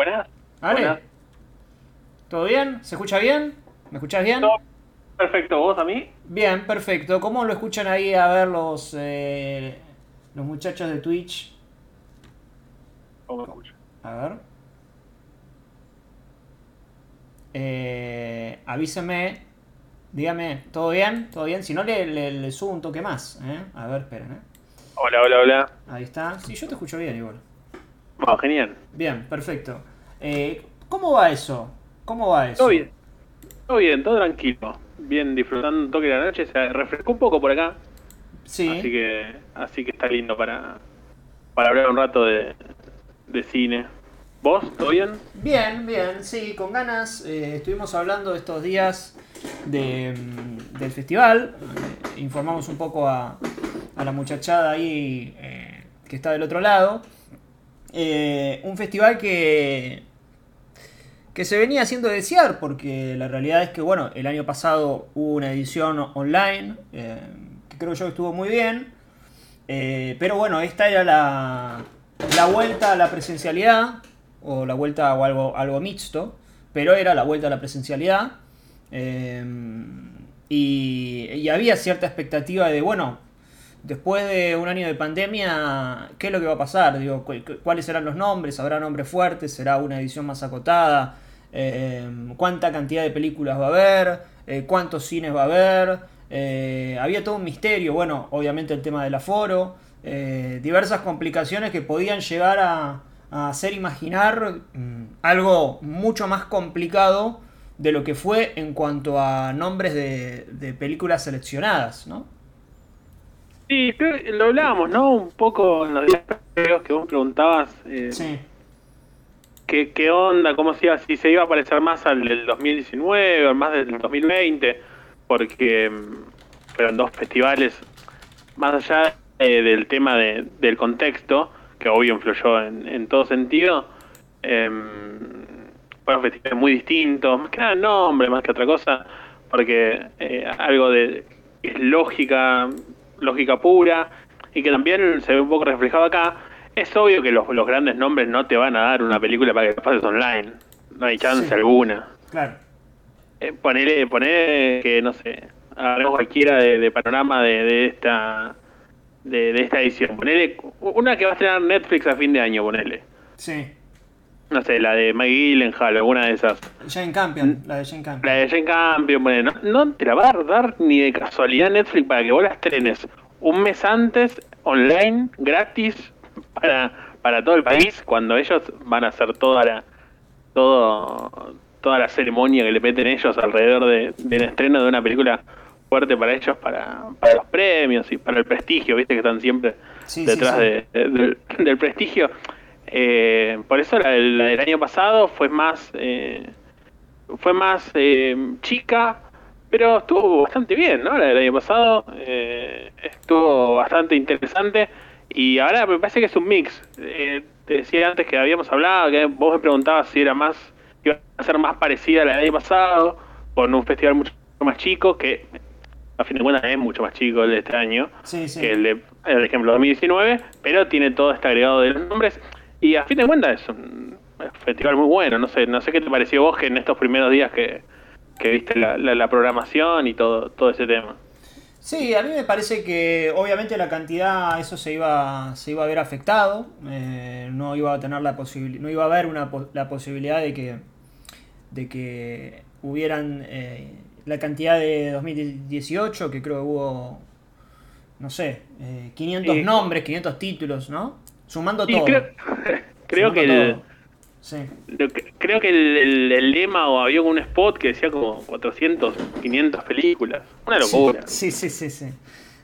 Buenas. Ale. Buenas. ¿Todo bien? ¿Se escucha bien? ¿Me escuchás bien? Todo Perfecto, ¿vos a mí? Bien, perfecto. ¿Cómo lo escuchan ahí a ver los, eh, los muchachos de Twitch? ¿Cómo me escucho? A ver. Eh, avíseme. Dígame, ¿todo bien? ¿Todo bien? Si no, le, le- le subo un toque más. ¿eh? A ver, esperen. ¿eh? Hola, hola, hola. Ahí está. Sí, yo te escucho bien igual. Bueno, genial. Bien, perfecto. Eh, ¿Cómo va eso? ¿Cómo va eso? Todo bien. Todo bien, todo tranquilo. Bien, disfrutando un toque de la noche. Se refrescó un poco por acá. Sí. Así que así que está lindo para, para hablar un rato de, de cine. ¿Vos? ¿Todo bien? Bien, bien, sí, con ganas. Eh, estuvimos hablando estos días de, mm, del festival. Eh, informamos un poco a, a la muchachada ahí eh, que está del otro lado. Un festival que, que se venía haciendo desear porque la realidad es que, bueno, el año pasado hubo una edición online eh, que creo yo estuvo muy bien. Eh, pero bueno, esta era la, la vuelta a la presencialidad, o la vuelta o algo, algo mixto, pero era la vuelta a la presencialidad. Eh, y, y había cierta expectativa de, bueno, después de un año de pandemia, ¿qué es lo que va a pasar? Digo, cu- cu- ¿Cuáles serán los nombres? ¿Habrá nombres fuertes? ¿Será una edición más acotada? Eh, ¿Cuánta cantidad de películas va a haber? Eh, ¿Cuántos cines va a haber? Eh, había todo un misterio, bueno, obviamente el tema del aforo, diversas complicaciones que podían llegar a, a hacer imaginar mm, algo mucho más complicado de lo que fue en cuanto a nombres de, de películas seleccionadas, ¿no? Sí, creo que lo hablábamos, ¿no? Un poco en los días previos que vos preguntabas eh, Sí, qué, qué onda, cómo se iba, si se iba a parecer más al del 2019 o más del 2020, porque mm, fueron dos festivales, más allá eh, del tema de- del contexto, que obvio influyó en, en todo sentido, em, fueron festivales muy distintos, más que nada nombre, más que otra cosa, porque eh, algo de es lógica, lógica pura, y que también se ve un poco reflejado acá, es obvio que los, los grandes nombres no te van a dar una película para que la pases online, no hay chance Sí. alguna. claro. Eh, ponele, ponele que, no sé, agarremos cualquiera de, de panorama de, de esta de, de esta edición. Ponele una que va a estrenar Netflix a fin de año, ponele. Sí. No sé, la de Maggie Gyllenhaal, alguna de esas. Jane Campion, la de Jane Campion. La de Jane Campion, ponele. No, no te la va a dar ni de casualidad Netflix para que vos la estrenes un mes antes, online, gratis, para, para todo el país, cuando ellos van a hacer toda la todo toda la ceremonia que le meten ellos alrededor de, del estreno de una película fuerte para ellos, para, para los premios y para el prestigio, viste que están siempre Sí, sí, detrás sí. de- de- del, del prestigio. Eh, por eso la, la del año pasado fue más eh, fue más eh, chica, pero estuvo bastante bien, ¿no? La del año pasado eh, estuvo bastante interesante y ahora me parece que es un mix. Eh, te decía antes que habíamos hablado, que vos me preguntabas si era más, iba a ser más parecida a la del año pasado, con un festival mucho más chico, que a fin de cuentas es mucho más chico el de este año Sí, sí. que el de, el ejemplo 2019, pero tiene todo este agregado de los nombres y a fin de cuentas es un festival muy bueno. No sé, no sé qué te pareció vos que en estos primeros días que, que viste la, la, la programación y todo, todo ese tema. Sí, a mí me parece que obviamente la cantidad, eso se iba, se iba a ver afectado, eh, no iba a tener la posibilidad, no iba a haber una, la posibilidad de que, de que hubieran eh, la cantidad de 2018, que creo que hubo, no sé, eh, 500 Sí. nombres, 500 títulos, ¿no? Sumando todo. creo, creo Sumando que el, todo. Sí. lo que- creo que el, el- el lema o había un spot que decía como 400, 500 películas. Una locura. Sí, sí, sí, sí.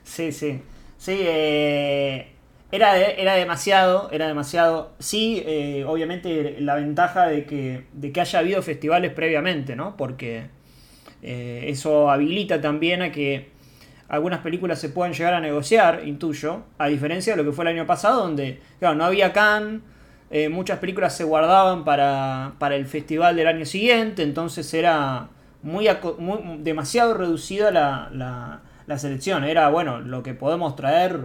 Sí, sí. Sí, eh, era, de- era demasiado, era demasiado. Sí, eh, obviamente la ventaja de que, de que haya habido festivales previamente, ¿no? Porque eh, eso habilita también a que algunas películas se puedan llegar a negociar, intuyo, a diferencia de lo que fue el año pasado, donde, claro, no había Cannes, eh, muchas películas se guardaban para, para el festival del año siguiente, entonces era muy, demasiado reducida la, la, la selección. Era, bueno, lo que podemos traer,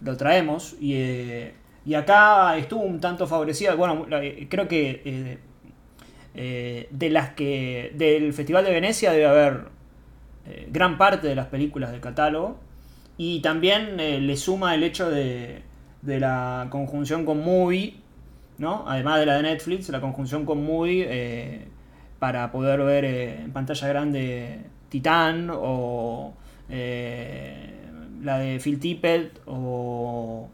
lo traemos. Y, eh, y acá estuvo un tanto favorecida. Bueno, creo que de las que. del Festival de Venecia debe haber gran parte de las películas del catálogo. Y también le suma el hecho de, de la conjunción con Movie, ¿no? Además de la de Netflix, la conjunción con Movie para poder ver en pantalla grande Titán o eh, la de Phil Tippett o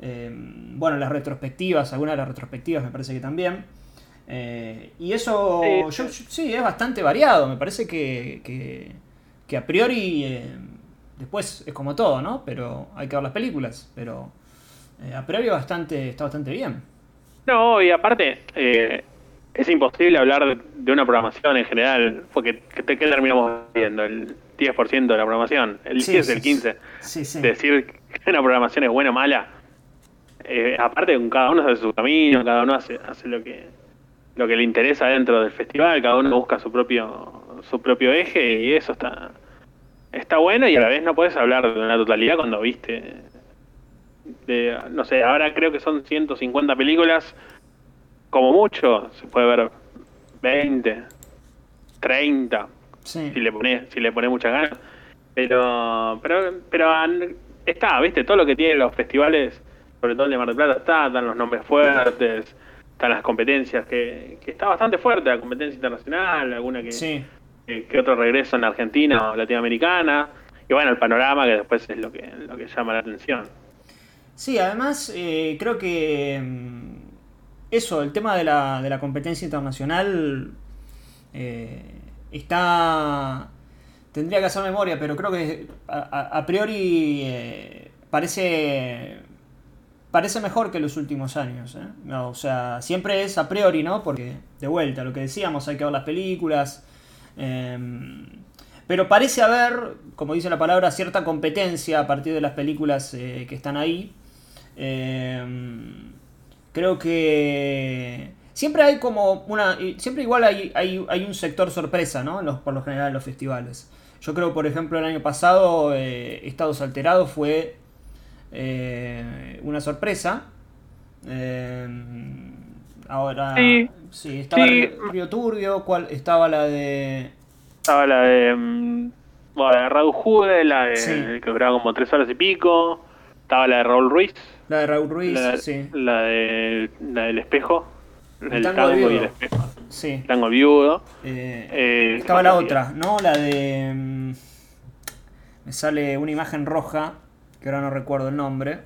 eh, bueno, las retrospectivas, algunas de las retrospectivas me parece que también. Eh, y eso sí. es bastante variado, me parece que, que, a priori después es como todo, ¿no? Pero hay que ver las películas, pero a priori bastante, está bastante bien. No, y aparte, es imposible hablar de una programación en general, porque ¿qué, terminamos viendo? El 10% de la programación, el 10, el 15%. Sí, Decir que una programación es buena o mala, eh, aparte cada uno hace su camino, cada uno hace, hace lo que lo que le interesa dentro del festival, cada uno busca su propio su propio eje y eso está está bueno y a la vez no puedes hablar de una totalidad cuando viste de, no sé, ahora creo que son 150 películas como mucho, se puede ver 20, 30, si le pone si le pone muchas ganas. Pero, pero, pero está, viste, todo lo que tienen los festivales, sobre todo el de Mar del Plata, está, están los nombres fuertes, están las competencias, que, que está bastante fuerte la competencia internacional, alguna que, que, otro regreso en Argentina o Latinoamericana, y bueno, el panorama que después es lo que, lo que llama la atención. Sí, además eh, creo que mm, eso, el tema de la, de la competencia internacional eh, está... Tendría que hacer memoria, pero creo que a, priori eh, parece parece mejor que los últimos años. ¿eh? o sea, siempre es a priori, ¿no? Porque, de vuelta, lo que decíamos, hay que ver las películas. Em, pero parece haber, como dice la palabra, cierta competencia a partir de las películas que están ahí. Em, creo que siempre hay como una siempre igual hay, hay, un sector sorpresa no por lo general en los festivales. Yo creo por ejemplo el año pasado eh, Estados Alterados fue eh, una sorpresa. Eh, ahora sí, estaba Río Turbio cuál estaba la de estaba la de mm, bueno, la de Raúl Jude la de que duraba como tres horas y pico estaba la de Raúl Ruiz la de Raúl Ruiz, sí. La, de, la del espejo. El, tango, y el espejo. Sí. Tango viudo. Eh, eh, estaba la otra, ¿no? La de. Mm, me sale una imagen roja, que ahora no recuerdo el nombre.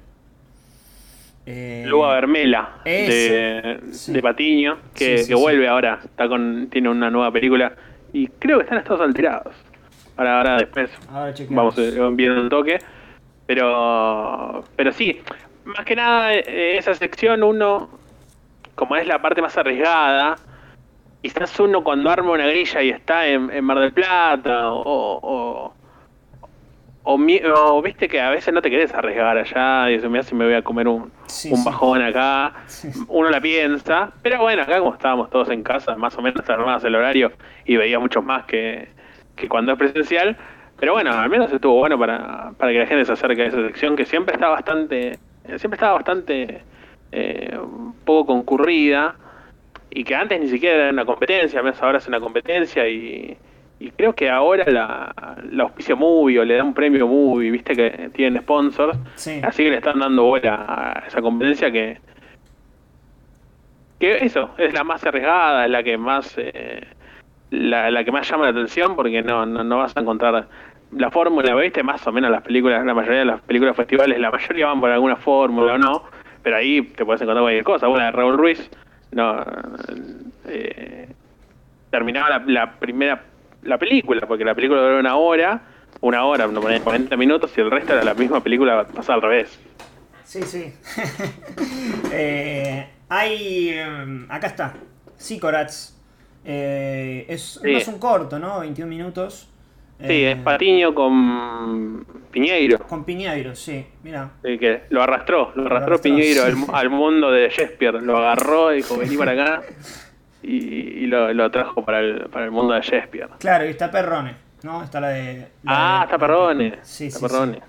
Eh, Luego Vermela, de, de, Patiño, que, que vuelve ahora. Está con Tiene una nueva película. Y creo que están estados alterados. Ahora, ahora después vamos viendo un toque. Pero, pero sí, más que nada, eh, esa sección uno, como es la parte más arriesgada, quizás uno cuando arma una grilla y está en, Mar del Plata, o, o, viste que a veces no te querés arriesgar allá, y eso me hace me voy a comer un, un bajón acá, uno la piensa, pero bueno, acá como estábamos todos en casa, más o menos armadas el horario, y veía muchos más que, que cuando es presencial, pero bueno, al menos estuvo bueno para, para que la gente se acerque a esa sección que siempre está bastante siempre estaba bastante eh, poco concurrida y que antes ni siquiera era una competencia, menos ahora es una competencia y, creo que ahora la, la auspicia Movie o le da un premio Movie, viste que tienen sponsors, así que le están dando bola a esa competencia que que eso, es la más arriesgada, la que más eh, la, la, que más llama la atención porque no, no, no vas a encontrar la fórmula, ¿viste? Más o menos las películas, la mayoría de las películas festivales, la mayoría van por alguna fórmula o no, pero ahí te puedes encontrar cualquier cosa. Una de Raúl Ruiz, no, eh, terminaba la, primera, la película, porque la película duró una hora, una hora, no ponía 40 minutos y el resto era la misma película pasada al revés. Sí, sí. eh, hay, em, acá está, Sicorats. Eh, es, es un corto, ¿no? 21 minutos. Sí, es eh, Patiño con Piñeiro. Con Piñeiro, sí, mira. que lo arrastró, lo, arrastró, Piñeiro al, mundo de Shakespeare, lo agarró y dijo, vení para acá y, lo, trajo para el, para el mundo de Shakespeare. Claro, y está Perrone, ¿no? Está la de... ah, está Perrone. Sí, está Perrone.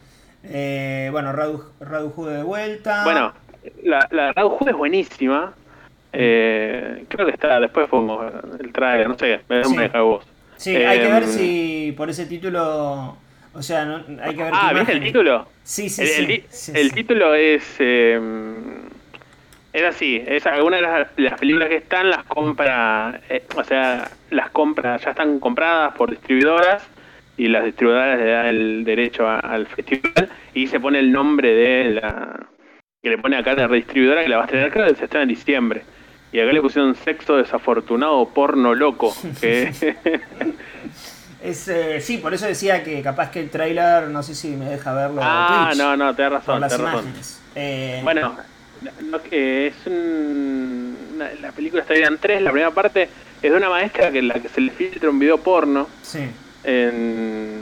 Eh, bueno, Radu, Radu de vuelta. Bueno, La, la Jude es buenísima. Eh, creo que está, después pongo el trailer, no sé, me, Sí. deja vos. Sí, hay que ver Em, si por ese título. O sea, no, hay que ver. Ah, ¿viste el título? Sí, sí, el, sí. el sí, sí. título es. eh, es así, es alguna de las, las películas que están las compra, eh, o sea, las compras ya están compradas por distribuidoras y las distribuidoras le dan el derecho a- al festival y se pone el nombre de la que le pone acá la redistribuidora que la va a estrenar, creo que se estrena en diciembre. Y acá le pusieron sexo desafortunado porno loco. Que, Es, eh, sí, por eso decía que capaz que el trailer, no sé si me deja verlo. ah, no, no, tenés Por razón, las tenés razón. imágenes. Eh, Bueno, no, que es un, una- la película está dividida en tres. La primera parte es de una maestra que la que se le filtra un video porno sí. en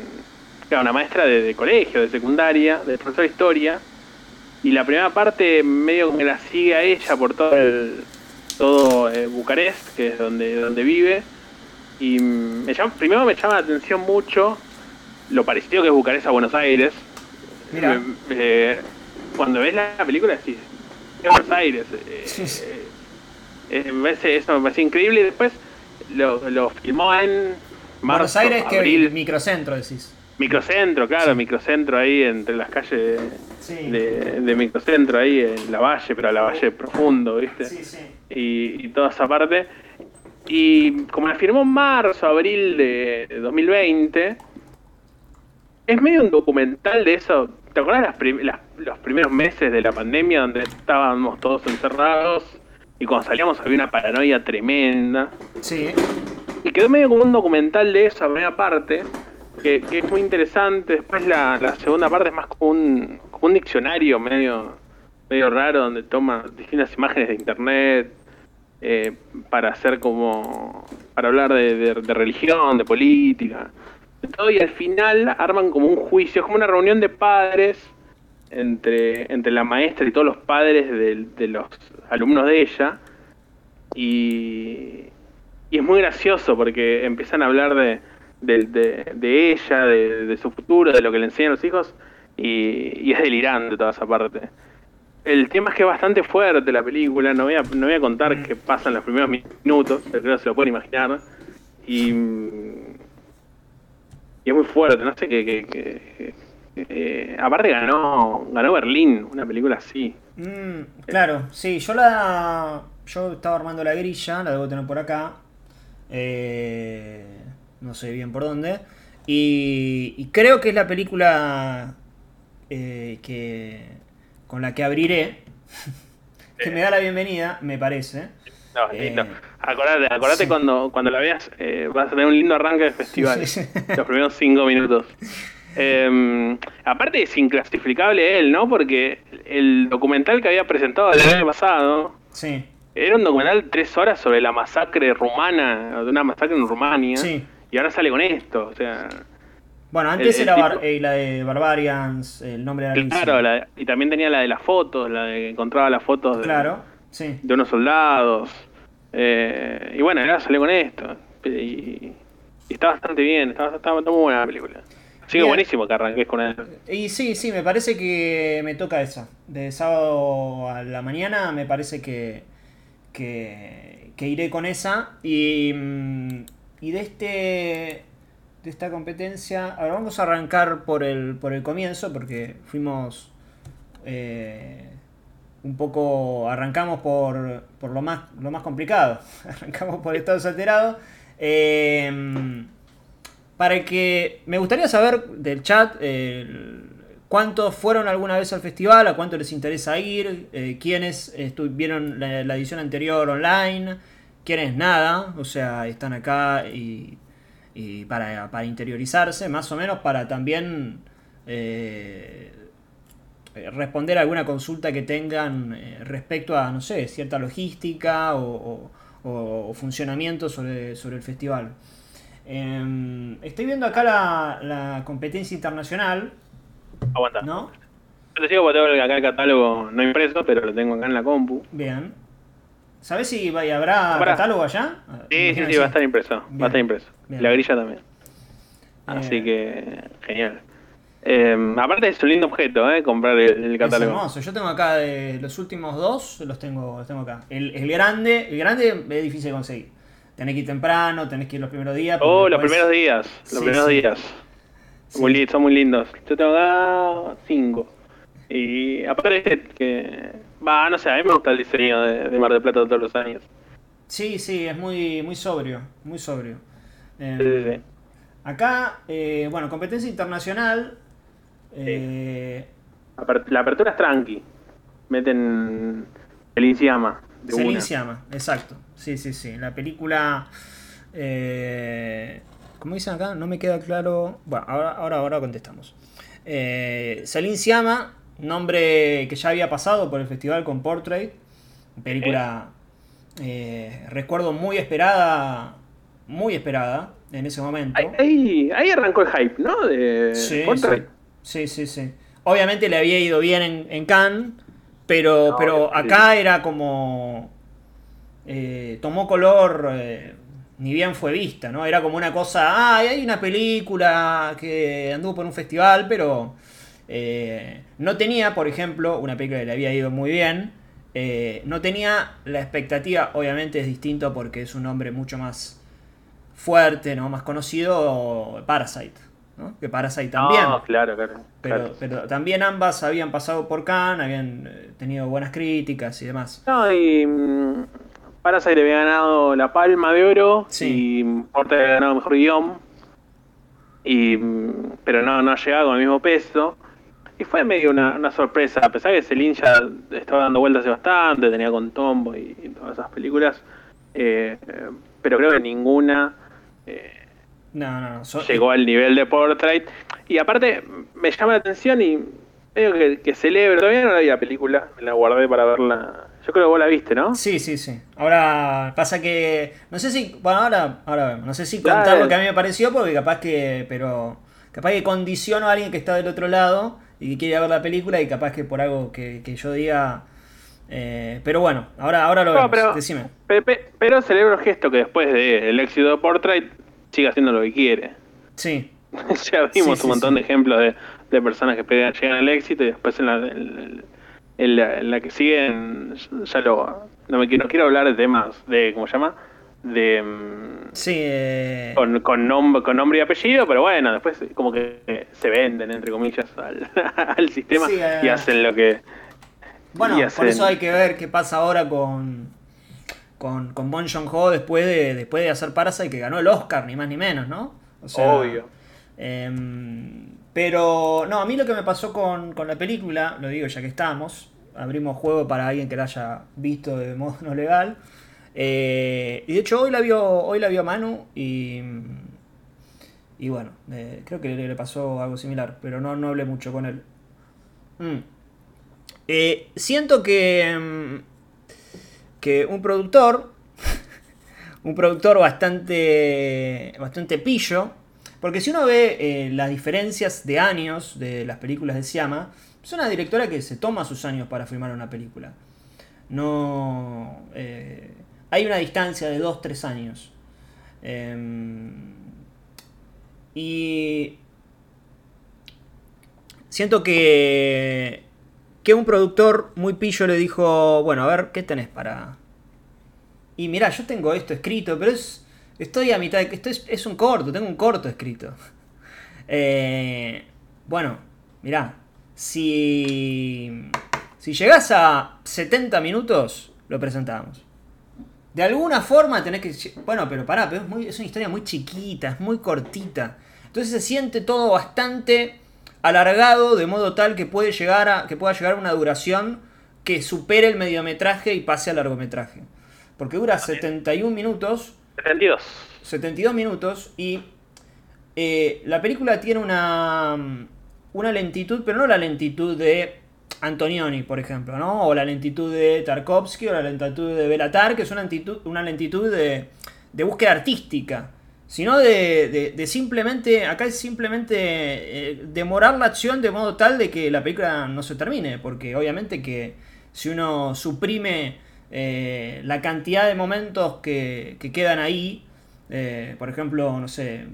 claro, una maestra de, de colegio, de secundaria, de profesor de historia. Y la primera parte medio que la sigue a ella por todo el, todo eh, Bucarest, que es donde, donde vive. Y me llama- primero me llama la atención mucho lo parecido que es Bucarest a Buenos Aires. Mira. Eh, eh, cuando ves la película decís, Buenos Aires. eh, eh, eh, eso me parece increíble. Y después lo, lo filmó en Buenos marzo, Aires, que abril. microcentro decís. Microcentro, claro, microcentro ahí entre las calles de, Sí. de, de microcentro ahí en la valle, pero la valle profundo, ¿viste? Sí, sí. Y, y toda esa parte. Y como la firmó en marzo, abril de 2020, es medio un documental de eso. ¿Te acuerdas las las- los primeros meses de la pandemia donde estábamos todos encerrados y cuando salíamos había una paranoia tremenda? Sí. Y quedó medio como un documental de esa primera parte, que, que es muy interesante. Después la, la segunda parte es más como un, como un diccionario medio, medio raro, donde toma distintas imágenes de internet eh, para hacer como. para hablar de, de- de religión, de política, todo. Y al final arman como un juicio, es como una reunión de padres entre, entre la maestra y todos los padres de, de los alumnos de ella. Y, y es muy gracioso porque empiezan a hablar de, de, de- de ella, de, su futuro, de lo que le enseñan los hijos, y, y es delirante toda esa parte. El tema es que es bastante fuerte la película, no voy a, no voy a contar qué pasa en los primeros minutos, pero creo que se lo pueden imaginar. Y, y es muy fuerte, no sé qué. qué- qué- eh, aparte ganó ganó Berlín, una película así. Mm, claro, sí, yo la. Yo estaba armando la grilla, la debo tener por acá. Eh, no sé bien por dónde. Y, y creo que es la película eh, que con la que abriré. que me da la bienvenida, me parece. No, Eh. lindo. Acordate, acordate Sí. cuando, cuando la veas, eh, vas a tener un lindo arranque de festival. Sí, sí. Los primeros cinco minutos. Eh, aparte es inclasificable él, ¿no? Porque el documental que había presentado el año pasado Sí, era un documental de tres horas sobre la masacre rumana, de una masacre en Rumania. Sí. Y ahora sale con esto, o sea... Bueno, antes El- el era tipo- eh, la de Barbarians, el nombre de la Claro, la- y también tenía la de las fotos, la de que encontraba las fotos de, Claro, sí. de unos soldados. Eh, y bueno, ahora salió con esto. Y, y está bastante bien, está, está- está muy buena la película. Así que buenísimo que arranques con él. Y sí, sí, me parece que me toca esa. De sábado a la mañana me parece que, que, que iré con esa. Y, mm, y de este de esta competencia, ahora vamos a arrancar por el, por el comienzo, porque fuimos eh, un poco, arrancamos por, por lo, más, lo más complicado, arrancamos por Estados Alterados. Eh, para que me gustaría saber del chat el- cuántos fueron alguna vez al festival, a cuánto les interesa ir, eh, quiénes vieron la, edición anterior online, quiénes nada, o sea, están acá y, y para, para interiorizarse, más o menos para también eh, eh, responder a alguna consulta que tengan eh, respecto a, no sé, cierta logística o funcionamiento sobre, sobre el festival. Em, estoy viendo acá la, la competencia internacional, Aguanta. ¿no? Yo te sigo porque tengo acá el catálogo no impreso, pero lo tengo acá en la compu. Bien. ¿Sabes si va- habrá Pará. catálogo allá? Sí, sí, sí, va a estar impreso. Bien. Va a estar impreso. Bien. La grilla también. Así Bien. que, genial. Eh, aparte es un lindo objeto, ¿eh? Comprar el, el Es catálogo. hermoso. Yo tengo acá de los últimos dos, los tengo, los tengo acá. El, el grande, el grande es difícil de conseguir. Tenés que ir temprano, tenés que ir los primeros días. Oh, los después- primeros días. Los Sí, primeros sí. días. Sí. Muy li- son muy lindos. Yo tengo acá cinco. Y aparte que... Va, no sé, a mí me gusta el diseño de, de Mar del Plata todos los años. Sí, sí, es muy, muy sobrio, muy sobrio. Eh, sí. Acá, eh, bueno, competencia internacional. eh, La apertura es tranqui. Meten el Insiama. de Celine una. Sciamma, exacto. Sí, sí, sí. La película. Eh, ¿Cómo dicen acá? No me queda claro. Bueno, ahora, ahora, ahora contestamos. Eh, Celine Sciamma, nombre que ya había pasado por el festival con Portrait. Película, eh, recuerdo, muy esperada. Muy esperada en ese momento. Ahí, ahí, arrancó el hype, ¿no? De Sí, Portrait. sí, sí, sí. Obviamente le había ido bien en, en Cannes, pero, No, pero acá era como... eh, tomó color, eh, ni bien fue vista, ¿no? Era como una cosa, ah, hay una película que anduvo por un festival, pero eh, no tenía, por ejemplo, una película que le había ido muy bien, no tenía la expectativa, obviamente es distinto porque es un nombre mucho más fuerte, ¿no? Más conocido, Parasite, ¿no? Que Parasite también. No, claro, claro. Pero, claro. pero también ambas habían pasado por Cannes, habían tenido buenas críticas y demás. No, y mm, Parasite había ganado la Palma de Oro Sí. y Porta había ganado Mejor Guión, y, pero no, no llegaba con el mismo peso. Y fue medio una, una sorpresa, a pesar que Celine ya estaba dando vueltas hace bastante, tenía con Tombo y, y todas esas películas, eh, pero creo que ninguna eh, No, no, no. so- llegó al nivel de Portrait. Y aparte, me llama la atención y medio que, que celebro. Todavía no la vi la película, me la guardé para verla. Yo creo que vos la viste, ¿no? Sí, sí, sí. Ahora pasa que. No sé si. Bueno, ahora, ahora vemos. No sé si Dale. contar lo que a mí me pareció, porque capaz que. Pero. Capaz que condiciono a alguien que está del otro lado y que quiere ver la película y capaz que por algo que, que yo diga. eh, pero bueno, ahora, ahora lo No, vemos. pero, Decime. pe- pe- pero celebro el gesto que después del éxito de Portrait siga haciendo lo que quiere. Sí. ya vimos Sí, sí, un montón sí. de ejemplos de, de personas que llegan al éxito y después en la, en, en la, en la que siguen ya lo... No, me, quiero- no quiero hablar de temas de... ¿Cómo se llama? De... mm, Sí. eh, con, con, nombre, con nombre y apellido, pero bueno, después como que se venden, entre comillas, al, al sistema Sí, eh. y hacen lo que... Bueno, por eso hay que ver qué pasa ahora con, con, con Bon Joon-ho después de, después de hacer Parasite, que ganó el Oscar, ni más ni menos, ¿no? O sea, Obvio. em, pero, no, a mí lo que me pasó con, con la película, lo digo ya que estamos, abrimos juego para alguien que la haya visto de modo no legal. eh, y de hecho hoy la vio, hoy la vio Manu y... Y bueno, creo que le, le pasó algo similar, pero no, no hablé mucho con él. Mm. Eh, siento que, mm, que un productor, un productor bastante, bastante pillo, porque si uno ve eh, las diferencias de años de las películas de Siama, es una directora que se toma sus años para filmar una película. No. eh, hay una distancia de 2-3 años. Em, y siento que que un productor muy pillo le dijo, bueno, a ver, ¿qué tenés para...? Y mirá, yo tengo esto escrito, pero es... Estoy a mitad de... Esto es, es un corto, tengo un corto escrito. Eh, bueno, mirá, si... Si llegás a 70 minutos, lo presentamos. De alguna forma tenés que... Bueno, pero pará, pero es, muy- es una historia muy chiquita, es muy cortita. Entonces se siente todo bastante alargado de modo tal que puede llegar a que pueda llegar a una duración que supere el mediometraje y pase al largometraje. Porque dura 71 minutos, 72. 72 minutos y eh, la película tiene una una lentitud, pero no la lentitud de Antonioni, por ejemplo, ¿no? O la lentitud de Tarkovsky o la lentitud de Belatar, que es una lentitud, una lentitud de, de búsqueda artística sino de, de- de simplemente, acá es simplemente eh, demorar la acción de modo tal de que la película no se termine, porque obviamente que si uno suprime eh, la cantidad de momentos que, que quedan ahí, eh, por ejemplo, no sé,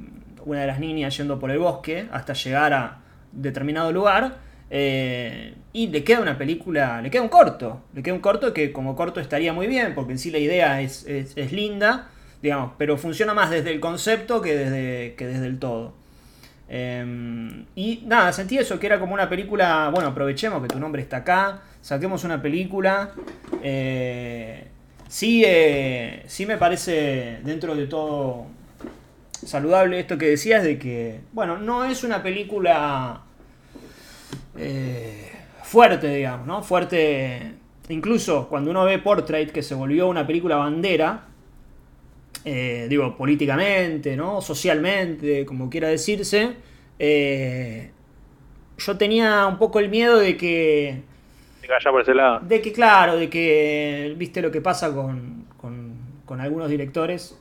una de las niñas yendo por el bosque hasta llegar a, determinado lugar. eh, y le queda una película, le queda un corto, le queda un corto que como corto estaría muy bien, porque en sí la idea es, es- linda, digamos, pero funciona más desde el concepto que desde, que desde el todo. Eh, y nada, sentí eso, que era como una película, bueno, aprovechemos que tu nombre está acá, saquemos una película. eh, sí, eh, sí me parece dentro de todo saludable esto que decías de que, bueno, no es una película eh, fuerte, digamos, ¿no? Fuerte, incluso cuando uno ve Portrait, que se volvió una película bandera, digo, políticamente, ¿no? Socialmente, como quiera decirse, yo tenía un poco el miedo de que, vaya por ese lado. de que, claro, de que, viste lo que pasa con, con, algunos directores,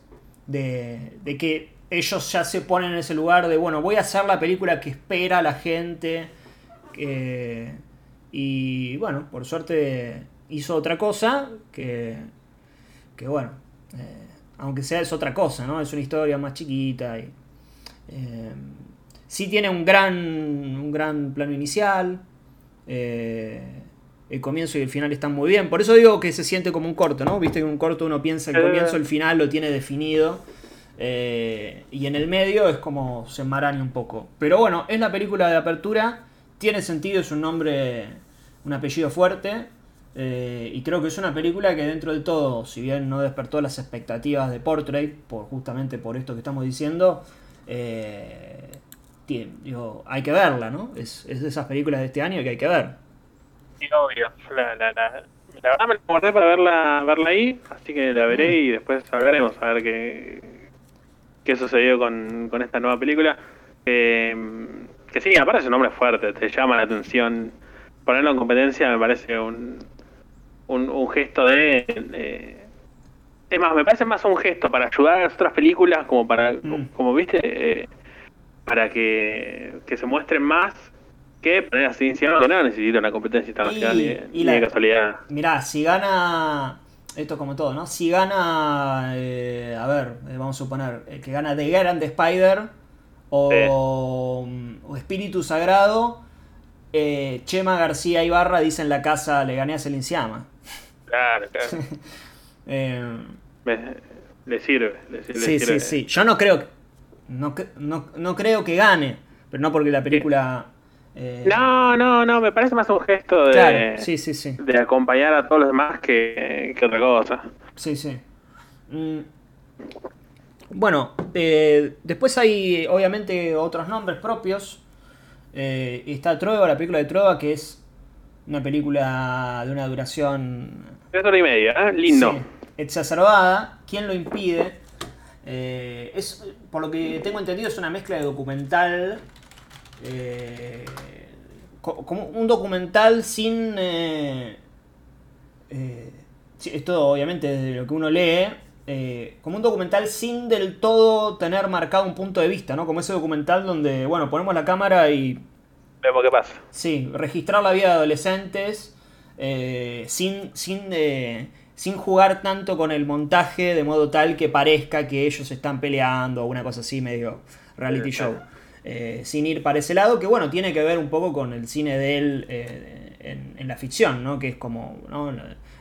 de, de que ellos ya se ponen en ese lugar de, bueno, voy a hacer la película que espera la gente. que- y bueno, por suerte hizo otra cosa que, que bueno, eh, aunque sea es otra cosa, ¿no? Es una historia más chiquita y... eh, sí tiene un gran, un gran plano inicial. eh, el comienzo y el final están muy bien. Por eso digo que se siente como un corto, ¿no? Viste que un corto uno piensa el Eh. comienzo, el final lo tiene definido. eh, y en el medio es como se enmaraña un poco. Pero bueno, es la película de apertura. Tiene sentido, es un nombre, un apellido fuerte. eh, y creo que es una película que dentro de todo, si bien no despertó las expectativas de Portrait, por, justamente por esto que estamos diciendo, eh, tiene- digo, hay que verla, ¿no? Es, es de esas películas de este año que hay que ver. Sí, obvio. La, la, la, la verdad me la guardé para verla, verla ahí, así que la veré y después hablaremos a ver qué, qué sucedió con, con esta nueva película. Eh, que sí, aparte es un nombre fuerte, te llama la atención. Ponerlo en competencia me parece un, un, un gesto de... es más, me parece más un gesto para ayudar a las otras películas, como para, Mm. como viste, eh, para que, que se muestren más que así encima no necesita una competencia internacional Y- ni, y ni la- de casualidad. Mirá, si gana. Esto como todo, ¿no? Si gana. eh, a ver, eh, vamos a suponer. eh, que gana The Grand Spider. O, o Espíritu Sagrado. eh, Chema García Ibarra dice en la casa: Le gané a Celinciama. Claro, claro. Eh, le sirve. Le, le sí, sirve. sí, sí. Yo no creo. No, no, no creo que gane. Pero no porque la película. Eh, No, no, no, me parece más un gesto de, Claro, sí, sí, sí. de acompañar a todos los demás que, que otra cosa. Sí, sí. Mm. Bueno, eh, después hay obviamente otros nombres propios. Eh, está Trueba, la película de Trueba, que es una película de una duración Tres horas y media, ¿eh? lindo. sí, exacerbada. ¿Quién lo impide? Eh, es, por lo que tengo entendido, es una mezcla de documental. Eh, co- como un documental sin. eh, eh, esto obviamente desde lo que uno lee. eh, como un documental sin del todo tener marcado un punto de vista, ¿no? Como ese documental donde, bueno, ponemos la cámara y Vemos qué pasa. Sí, registrar la vida de adolescentes eh, sin, sin, eh, sin jugar tanto con el montaje de modo tal que parezca que ellos están peleando o una cosa así medio reality show. Eh, sin ir para ese lado, que bueno, tiene que ver un poco con el cine de él eh, en, la ficción, ¿no? Que es como, ¿no?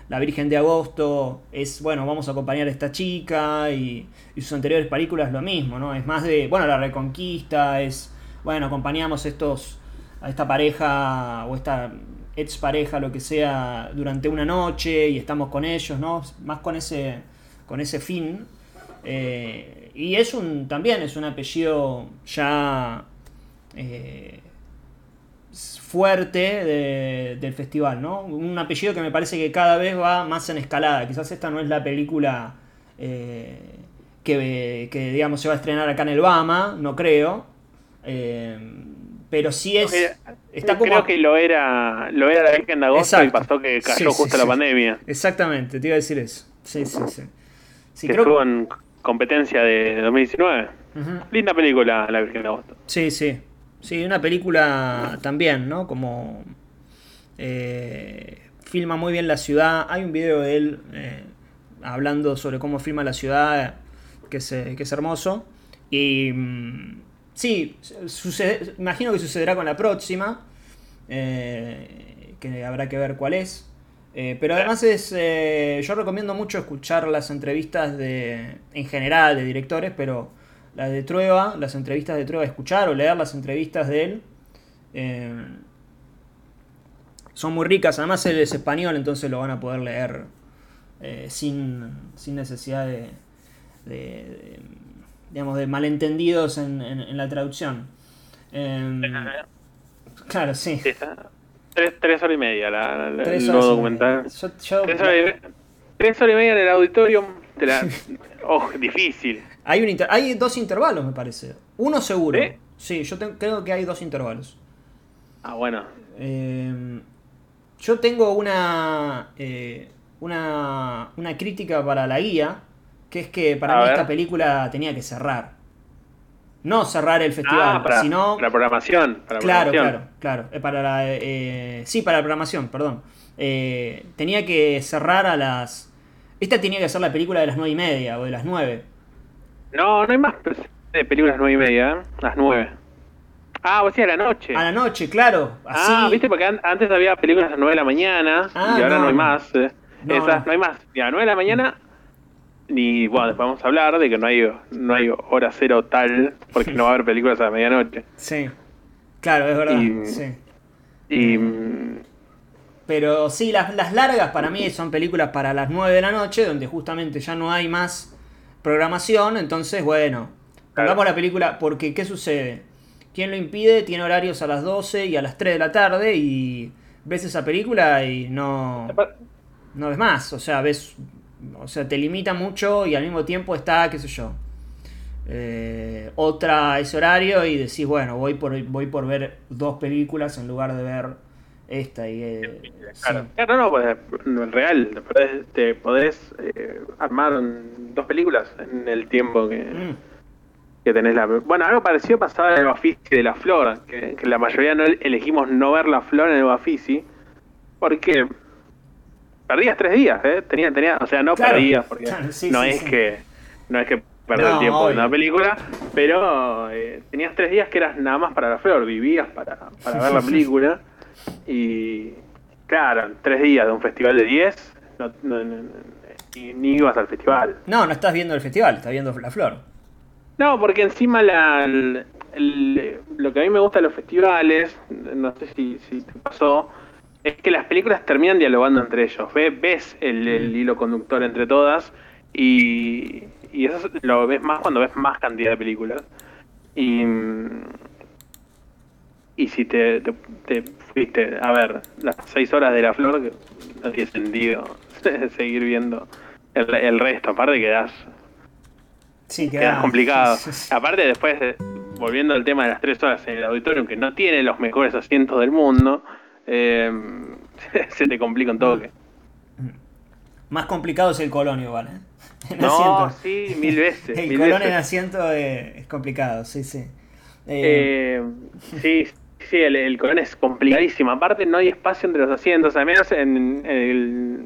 La, Virgen de Agosto es, bueno, vamos a acompañar a esta chica y, y sus anteriores películas lo mismo, ¿no? Es más de, bueno, la Reconquista, es, bueno, acompañamos estos a esta pareja o esta ex pareja, lo que sea, durante una noche y estamos con ellos, ¿no? Más con ese, con ese fin. Eh, y es un, también es un apellido ya eh, fuerte de- del festival, ¿no? Un apellido que me parece que cada vez va más en escalada. Quizás esta no es la película eh, que, que, digamos, se va a estrenar acá en el Bama, no creo. Eh, pero sí es. Está como. Creo que lo era, lo era la Virgen de agosto y Exacto. pasó que cayó Sí, justo sí, la sí. pandemia. Exactamente, te iba a decir eso. Sí, sí, sí. Sí, que creo estuvo en competencia de 2019. Ujú. Linda película, La Virgen de agosto. Sí, sí. Sí, una película también, ¿no? Como. eh, filma muy bien la ciudad. Hay un video de él eh, hablando sobre cómo filma la ciudad, que es, que es hermoso. Y, mm, sí, sucede, imagino que sucederá con la próxima, eh, que habrá que ver cuál es. Eh, pero además es, eh, yo recomiendo mucho escuchar las entrevistas de, en general de directores, pero las de Trueba, las entrevistas de Trueba, escuchar o leer las entrevistas de él. son muy ricas, además él es español, entonces lo van a poder leer sin, sin, necesidad de, de, digamos, de malentendidos en, en, la traducción. Claro, sí. Tres, horas y media la, el documental. tres, horas y, media en el auditorio. oh, difícil. Hay, un hay dos intervalos, me parece. Uno seguro. ¿Sí? yo creo que hay dos intervalos. Ah, bueno. Em, yo tengo una, eh, una, una crítica para la guía, que es que para mí esta película tenía que cerrar. No cerrar el festival, ah, sino. La programación. claro, claro, claro. Eh, para la, eh, sí, para la programación, perdón. Eh, tenía que cerrar a las. Esta tenía que ser la película de las nueve y media o de las nueve. No, no hay más de películas nueve y media, las nueve. Ah, o sea, a la noche. A la noche, claro. Ah, viste, porque antes había películas a las nueve de la mañana y ah, ahora no, hay más. Esas, no. hay más. Y a las nueve de la mañana ni bueno, después vamos a hablar de que no hay, no hay hora cero tal, porque no va a haber películas a la medianoche. Sí, claro, es verdad. Y, sí. y, pero sí, las, las largas para mí son películas para las 9 de la noche, donde justamente ya no hay más programación, entonces bueno, pongamos la película, porque ¿qué sucede? ¿Quién lo impide? Tiene horarios a las 12 y a las 3 de la tarde y ves esa película y no, no ves más, o sea, ves o sea, te limita mucho y al mismo tiempo está, qué sé yo, eh, otra ese horario y decís, bueno, voy por, voy por ver dos películas en lugar de ver esta. Y, eh, claro, claro, no, pues, en real, te podés eh, armar dos películas en el tiempo que, mm. que tenés la... Bueno, algo parecido pasaba en el Bafisi de la Flor, que, que la mayoría no elegimos no ver la Flor en el Bafisi, porque perdías tres días, ¿eh? Tenía, tenía, o sea, no perdías, porque no, es Que, no es que perder el tiempo en una película, pero eh, tenías tres días que eras nada más para la flor, vivías para, para ver la película. Y claro, tres días de un festival de diez, no, ni, ibas al festival. No, no estás viendo el festival, estás viendo la flor. No, porque encima la, lo que a mí me gusta de los festivales, no sé si, si te pasó, es que las películas terminan dialogando entre ellos. ves el, mm. hilo conductor entre todas y, eso lo ves más cuando ves más cantidad de películas. Y, y si te, te, fuiste a ver las seis horas de la flor, no tiene sentido seguir viendo el, resto. Aparte quedas, sí, quedas complicado. Aparte después, volviendo al tema de las tres horas en el auditorio, que no tiene los mejores asientos del mundo, eh, se te complica un toque. Más complicado es el Colón igual, ¿eh? no, sí, mil veces. el Colón en asiento es, complicado, sí, sí. Eh, sí, sí, el, Colón es complicadísimo. Aparte no hay espacio entre los asientos, al menos en, el,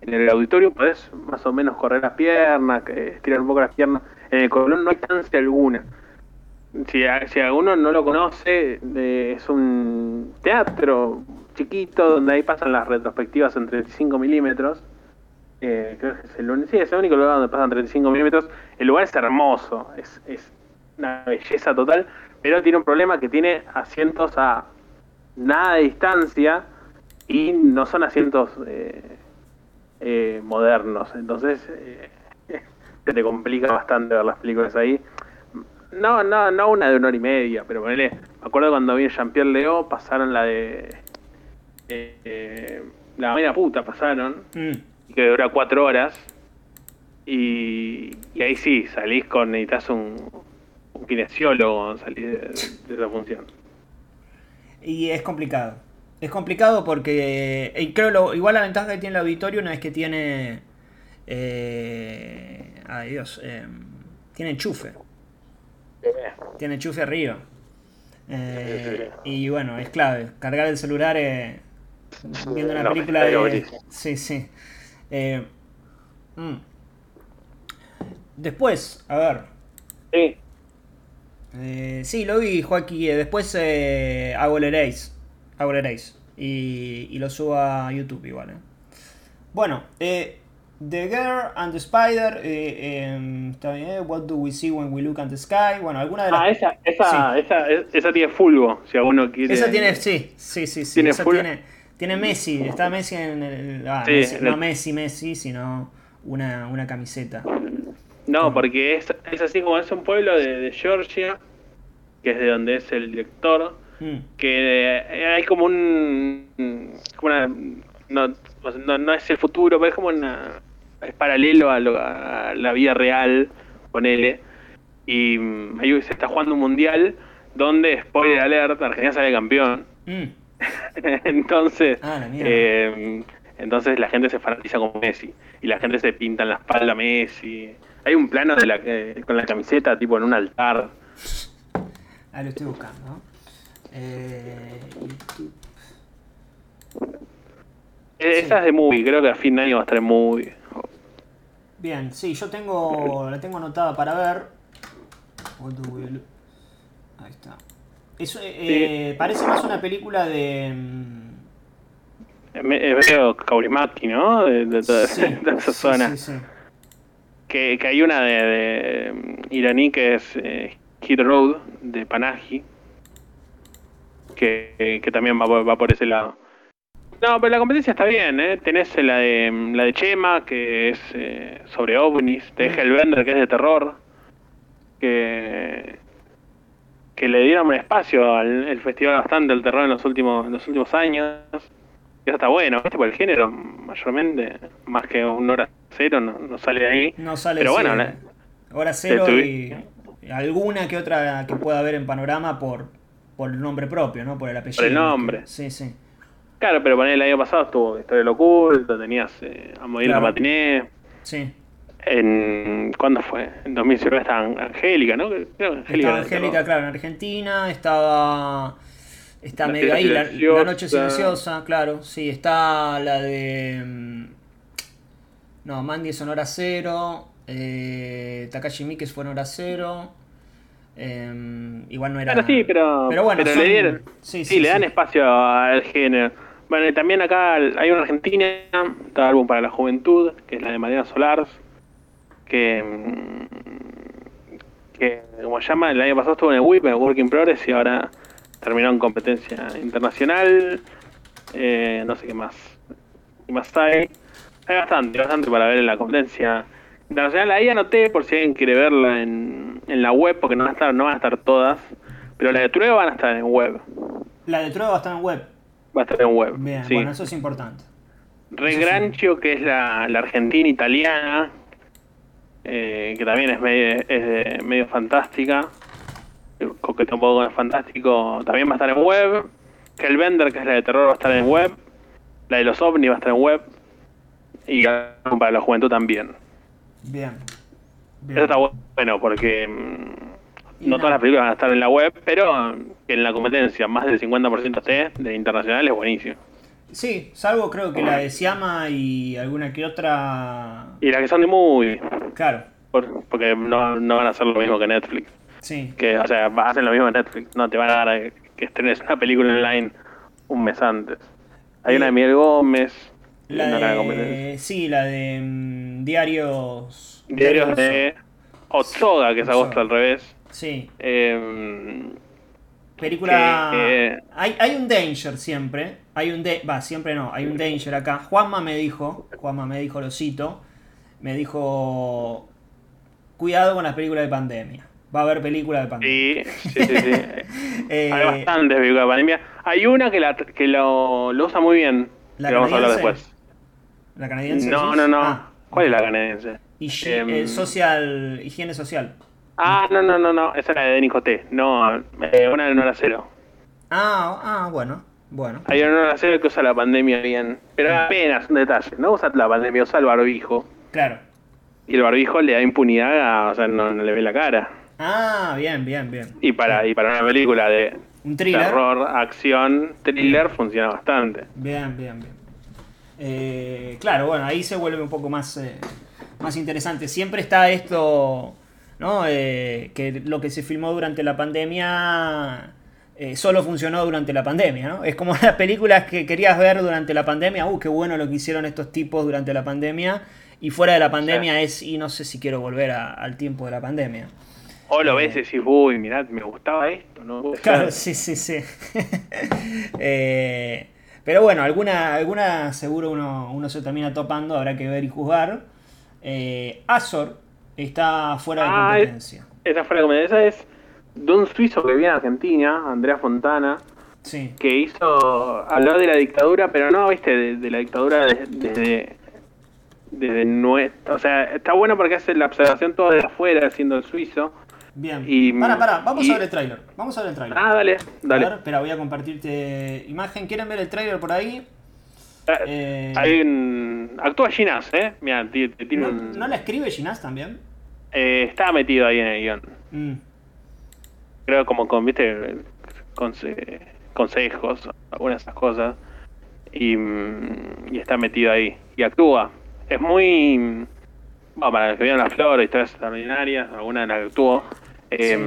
en el auditorio podés más o menos correr las piernas, estirar un poco las piernas. En el Colón no hay chance alguna si, si alguno no lo conoce, es un teatro chiquito donde ahí pasan las retrospectivas en 35 milímetros. Eh, creo que es el, único, sí, es el único lugar donde pasan 35 milímetros. El lugar es hermoso, es, es una belleza total, pero tiene un problema que tiene asientos a nada de distancia y no son asientos eh, eh, modernos. Entonces se te complica bastante ver las películas ahí. No, no, no una de una hora y media, pero ponele, me acuerdo cuando vi Jean-Pierre Leo, pasaron la de... Eh, la media puta pasaron, mm. que dura cuatro horas, y, y, ahí sí, salís con, necesitas un, un kinesiólogo salir de, esa función. Y es complicado. Es complicado porque eh, creo lo, igual la ventaja que tiene el auditorio no es que tiene... Eh, ay Dios, eh, tiene enchufe. Tiene enchufe arriba. Eh, y bueno, es clave. Cargar el celular eh, viendo una película de. Sí, sí. Eh, mm. Después, a ver. Sí. Eh, sí, lo vi, Joaquín. Después eh, hago el erase. Hago el erase. Y, y lo subo a YouTube igual. eh. Bueno, eh, The Girl and the Spider. eh, em, está bien, eh, What do we see when we look at the sky? Bueno, alguna de las. Ah, esa, esa, esa, esa tiene fulbo, si alguno quiere. Esa tiene, sí, sí, sí, sí. Tiene esa tiene, tiene Messi, está Messi en el. ah, Sí, Messi, no Messi, Messi, sino una, una camiseta. No, porque es, es así como es un pueblo de, de Georgia, que es de donde es el director, Mm, que eh, hay como un. como una. No, no es el futuro, pero es como una. Es paralelo a, lo- a la vida real, ponele. Y mm, ahí se está jugando un mundial donde, spoiler alert, Argentina sale campeón. mm. entonces, Ah, eh, entonces la gente se fanatiza con Messi y la gente se pinta en la espalda a Messi. Hay un plano de la, eh, con la camiseta tipo en un altar. Ah, lo estoy buscando. ¿no? Eh, YouTube. Eh, Esa es de movie, creo que a fin de año va a estar en movie. Bien, sí, yo tengo. La tengo anotada para ver. Ahí está. Eso eh, parece más una película de. mm, Es es medio Kaurismäki, ¿no? De, de sí, esa sí, zona. sí, sí. Que, que hay una de, de, mm, iraní que es eh, Hit Road, de Panahi. Que, que también va, va por ese lado. No, pero la competencia está bien, ¿eh? Tenés la de, la de Chema, que es eh, sobre ovnis. Tenés Hellbender, que es de terror. Que, que le dieron un espacio al el festival bastante al terror en los últimos, en los últimos años. Y eso está bueno, ¿viste? Por el género, mayormente, más que un hora cero, no, no sale de ahí. No sale Pero bueno, la- hora cero y alguna que otra que pueda haber en panorama por, por el nombre propio, ¿no? Por el apellido. Por el nombre. Sí, sí. Claro, pero poner el año pasado estuvo Historia del Oculto, tenías eh, A Morir Claro. la Matiné. Sí. En, ¿Cuándo fue? En 2019 estaba Angélica, ¿no? Creo que Angélica. Estaba Angélica, claro, en Argentina, estaba. Está La medio ahí, la, noche silenciosa, claro, sí, está la de. mm, No, Mandy es en hora cero, eh, Takashi Miike fue en hora cero. em, igual no era. Claro, sí, pero, Pero bueno, le son- dieron- sí, sí, sí, le dan espacio al género. Bueno, y también acá hay una Argentina, está álbum para la juventud, que es la de Mariana Solars, que, mm, que como se llama, el año pasado estuvo en el WIP, en el Work in Progress, y ahora terminó en competencia internacional. Eh, no sé qué más. ¿Qué más hay? Hay bastante, bastante para ver en la competencia internacional. Ahí anoté por si alguien quiere verla en, en la web, porque no van, a estar, no van a estar todas. Pero la de Trueba van a estar en web. La de Trueba está en web. Va a estar en web. Bien, sí. bueno, eso es importante. Re eso sí. Que es la, la argentina italiana, eh, que también es medio, es medio fantástica, coqueta un poco con el fantástico, también va a estar en web. Hellbender, que es la de terror, va a estar en web. La de los ovnis va a estar en web. Y para la juventud también. Bien. Bien. Eso está bueno porque mm, no todas las películas van a estar en la web, pero que en la competencia más del 50% esté de internacional es buenísimo. Sí, salvo creo que la de Siama y alguna que otra. Y las que son de movie, Claro, por- porque no, no van a hacer lo mismo que Netflix. sí. Que, o sea, hacen lo mismo que Netflix, no te van a dar a- que estrenes una película online un mes antes. Hay Y- una de Miguel Gómez, La no de, sí, la de mm, diarios. Diarios de Otsoga, que es agosto al revés. Sí, Eh, película. Que- Hay, hay un danger siempre. Hay un de... va, siempre no, hay un danger acá. Juanma me dijo, Juanma me dijo, lo cito, me dijo, cuidado con las películas de pandemia. Va a haber películas de pandemia. sí, sí, sí. sí. Eh, Hay bastantes películas de pandemia. Hay una que, la, que lo, lo usa muy bien. ¿La que vamos a hablar después. ¿La canadiense? No, no, no. Ah, ¿Cuál es la canadiense? Higi- Em, eh, social, higiene social. Ah, no, no, no, no. Esa es la de Denis Coté. No, eh, una de Nora Cero. Ah, ah, bueno, bueno. Hay una de Nora Cero que usa la pandemia bien. Pero apenas un detalle. No usa la pandemia, usa el barbijo. Claro. Y el barbijo le da impunidad a. O sea, no, no le ve la cara. Ah, bien, bien, bien. Y para, y para una película de Un thriller. terror, acción, thriller, funciona bastante. Bien, bien, bien. Eh, claro, bueno, ahí se vuelve un poco más, eh, más interesante. Siempre está esto ¿no? Eh, que lo que se filmó durante la pandemia eh, solo funcionó durante la pandemia, ¿no? Es como las películas que querías ver durante la pandemia, uh, qué bueno lo que hicieron estos tipos durante la pandemia, y fuera de la pandemia es, y no sé si quiero volver a- al tiempo de la pandemia. O lo ves y decís, uy, mirá, me gustaba esto, ¿no? Claro, sí, sí, sí. Eh, pero bueno, alguna, alguna seguro uno, uno se termina topando, habrá que ver y juzgar. Eh, Azor está fuera de Ah, competencia. Esa fue la comedia. Esa es de un suizo que vive en Argentina, Andrea Fontana, Sí, que hizo hablar de la dictadura, pero no, viste, de, de la dictadura de- desde desde nuestra, o sea, está bueno porque hace la observación todo desde afuera, siendo el suizo. bien. Y- para, para, vamos y- a ver el tráiler. Vamos a ver el tráiler. Ah, dale, A dale. ver, espera, voy a compartirte imagen. ¿Quieren ver el tráiler por ahí? Ah, eh, Hay un... Actúa Ginás, ¿eh? Mira, ti- ti- tiene ¿No, un... ¿no la escribe Ginás también? Eh, está metido ahí en el guion. Mm, Creo como con, viste, conse- consejos, algunas de esas cosas. Y, mm, y está metido ahí. Y actúa. Es muy... mm, Bueno, para los que vieron La Flor, historias extraordinarias, alguna de las que actuó. eh,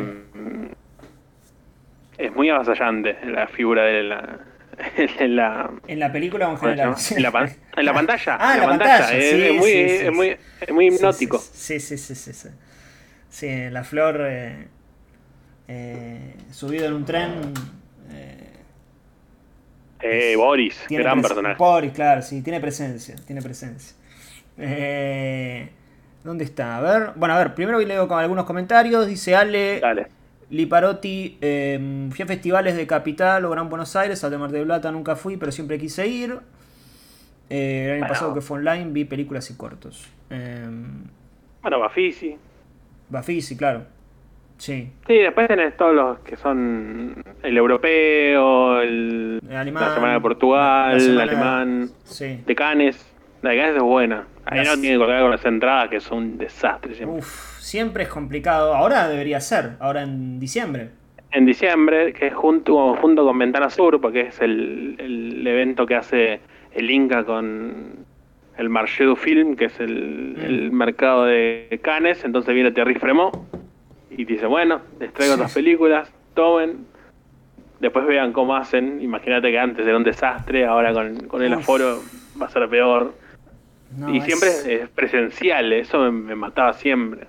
Es muy avasallante la figura de la... en la ¿En la película o en ¿cómo se general? En la, pan- en la pantalla. Ah, en la pantalla, Es, sí, es muy, sí, sí, es muy, es muy hipnótico. Sí, sí, sí, sí. Sí, Sí, la flor eh, eh, subido en un tren. eh, Eh, Boris, gran personaje. Boris, claro, sí, tiene presencia, tiene presencia. Eh, ¿Dónde está? A ver, bueno, a ver, primero leo con algunos comentarios. Dice Ale Dale. Liparotti, eh, fui a festivales de Capital o Gran Buenos Aires, al de Mar del Plata nunca fui, pero siempre quise ir. Eh, el año Bueno. pasado que fue online vi películas y cortos. Eh, Bueno, Bafisi. Bafisi, claro. Sí. Sí, después tenés todos los que son el europeo, el, El alemán, la semana de Portugal, la el semana- alemán, Sí. de Cannes. La de Cannes es buena. Ahí Las- no tiene que colgar con las entradas, que son un desastre siempre. Uf, siempre es complicado. Ahora debería ser, ahora en diciembre. En diciembre, que es junto, junto con Ventana Sur, porque es el, el evento que hace el Inca con el Marché du Film, que es el, Mm. el mercado de Cannes. Entonces viene Thierry Fremont y dice, bueno, les traigo Sí. otras películas, tomen. Después vean cómo hacen. Imagínate que antes era un desastre, ahora con, con el Uf. aforo va a ser peor. No, y siempre es, es presencial, eso me, me mataba siempre.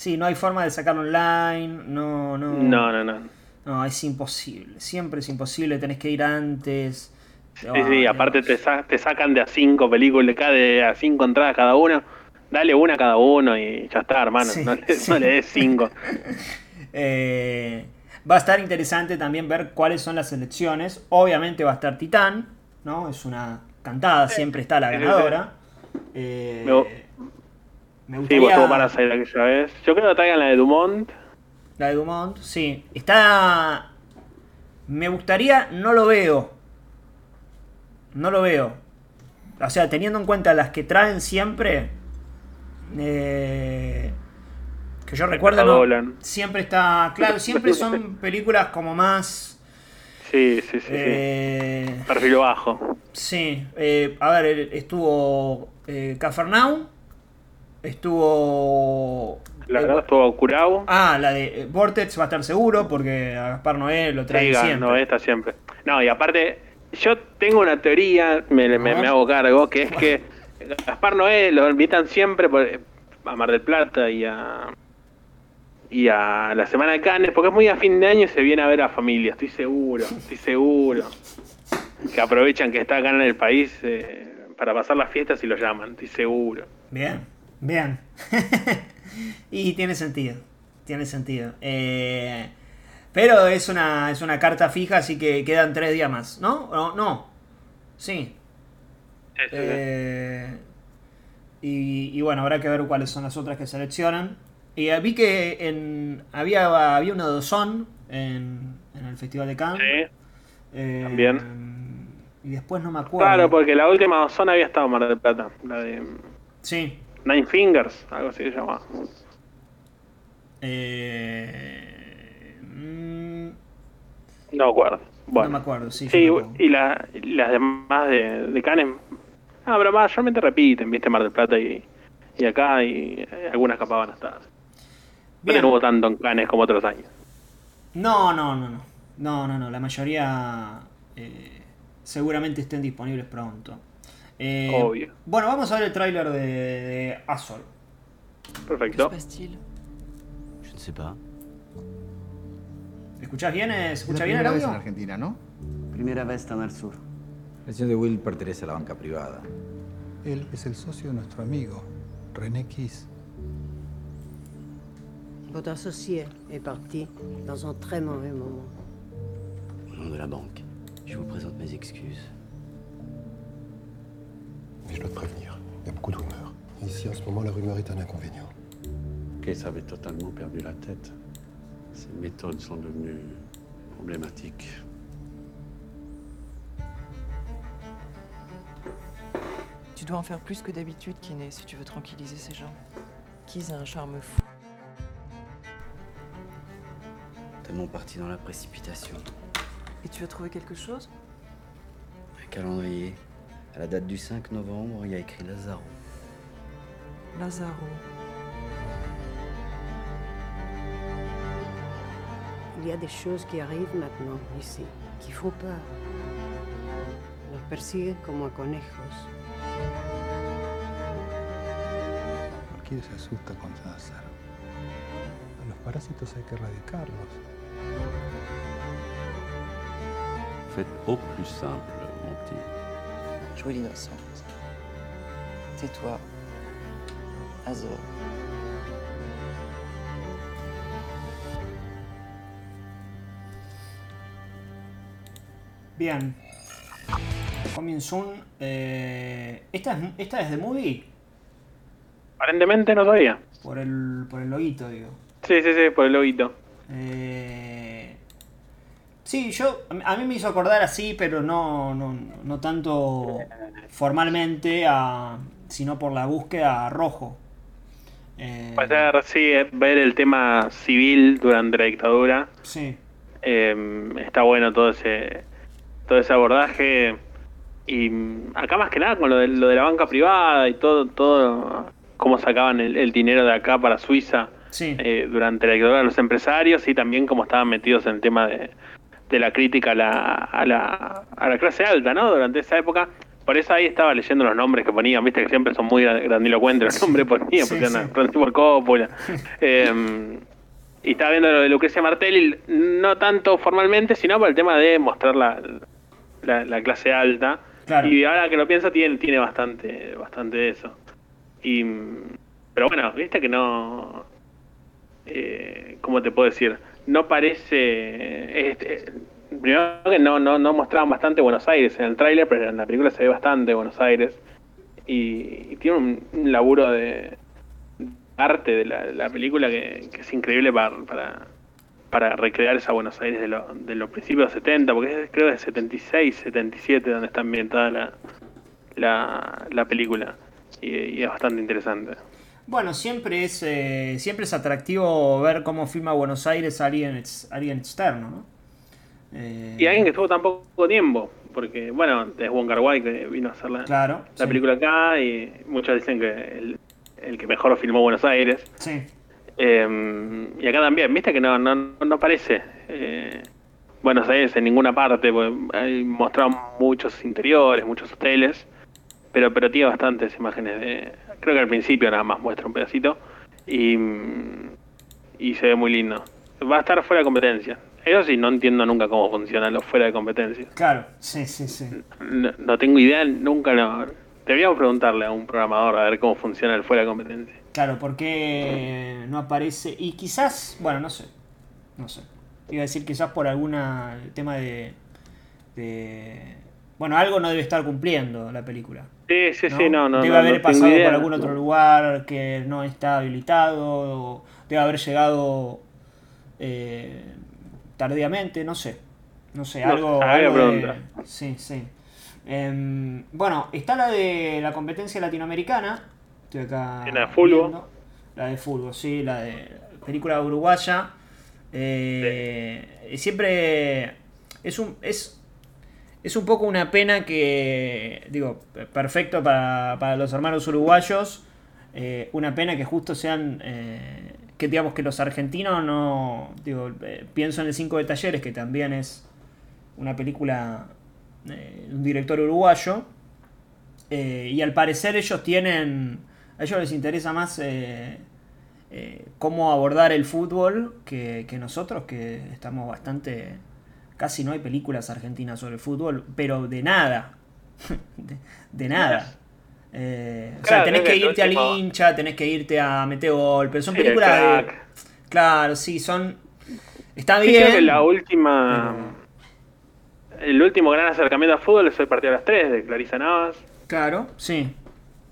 Sí, no hay forma de sacarlo online. No, no. No, no, no. No, es imposible. Siempre es imposible. Tenés que ir antes. Sí, sí, aparte te, sa- te sacan de a cinco películas, cada de a cinco entradas cada uno. Dale una a cada uno y ya está, hermano. Sí, no, le, sí. no le des cinco. Eh, va a estar interesante también ver cuáles son las selecciones. Obviamente va a estar Titán, ¿no? Es una cantada, siempre está la ganadora. Eh, me Sí, gustaría vos tuvo para salir aquella vez. Yo creo que traigan la de Dumont. la de Dumont, sí. Está. Me gustaría, no lo veo. No lo veo. O sea, teniendo en cuenta las que traen siempre. eh, que yo recuerdo, ¿no? Siempre está. Claro, siempre son películas como más. Sí, sí, sí. sí. eh, Perfil bajo. sí. eh, a ver, estuvo. Eh, Cafarnaum. Estuvo. La eh, verdad estuvo curado. Ah, la de eh, Vortex va a estar seguro porque a Gaspar Noé lo trae siempre. no, esta siempre. No, y aparte, yo tengo una teoría, me, me- me hago cargo, que es que Gaspar Noé lo invitan siempre por- a Mar del Plata y a y a la Semana de Cannes, porque es muy a fin de año y se viene a ver a familia, estoy seguro, estoy seguro. Que aprovechan que está acá en el país eh, para pasar las fiestas y lo llaman, estoy seguro. Bien, bien. y tiene sentido. Tiene sentido. Eh, pero es una, es una carta fija, así que quedan tres días más. ¿No? No, no. Sí. Sí, sí, sí. Eh, y, y bueno, habrá que ver cuáles son las otras que seleccionan. Y eh, vi que en, había, había una dozón en, en el Festival de Cannes. Sí. Eh, también. Y después no me acuerdo. Claro, porque la última zona había estado en Mar del Plata, la de Sí. Nine Fingers, algo así se llamaba. Eh, mm, No me acuerdo. Bueno. No me acuerdo, sí. Y, la, y las demás de, de Canes. Ah, pero mayormente repiten, viste, Mar del Plata y, y acá, y eh, algunas capaz van a estar. No hubo tanto en Cannes como otros años. No, no, no, no. No, no, no. La mayoría eh, seguramente estén disponibles pronto. Eh, Obvio. Bueno, vamos a ver el tráiler de, de Azor. Perfecto. Je ne sais pas. ¿Escuchás bien? ¿Se Es escucha la bien el primera vez en audio? Argentina, ¿no? Primera vez tan al sur. El señor de Will pertenece a la banca privada. Él es el socio de nuestro amigo, René Kiss. Votre associé est parti dans un très mauvais moment. Au nom de la banque, je vous présente mes excuses. Mais je dois te prévenir, il y a beaucoup de rumeurs. Ici, en ce moment, la rumeur est un inconvénient. Case avait totalement perdu la tête. Ses méthodes sont devenues problématiques. Tu dois en faire plus que d'habitude, Kiné, si tu veux tranquilliser ces gens. Kiz a un charme fou. Tellement parti dans la précipitation. Et tu as trouvé quelque chose? Un calendrier. À la date du 5 novembre, il y a écrit Lazaro. Lazaro. Il y a des choses qui arrivent maintenant ici qui font peur. Nos persiguen como a conejos. Cualquiera se asusta con César. A los parásitos hay que erradicarlos. Faites au plus simple, mon petit. Jouer l'innocente. Tais-toi. Azor. Bien. Coming soon. Eh, ¿esta, es, ¿Esta es de movie? Aparentemente no sabía. Por el, por el loguito, digo. Sí, sí, sí, por el loguito. Eh, sí, yo. A mí me hizo acordar así, pero no, no, no tanto formalmente, a, sino por la búsqueda a rojo. Eh, ser, sí, eh, ver el tema civil durante la dictadura. Sí. Eh, está bueno todo ese todo ese abordaje y mm, acá más que nada con lo de, lo de la banca privada y todo todo cómo sacaban el, el dinero de acá para Suiza Sí. eh, durante la dictadura de los empresarios y también cómo estaban metidos en el tema de, de la crítica a la, a, la, a la clase alta, ¿no? Durante esa época. Por eso ahí estaba leyendo los nombres que ponían, viste que siempre son muy grandilocuentes los nombres que ponían, Sí, porque sí. Francisco Coppola. Eh, y estaba viendo lo de Lucrecia Martelli, no tanto formalmente, sino por el tema de mostrar la, la, la clase alta. Claro. Y ahora que lo pienso, tiene, tiene bastante, bastante eso. Y, pero bueno, viste que no. Eh, ¿Cómo te puedo decir? No parece. este, primero que no, no, no mostraban bastante Buenos Aires en el tráiler, pero en la película se ve bastante Buenos Aires. Y, tiene un, laburo de arte de la, la película que, es increíble para, para, recrear esa Buenos Aires de, de los principios de los 70, porque es, creo que es 76, 77 donde está ambientada la, la, la película. Y es bastante interesante. Bueno, siempre es, eh, siempre es atractivo ver cómo filma Buenos Aires alguien, alguien externo, ¿no? Eh, Y alguien que estuvo tan poco tiempo, porque, bueno, es Wong Kar Wai que vino a hacer la, Claro, la sí. película acá y muchos dicen que el, el que mejor filmó Buenos Aires. Sí, Eh, y acá también, viste que no, no, no aparece eh, Buenos Aires en ninguna parte, porque mostraron muchos interiores, muchos hoteles, pero, pero tiene bastantes imágenes de... Creo que al principio nada más muestra un pedacito y, y se ve muy lindo. Va a estar fuera de competencia. Eso sí, no entiendo nunca cómo funciona lo fuera de competencia. claro, sí, sí, sí. No, no tengo idea, nunca lo... Deberíamos preguntarle a un programador a ver cómo funciona el fuera de competencia. Claro, ¿por qué no aparece? Y quizás, bueno, no sé, no sé. Iba a decir quizás por alguna tema de, de- Bueno, algo no debe estar cumpliendo la película. Sí, sí, sí, no, no. debe no, haber no pasado idea. por algún otro lugar que no está habilitado, o debe haber llegado eh, tardíamente, no sé. No sé, algo. algo de-. Sí, sí. Em, bueno, está la de la competencia latinoamericana. Estoy acá. La de fútbol. La de fútbol, sí, la de película uruguaya. Eh, Siempre es un. Es, es un poco una pena que, digo, perfecto para, para los hermanos uruguayos, eh, una pena que justo sean, eh, que digamos que los argentinos no. Digo, eh, pienso en el Cinco de Talleres, que también es una película de un director uruguayo. y al parecer ellos tienen. A ellos les interesa más cómo abordar el fútbol que, que nosotros, que estamos bastante. Casi no hay películas argentinas sobre el fútbol, pero de nada. de, de nada. Eh, o sea, tenés que irte al hincha, tenés que irte a meter gol, pero son películas de. Claro, sí, son. Está Sí, bien. creo que la última. El último gran acercamiento al fútbol es el partido a las 3 de Clarisa Navas. Claro, sí.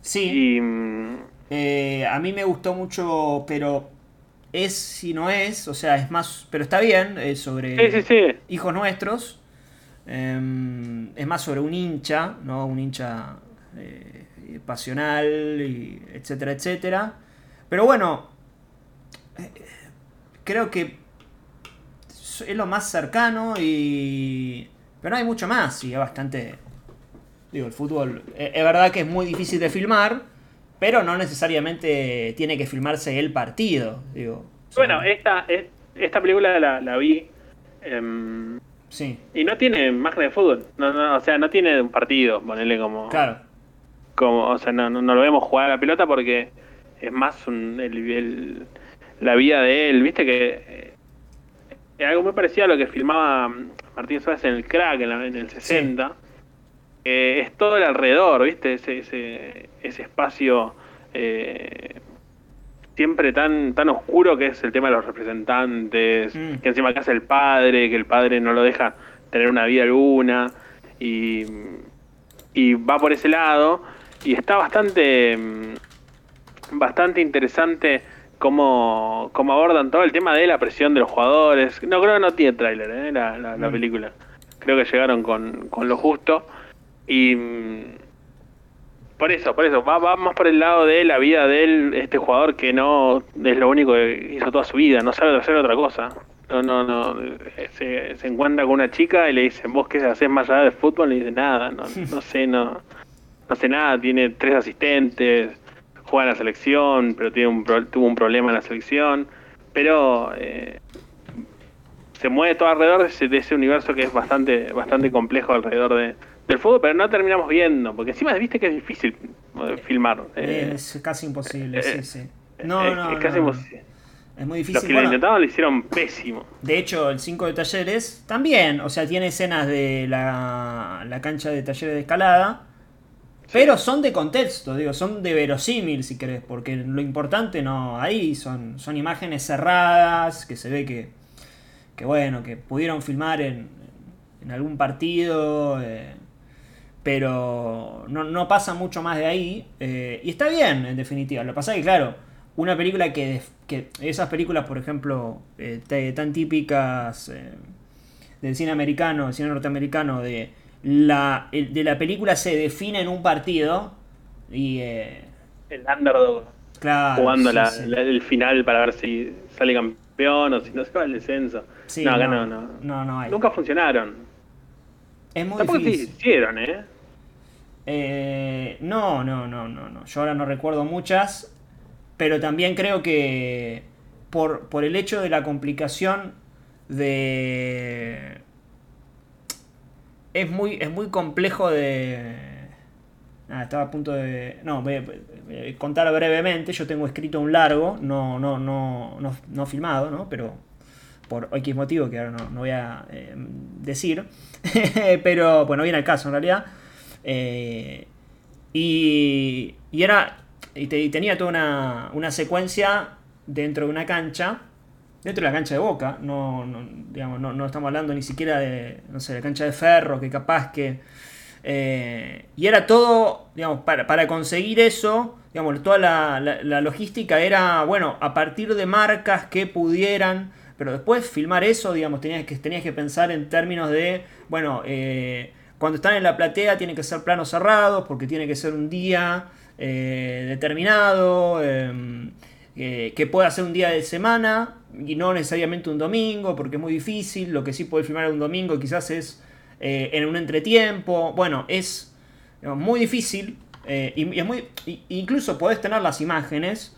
Sí. Y. mm, Eh, a mí me gustó mucho, pero es si no es, o sea, es más, pero está bien, es sobre Sí, sí, sí. hijos nuestros. Em, es más sobre un hincha, ¿no? Un hincha eh, pasional, y etcétera, etcétera. Pero bueno, eh, creo que es lo más cercano y... Pero no hay mucho más y es bastante... Digo, el fútbol eh, es verdad que es muy difícil de filmar, pero no necesariamente tiene que filmarse el partido. Digo, Bueno, esta, es- esta película la, la vi. em, sí, y no tiene imagen de fútbol. No, no, o sea, no tiene un partido, ponerle como. claro. como o sea, no, no, lo vemos jugar a la pelota porque es más un, el, el- la vida de él. Viste que. eh, es algo muy parecido a lo que filmaba mm, Martín Suárez en el crack en, la- en el 60. Eh, es todo el alrededor, ¿viste? Ese, ese, ese espacio eh, siempre tan, tan oscuro que es el tema de los representantes, Mm. que encima que hace el padre, que el padre no lo deja tener una vida alguna, y, y va por ese lado, y está bastante, mm, bastante interesante cómo, cómo abordan todo el tema de la presión de los jugadores. No creo que no tiene tráiler, ¿eh? la, la, la Mm. película. Creo que llegaron con, con lo justo. Y mm, por eso, por eso, va, va más por el lado de la vida de él, este jugador que no es lo único que hizo toda su vida, no sabe hacer otra cosa. No, no, no. Se, se encuentra con una chica y le dicen, ¿vos qué haces más allá del fútbol? Y dice, nada, no, no sé, no, no sé nada. Tiene tres asistentes, juega en la selección, pero tiene un, tuvo un problema en la selección. Pero eh, se mueve todo alrededor de ese, de ese universo que es bastante bastante complejo alrededor de, del fútbol, pero no terminamos viendo, porque encima viste que es difícil eh, filmar. eh, es casi imposible, eh, sí, sí. No, es- no, es casi no, imposible. Es muy Los difícil. que lo intentaron lo hicieron pésimo. de hecho, el 5 de talleres también, o sea, tiene escenas de la, la cancha de talleres de escalada, pero son de contexto, digo, son de verosímil si querés, porque lo importante no ahí son, son imágenes cerradas, que se ve que, que bueno, que pudieron filmar en, en algún partido, eh, pero no, no pasa mucho más de ahí, eh, y está bien, en definitiva. Lo que pasa es que, claro, una película que, que esas películas, por ejemplo, eh, tan típicas eh, del cine americano, del cine norteamericano, de la, el- de la película se define en un partido y... eh, El underdog claro, jugando sí, la- sí. la- el final para ver si sale campeón o si no se va el descenso. Sí, no, acá no, no, no. no, no hay. Nunca funcionaron. Es muy Tampoco se difícil. hicieron, ¿eh? Eh, no, no, no, no, no. Yo ahora no recuerdo muchas, pero también creo que por, por el hecho de la complicación de... Es muy, es muy complejo de... Ah, estaba a punto de... No, voy a, contar brevemente. Yo tengo escrito un largo, no, no, no, no, no filmado, ¿no? Pero por X motivo que ahora no, no voy a eh, decir. Pero bueno, viene el caso en realidad. Eh, y, y era. Y, te- y tenía toda una, una secuencia dentro de una cancha. Dentro de la cancha de boca. No, no, digamos, no, no estamos hablando ni siquiera de. No sé, la cancha de ferro, que capaz que. eh, y era todo, digamos, para, para conseguir eso, digamos, toda la, la- la logística era, bueno, a partir de marcas que pudieran, pero después filmar eso, digamos, tenías que, tenías que pensar en términos de, bueno, eh, cuando están en la platea tiene que ser planos cerrados, porque tiene que ser un día eh, determinado, eh, eh, que pueda ser un día de semana y no necesariamente un domingo, porque es muy difícil, lo que sí puede filmar un domingo quizás es eh, en un entretiempo, bueno, es muy difícil, y, es muy, incluso podés tener las imágenes,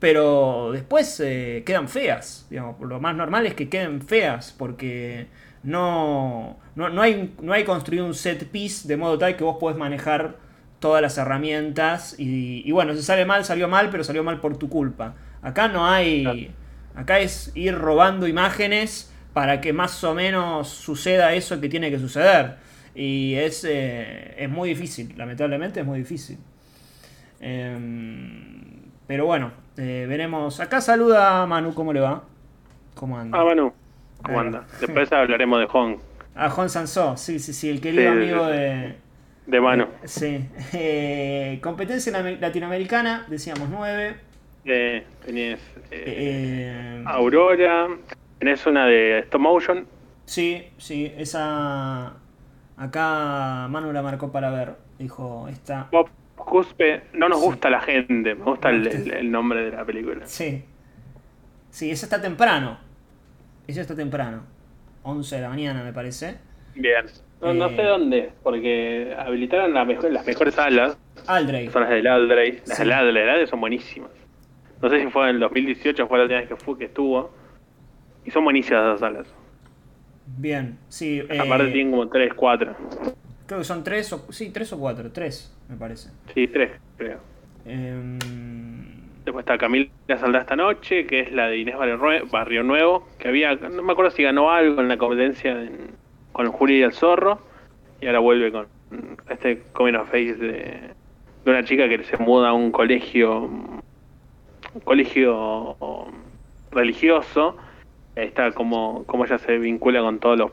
pero después quedan feas. Digamos, lo más normal es que queden feas, porque no, no, no hay, no hay construido un set piece de modo tal que vos podés manejar todas las herramientas y, y bueno, si sale mal, salió mal, pero salió mal por tu culpa. Acá no hay... Acá es ir robando imágenes para que más o menos suceda eso que tiene que suceder. Y es, eh, es muy difícil, lamentablemente es muy difícil. Em, pero bueno, eh, veremos. Acá saluda a Manu, ¿cómo le va? ¿Cómo anda? Ah, Manu, ¿cómo Ahí anda? va. Después hablaremos de Hong, A Juan Sansó, sí, sí, sí, el querido Sí, amigo de... de Manu. Sí. Eh, competencia latinoamericana, decíamos 9. Eh, tenés eh, Eh, Aurora, tenés una de stop motion. Sí, sí, esa. Acá Manu la marcó para ver. Dijo, esta. Bob Cuspe, no nos Sí. gusta la gente, me gusta el, el- el nombre de la película. Sí. Sí, esa está temprano. Esa está temprano. 11 de la mañana, me parece. Bien. No, no Eh. sé dónde, porque habilitaron la mejor- las mejores salas, Aldrey. son las del Aldrey. Las Sí. del Aldrey, las Aldrey son buenísimas. No sé si fue en el 2018 o fue la última vez que, fue, que estuvo. Y son buenísimas esas salas. Bien, sí. eh, Aparte tienen como 3, 4. Creo que son 3 o. Sí, 3 o 4. 3, me parece. Sí, 3, creo. Em, Después está Camila Saldrá esta noche, que es la de Inés Barrio, Nue- Barrio Nuevo, que había, no me acuerdo si ganó algo en la competencia en- con Julia y el Zorro, y ahora vuelve con este coming of face de, de una chica que se muda a un colegio, un colegio religioso, está como, como ella se vincula con toda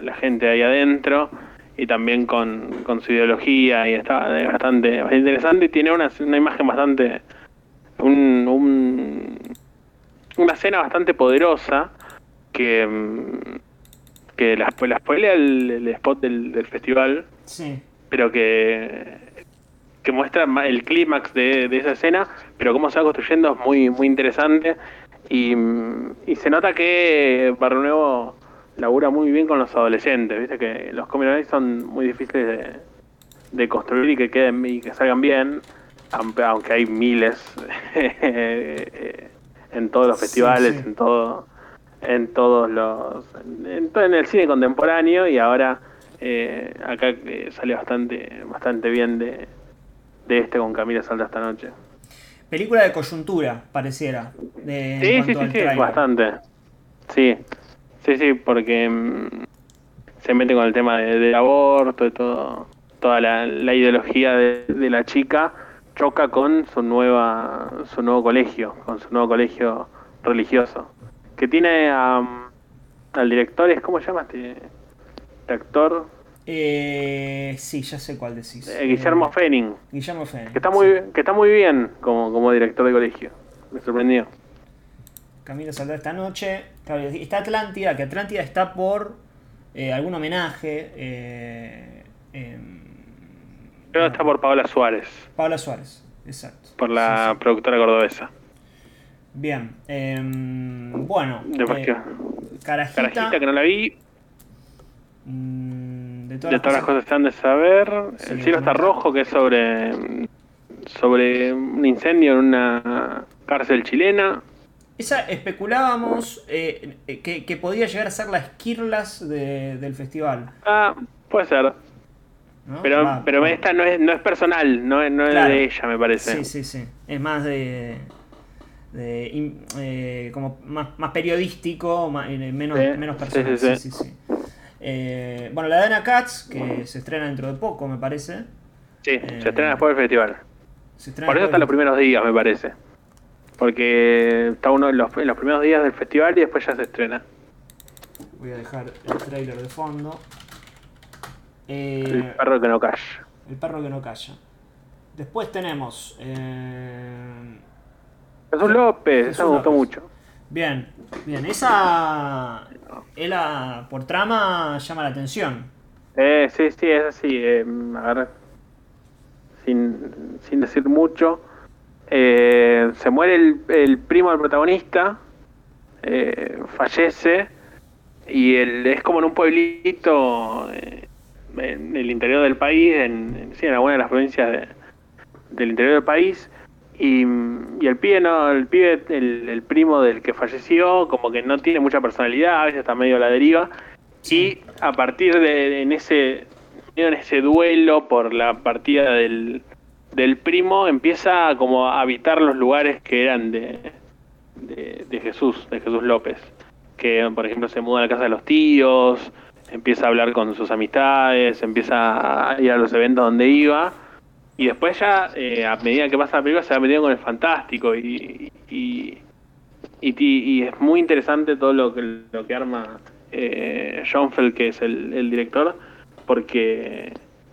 la gente ahí adentro y también con, con su ideología y está bastante, bastante interesante y tiene una, una imagen bastante un, un- una escena bastante poderosa que mm, que la, la spoilea el, el spot del, del festival sí. pero que que muestra el clímax de, de esa escena pero cómo se va construyendo es muy muy interesante. Y, mm, y se nota que Barrio Nuevo labura muy bien con los adolescentes viste que los comedy son muy difíciles de, de construir y que queden y que salgan bien aunque, hay miles en todos los festivales sí. en todo en todos los en, en el cine contemporáneo y ahora eh, acá eh, sale bastante bastante bien de, de este con Camila Salta esta noche Película de coyuntura, pareciera. de- en sí sí sí al sí tráiler. bastante sí sí sí porque mm, se mete con el tema de- del aborto y todo toda la, la ideología de, de la chica choca con su nueva su nuevo colegio con su nuevo colegio religioso que tiene a, al director es cómo se llama este, este actor Eh, sí, ya sé cuál decís. Eh, Guillermo Eh, Fenning Guillermo Fenning. que está muy que está muy bien como, como director de colegio me sorprendió Camilo saldrá esta noche. Está Atlántida, que Atlántida está por eh, algún homenaje. Eh, em, creo que está por Paola Suárez Paula Suárez, exacto. por la Sí, sí. productora cordobesa Bien. em, bueno. Eh, que- Carajita. Carajita que no la vi mm, de todas, de las todas las cosas- que han de saber Sí, el cielo está rojo que es sobre sobre un incendio en una cárcel chilena Esa especulábamos eh, eh, que, que podía llegar a ser la Esquirlas de- del festival. ah puede ser ¿no? pero pero va. esta no es no es personal no es, no es Claro. de ella me parece Sí, sí, sí. Es más de. eh, como más, más periodístico, más- eh, menos, Sí, menos personal. sí, Sí, sí. Eh, bueno, la de Ana Katz, que se estrena dentro de poco, me parece. sí Eh, se estrena después del festival Se estrena Por eso hasta los primeros días, me parece. Porque está uno en los, en los primeros días del festival y después ya se estrena. Voy a dejar el trailer de fondo. Eh, El perro que no calla. el perro que no calla. Después tenemos. eh, Jesús López, Jesús eso me gustó López. mucho. Bien, bien. Esa. Ella, por trama, llama la atención. Eh, sí, sí, es así. eh, a ver, sin, sin decir mucho. eh, se muere el, el primo del protagonista. fallece. Y él es como en un pueblito eh, en el interior del país, en, en- sí, en alguna de las provincias de- del interior del país. Y, y el pibe no, el pibe, el, el primo del que falleció, como que no tiene mucha personalidad, a veces está medio a la deriva. Y a partir de en ese, en ese duelo por la partida del, del primo, empieza como a habitar los lugares que eran de, de, de Jesús, de Jesús López. Que por ejemplo se muda a la casa de los tíos, empieza a hablar con sus amistades, empieza a ir a los eventos donde iba. Y después ya, eh, a medida que pasa la película, se va metiendo con el fantástico y, y, y, y es muy interesante todo lo que, lo que arma eh, Schoenfeld, que es el, el director, porque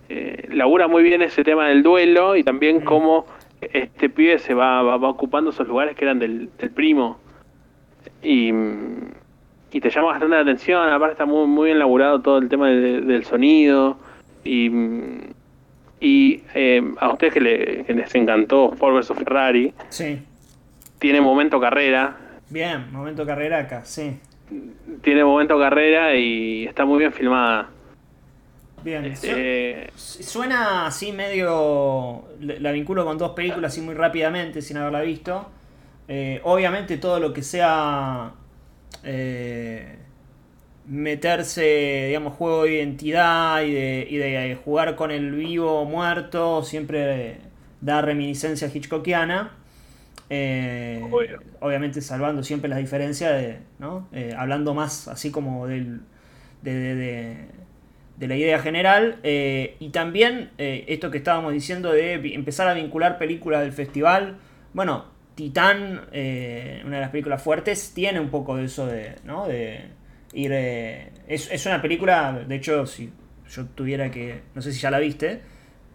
eh, labura muy bien ese tema del duelo y también cómo este pibe se va, va, va ocupando esos lugares que eran del, del primo. Y, y te llama bastante la atención, aparte está muy, muy bien laburado todo el tema de- del sonido. Y, y eh, a ustedes que, le- que les encantó Ford vs Ferrari, Sí. tiene momento carrera, Bien, momento carrera acá, sí. tiene momento carrera y está muy bien filmada. Bien. Eh, Suena así medio. La vinculo con dos películas así muy rápidamente, sin haberla visto. Eh, obviamente todo lo que sea. Eh, meterse, digamos, juego de identidad y de, y de jugar con el vivo o muerto siempre da reminiscencia hitchcockiana. Eh, obviamente salvando siempre las diferencias de, ¿no? Eh, hablando más así como del, de, de- de- la idea general eh, y también esto que estábamos diciendo de empezar a vincular películas del festival bueno Titán eh, una de las películas fuertes tiene un poco de eso de ¿no? de ir eh, es, es una película de hecho si yo tuviera que no sé si ya la viste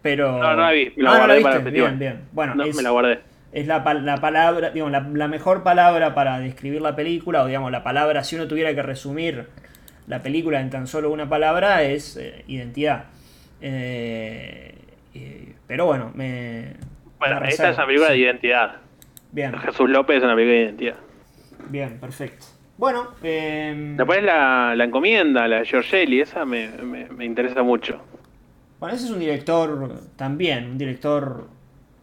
pero No, no la vi, me la Ah, ¿no guardé viste? para el festival. bien bien bueno No, es- me la guardé. es la, la palabra, digamos, la, la mejor palabra para describir la película, o digamos, la palabra, si uno tuviera que resumir la película en tan solo una palabra, es eh, identidad. Pero bueno, me. bueno, la esta es una película de identidad. Bien, Jesús López es una película de identidad. bien, perfecto. Bueno, eh, Después la, la encomienda, la de Giorgelli, esa me, me, me interesa mucho. bueno, ese es un director también, un director.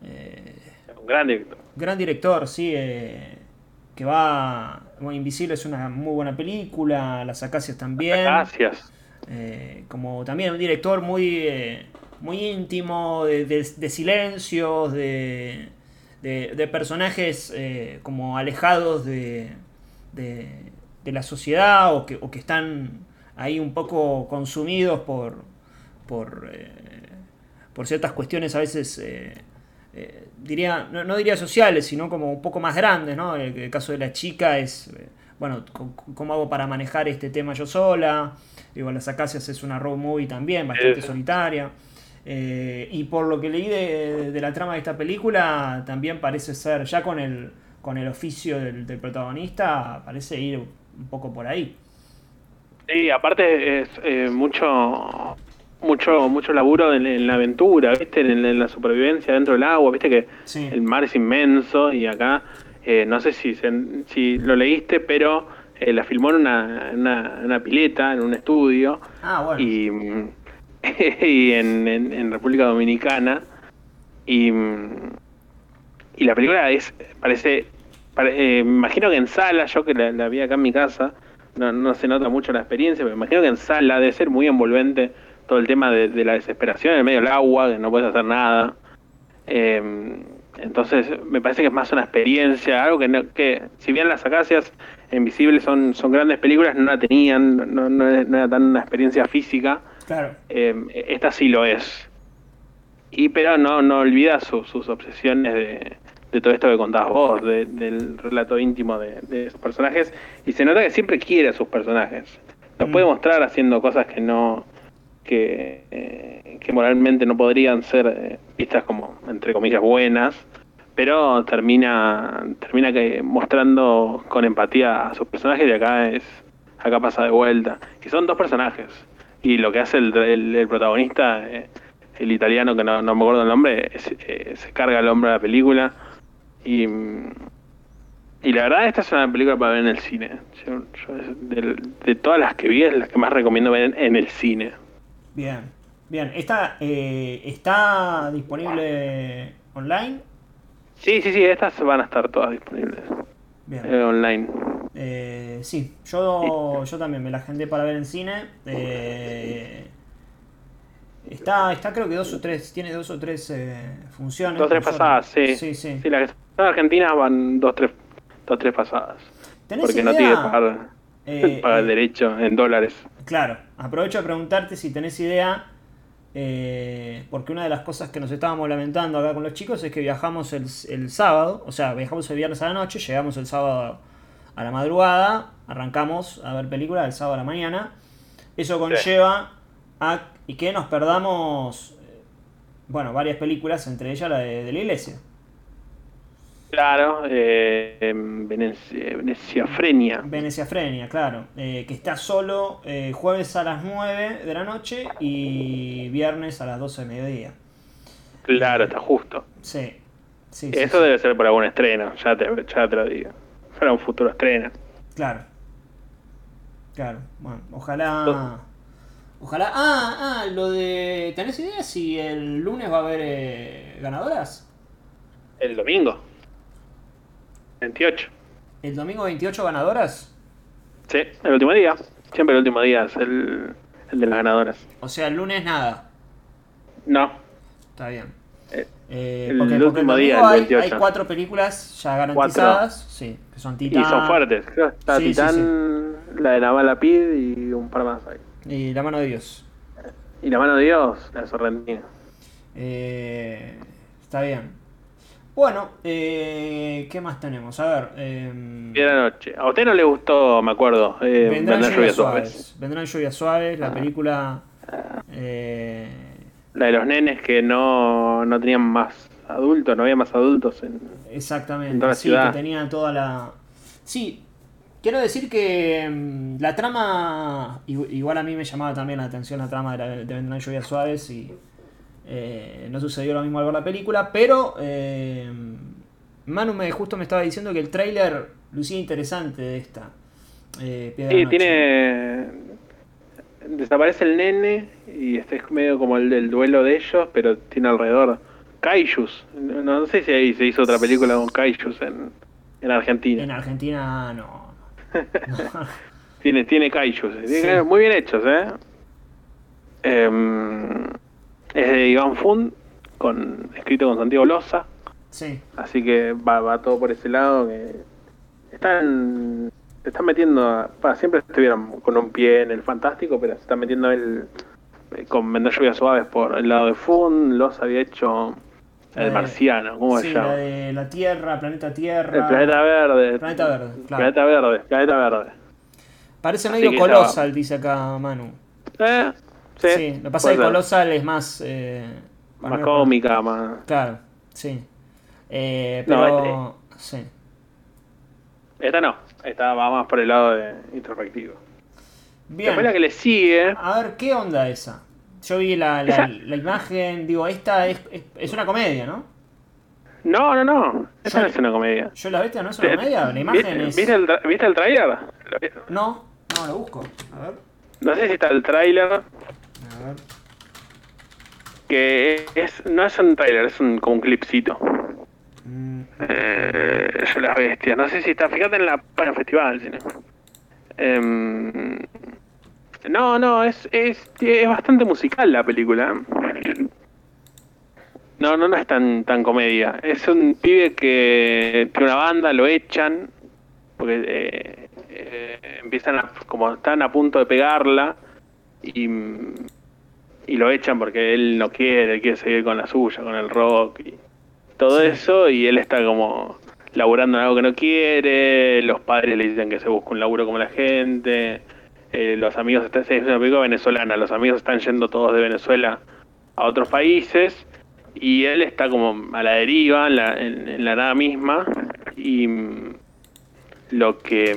eh, Un gran director. Gran director, sí. eh, que va. Bueno, Invisible es una muy buena película. Las Acacias también. Gracias. Eh, como también un director muy, muy íntimo, de, de- de silencios, de, de- de personajes eh, como alejados de, de, de la sociedad o que, o que están ahí un poco consumidos por, por, eh, por ciertas cuestiones a veces, eh, eh, diría, no, no diría sociales, sino como un poco más grandes, ¿no? El, el caso de la chica es, bueno, ¿cómo hago para manejar este tema yo sola? Digo, Las Acacias es una road movie también, bastante solitaria. Eh, y por lo que leí de, de la trama de esta película, también parece ser, ya con el, con el oficio del, del protagonista, parece ir un poco por ahí. Sí, aparte es eh, mucho mucho mucho laburo en, en la aventura, ¿viste? En, en la supervivencia dentro del agua, ¿viste? Que Sí. el mar es inmenso y acá, eh, no sé si, se- si lo leíste, pero eh, la filmó en una, una, una pileta, en un estudio. Ah, bueno. y, mm, y en, República Dominicana. Y, y la película es parece pare- eh, imagino que en sala yo que la, vi acá en mi casa no, no se nota mucho la experiencia pero imagino que en sala debe ser muy envolvente todo el tema de, de la desesperación en el medio del agua que no puedes hacer nada. Eh, entonces me parece que es más una experiencia algo que, no- que si bien las acacias invisibles son son grandes películas no la tenían no, no, no era tan una experiencia física Claro. eh, esta sí lo es. Y pero no, no olvida su- sus obsesiones de, de todo esto que contabas vos, de- del relato íntimo de, de sus personajes. Y se nota que siempre quiere a sus personajes. Los puede mostrar haciendo cosas que no. que, eh, que moralmente no podrían ser eh, vistas como, entre comillas, buenas. Pero termina termina que mostrando con empatía a sus personajes y acá es acá pasa de vuelta. Y son dos personajes. Y lo que hace el, el- el protagonista, eh, el italiano que no, no me acuerdo el nombre, es- eh, se carga el hombro de la película. Y, y la verdad, esta es una película para ver en el cine. Yo- yo de, todas las que vi, es la que más recomiendo ver en, en el cine. Bien, bien. ¿Está, eh, ¿Está disponible online? Sí, sí, sí, estas van a estar todas disponibles Bien. eh, online. Eh, sí, yo, yo también me la agendé para ver en cine. Eh, está, está creo que dos o tres, tiene dos o tres eh, funciones. Dos, tres por suerte. pasadas, sí. Sí, sí. Sí, las que están en Argentina van dos, tres, dos, tres pasadas. ¿Tenés Porque no tiene que pagar, pagar el derecho en dólares. Claro, aprovecho a preguntarte si tenés idea, eh, porque una de las cosas que nos estábamos lamentando acá con los chicos es que viajamos el, el sábado, o sea, viajamos el viernes a la noche, llegamos el sábado a la madrugada, arrancamos a ver películas el sábado a la mañana. Eso conlleva a y que nos perdamos, eh, bueno, varias películas, entre ellas la de, de la iglesia. Claro, eh, en Venecia, Veneciafrenia. Veneciafrenia, claro. eh, que está solo eh, jueves a las 9 de la noche y viernes a las 12 de mediodía. Claro, está justo. Sí. sí, Eso sí. debe ser por algún estreno, ya te, ya te lo digo. Para un futuro estreno. Claro. Claro. Bueno, ojalá. Ojalá. Ah, ah, lo de. ¿Tenés idea si el lunes va a haber eh, ganadoras? El domingo. 28. ¿El domingo 28 ganadoras? Sí, el último día. Siempre el último día es el, el de las ganadoras. O sea, el lunes nada. No. Está bien. Eh, Eh, el porque, último porque el domingo día, el hay, 28. hay cuatro películas ya garantizadas. Sí, que son Titán. Y son fuertes. Está Sí, sí, Titán, la de la mala pid y un par más ahí. Y La mano de Dios. Y la mano de Dios, la Sorrentina. Eh, está bien. Bueno, eh, ¿qué más tenemos? A ver. em, de la noche. A usted no le gustó, me acuerdo. Eh, vendrán Vendrán lluvias suaves. suaves. Vendrán lluvias suaves. La película. eh, La de los nenes que no, no tenían más adultos, no había más adultos en, en exactamente. toda la Sí, ciudad. que tenía toda la. Sí. Quiero decir que mm, la trama, igu- igual a mí me llamaba también la atención la trama de, la, de Vendrán lluvias suaves y eh, no sucedió lo mismo al ver la película, pero eh, Manu me, justo me estaba diciendo que el tráiler lucía interesante de esta. eh, Sí, tiene. Desaparece el nene y este es medio como el del duelo de ellos, pero tiene alrededor Kaijus. No, no sé si ahí se hizo otra película con Kaijus en, en Argentina. En Argentina no. no. Tiene, tiene Kaijus. Tiene- Sí. Muy bien hechos, ¿eh? Em, es de Iván Fund, con, escrito con Santiago Loza. Sí, Así que va, va todo por ese lado. que Están, se están metiendo, a- pa, siempre estuvieron con un pie en el fantástico, pero se están metiendo el, eh, con Vender lluvias suaves por el lado de Fun. Los había hecho La el marciano, ¿cómo sí, se la llama? de la Tierra, Planeta Tierra. El planeta verde. Planeta Verde, claro. Planeta verde, planeta verde. Parece medio que Colossal, dice acá Manu. Eh, sí, Sí, lo que pasa es que. Colossal es más. eh, Más cómica, más. Claro, sí. Eh, No, pero. sí. Esta no, esta va más por el lado de introspectivo. Bien. Después la que le sigue. A ver, ¿qué onda esa? Yo vi la, la, imagen, digo, esta es, es, es una comedia, ¿no? No, no, no. Esa no es una comedia. Yo la bestia no es una comedia, la imagen es. ¿Viste el, tra- ¿Viste el trailer? No, no, lo busco. A ver. No sé si está el trailer. A ver. Que es, no es un trailer, es un, como un clipcito. Mm, Eh, yo la bestia. No sé si está. Fíjate en la página festival. si no. Em, no, no, es, es, es bastante musical la película. No, no, no es tan, tan comedia. Es un pibe que tiene una banda, lo echan, porque eh, eh, empiezan a, como están a punto de pegarla, y, y lo echan porque él no quiere, él quiere seguir con la suya, con el rock y todo eso, y él está como laburando en algo que no quiere, los padres le dicen que se busque un laburo como la gente, eh, los amigos, están, es una película venezolana, los amigos están yendo todos de Venezuela a otros países, y él está como a la deriva, en la, en- en la nada misma, y lo que...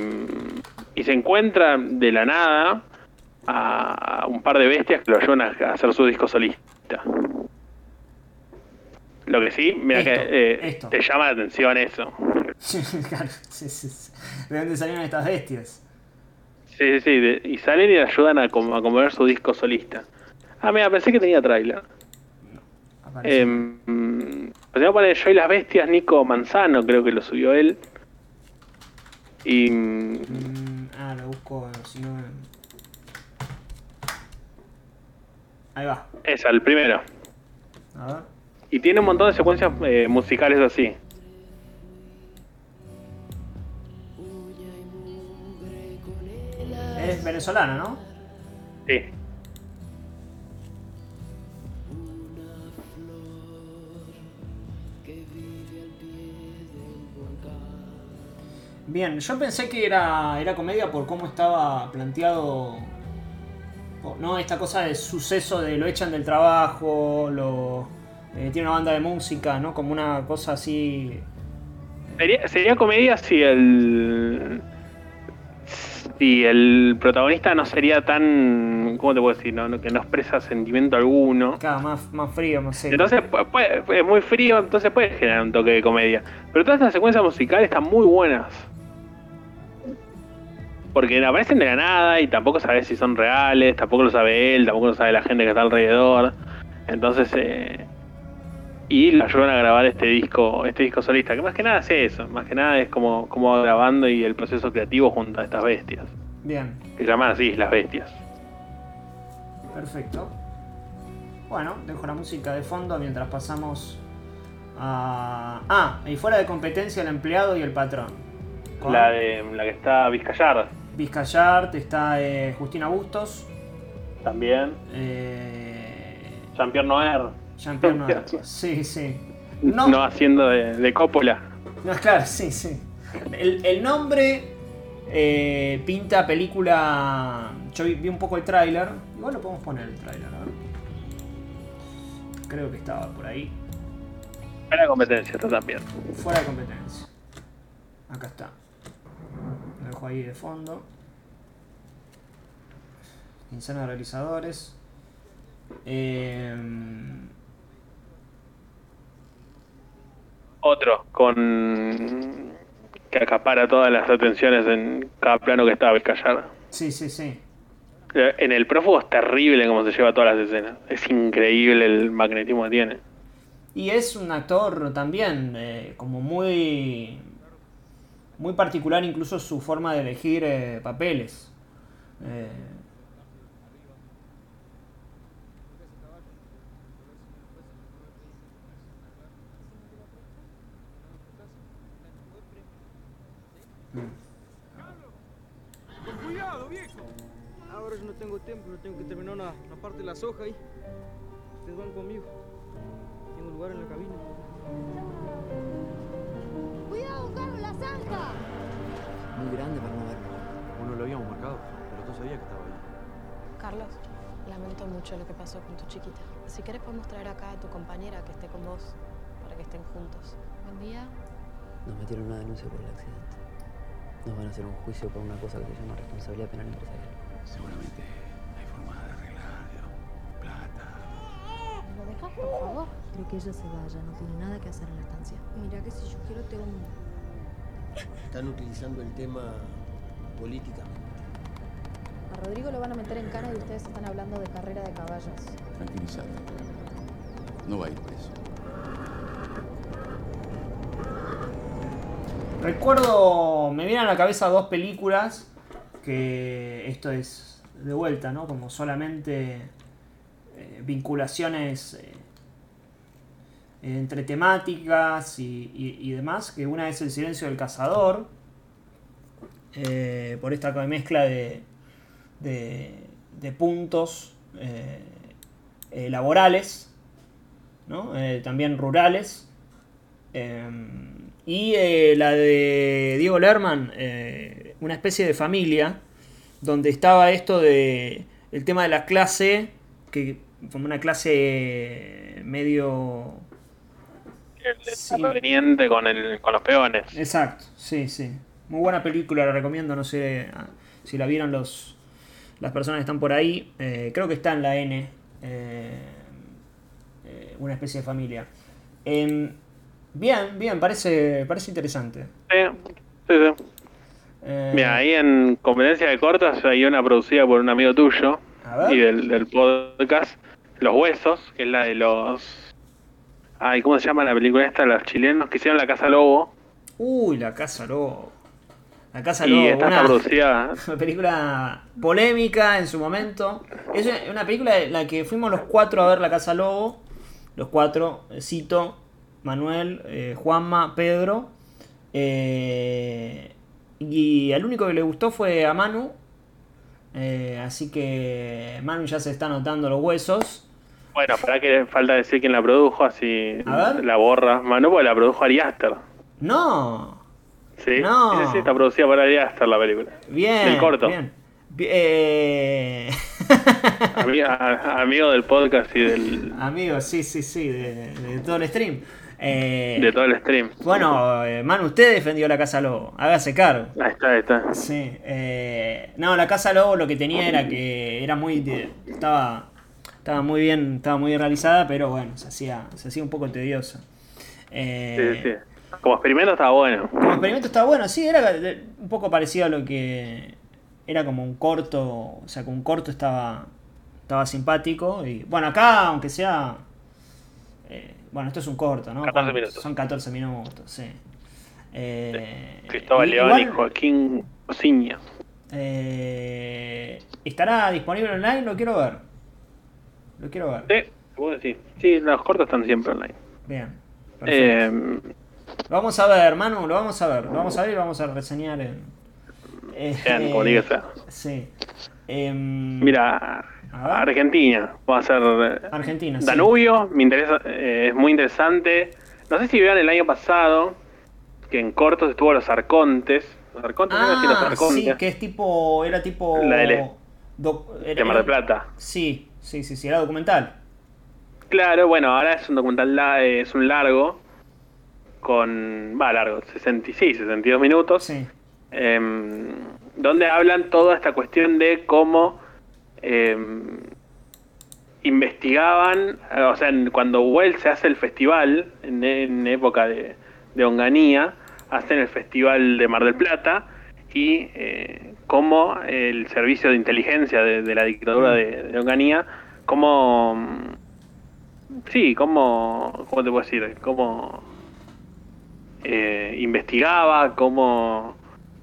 y se encuentra de la nada a un par de bestias que lo ayudan a hacer su disco solista. Lo que sí, mira que eh, te llama la atención eso. claro, sí, sí, sí. ¿De dónde salieron estas bestias? Sí, sí, sí. de- y salen y le ayudan a, com- a componer su disco solista. Ah, mira, pensé que tenía trailer. Aparece. Em, O sea, pone Yo y las bestias, Nico Manzano, creo que lo subió él. Y. Mm, ah, lo busco, si no... Ahí va. Es el primero. A ver. Y tiene un montón de secuencias eh, musicales así. Es venezolano, ¿no? Sí. Bien, yo pensé que era, era comedia por cómo estaba planteado. No, esta cosa de suceso de lo echan del trabajo, lo eh, tiene una banda de música, ¿no? Como una cosa así. Sería, sería comedia si el. Si el protagonista no sería tan. ¿Cómo te puedo decir? No, que no expresa sentimiento alguno. Claro, más, más frío, más seco. Entonces puede- es muy frío, entonces puede generar un toque de comedia. Pero todas estas secuencias musicales están muy buenas. Porque aparecen de la nada y tampoco sabes si son reales, tampoco lo sabe él, tampoco lo sabe la gente que está alrededor. Entonces, eh, y lo ayudan a grabar este disco, este disco solista, que más que nada es eso, más que nada es como, como grabando y el proceso creativo junto a estas bestias, Bien, que se llaman así, las bestias. perfecto. Bueno, dejo la música de fondo mientras pasamos a. Ah, y fuera de competencia el empleado y el patrón. La de la que está Vizcayar Vizcayart, está eh, Justina Bustos, también, eh, Jean-Pierre Noer. Jean-Pierre Noir. Sí, sí. No, No, haciendo de, de Coppola. No, claro, sí, sí. El, el nombre eh, pinta película. Yo vi, vi un poco el tráiler. Igual lo podemos poner el tráiler, a ver. Creo que estaba por ahí. Era competencia, esto también. Fuera de competencia. Acá está. Lo dejo ahí de fondo. De realizadores. Eh, Otro, con. que acapara todas las atenciones en cada plano que estaba Vizcayar. sí, sí, sí. Eh, En el prófugo es terrible cómo se lleva todas las escenas. Es increíble el magnetismo que tiene. Y es un actor también, eh, como muy. Muy particular, incluso su forma de elegir eh, papeles. Eh, Ahora yo no tengo tiempo, no tengo que terminar una parte de la soja ahí. Ustedes van conmigo. Tengo lugar en la cabina. ¡Cuidado, Carlos, la zanja! Muy grande para no verlo. Uno lo habíamos marcado, pero tú sabías que estaba ahí. Carlos, lamento mucho lo que pasó con tu chiquita. Si quieres podemos traer acá a tu compañera que esté con vos para que estén juntos. Buen día. Nos metieron una denuncia por el accidente. Nos van a hacer un juicio por una cosa que se llama responsabilidad penal empresarial. Seguramente hay forma de arreglarlo. Plata. ¿Me lo dejas, por favor? Creo que ella se vaya, no tiene nada que hacer en la estancia. Mira que si yo quiero te hundo. Están utilizando el tema políticamente. A Rodrigo lo van a meter en cana y ustedes están hablando de carrera de caballos. Tranquilízate. No va a ir preso. recuerdo. me vienen a la cabeza dos películas que esto es de vuelta, ¿no? Como solamente eh, vinculaciones eh, entre temáticas y, y- demás. Que una es El silencio del cazador. eh, por esta mezcla de, de, puntos eh, eh, laborales, ¿no? También rurales. Y la de Diego Lerman, una especie de familia, donde estaba esto de el tema de la clase, que como una clase medio... Sí. Proveniente con, el, con los peones. Exacto, sí, sí. Muy buena película, la recomiendo, no sé ah, si la vieron los las personas que están por ahí. Eh, creo que está en la N. eh, eh, una especie de familia. Em, bien, bien, parece, parece interesante. Sí, sí, sí. Mira, ahí en competencia de cortas hay una producida por un amigo tuyo y del, del podcast Los Huesos, que es la de los Ay, ¿cómo se llama la película esta? Los chilenos que hicieron La Casa Lobo. Uy, La Casa Lobo. La Casa Y Lobo. esta está una- producida. Una película polémica en su momento. Es una película en la que fuimos los cuatro a ver La Casa Lobo. Los cuatro, eh, Cito, Manuel, eh, Juanma, Pedro. Eh, y al único que le gustó fue a Manu. Eh, así que Manu ya se está notando los huesos. Bueno, para que falta decir quién la produjo, así A ver. la borra. Manu, porque la produjo Ari Aster. No, Sí, No. sí, sí, está producida por Ari Aster la película. bien. El corto. bien. Bi- eh, a- amigo del podcast y del, Amigo, sí, sí, sí, de, de todo el stream. Eh, de todo el stream. Bueno, eh, Manu, usted defendió la Casa Lobo, hágase cargo. Ahí está, ahí está. Sí, eh, no, la Casa Lobo lo que tenía era que era muy, de- estaba, estaba muy bien, estaba muy bien realizada, pero bueno, se hacía, se hacía un poco tediosa. Eh, Sí, sí. Como experimento está bueno. Como experimento estaba bueno, sí, era un poco parecido a lo que era como un corto, o sea, que un corto estaba, estaba simpático. Y bueno, acá, aunque sea, eh, bueno, esto es un corto, ¿no? 14 minutos. Son 14 minutos, sí. Eh, Cristóbal León igual, y Joaquín Ociña. eh, ¿Estará disponible online? Lo quiero ver. Lo quiero ver. Sí, puedo decir. Sí, los cortos están siempre online. Bien. Eh, Lo vamos a ver, Manu, lo vamos a ver. Lo vamos a ver y lo vamos a reseñar en. eh, Bien, como. Sí. Em, mira, Argentina. Va a ser eh, Argentina, sí. Danubio. Me interesa, eh, es muy interesante. No sé si vean el año pasado que en cortos estuvo Los Arcontes. Los Arcontes, no sé si Los Ah, Arcontes. sí, que es tipo. Era tipo. La L. era- de Mar del Plata. Sí, sí, sí, sí, era documental. Claro, bueno, ahora es un documental, eh, es un largo, con, va, largo, 66, 62 minutos, em, donde hablan toda esta cuestión de cómo em, investigaban, eh, o sea, cuando Wells se hace el festival, en, en época de, de Onganía, hacen el festival de Mar del Plata, y eh, cómo el servicio de inteligencia de, de la dictadura de, de Onganía, cómo... mm, Sí, cómo, ¿cómo te puedo decir? Cómo eh, investigaba, cómo,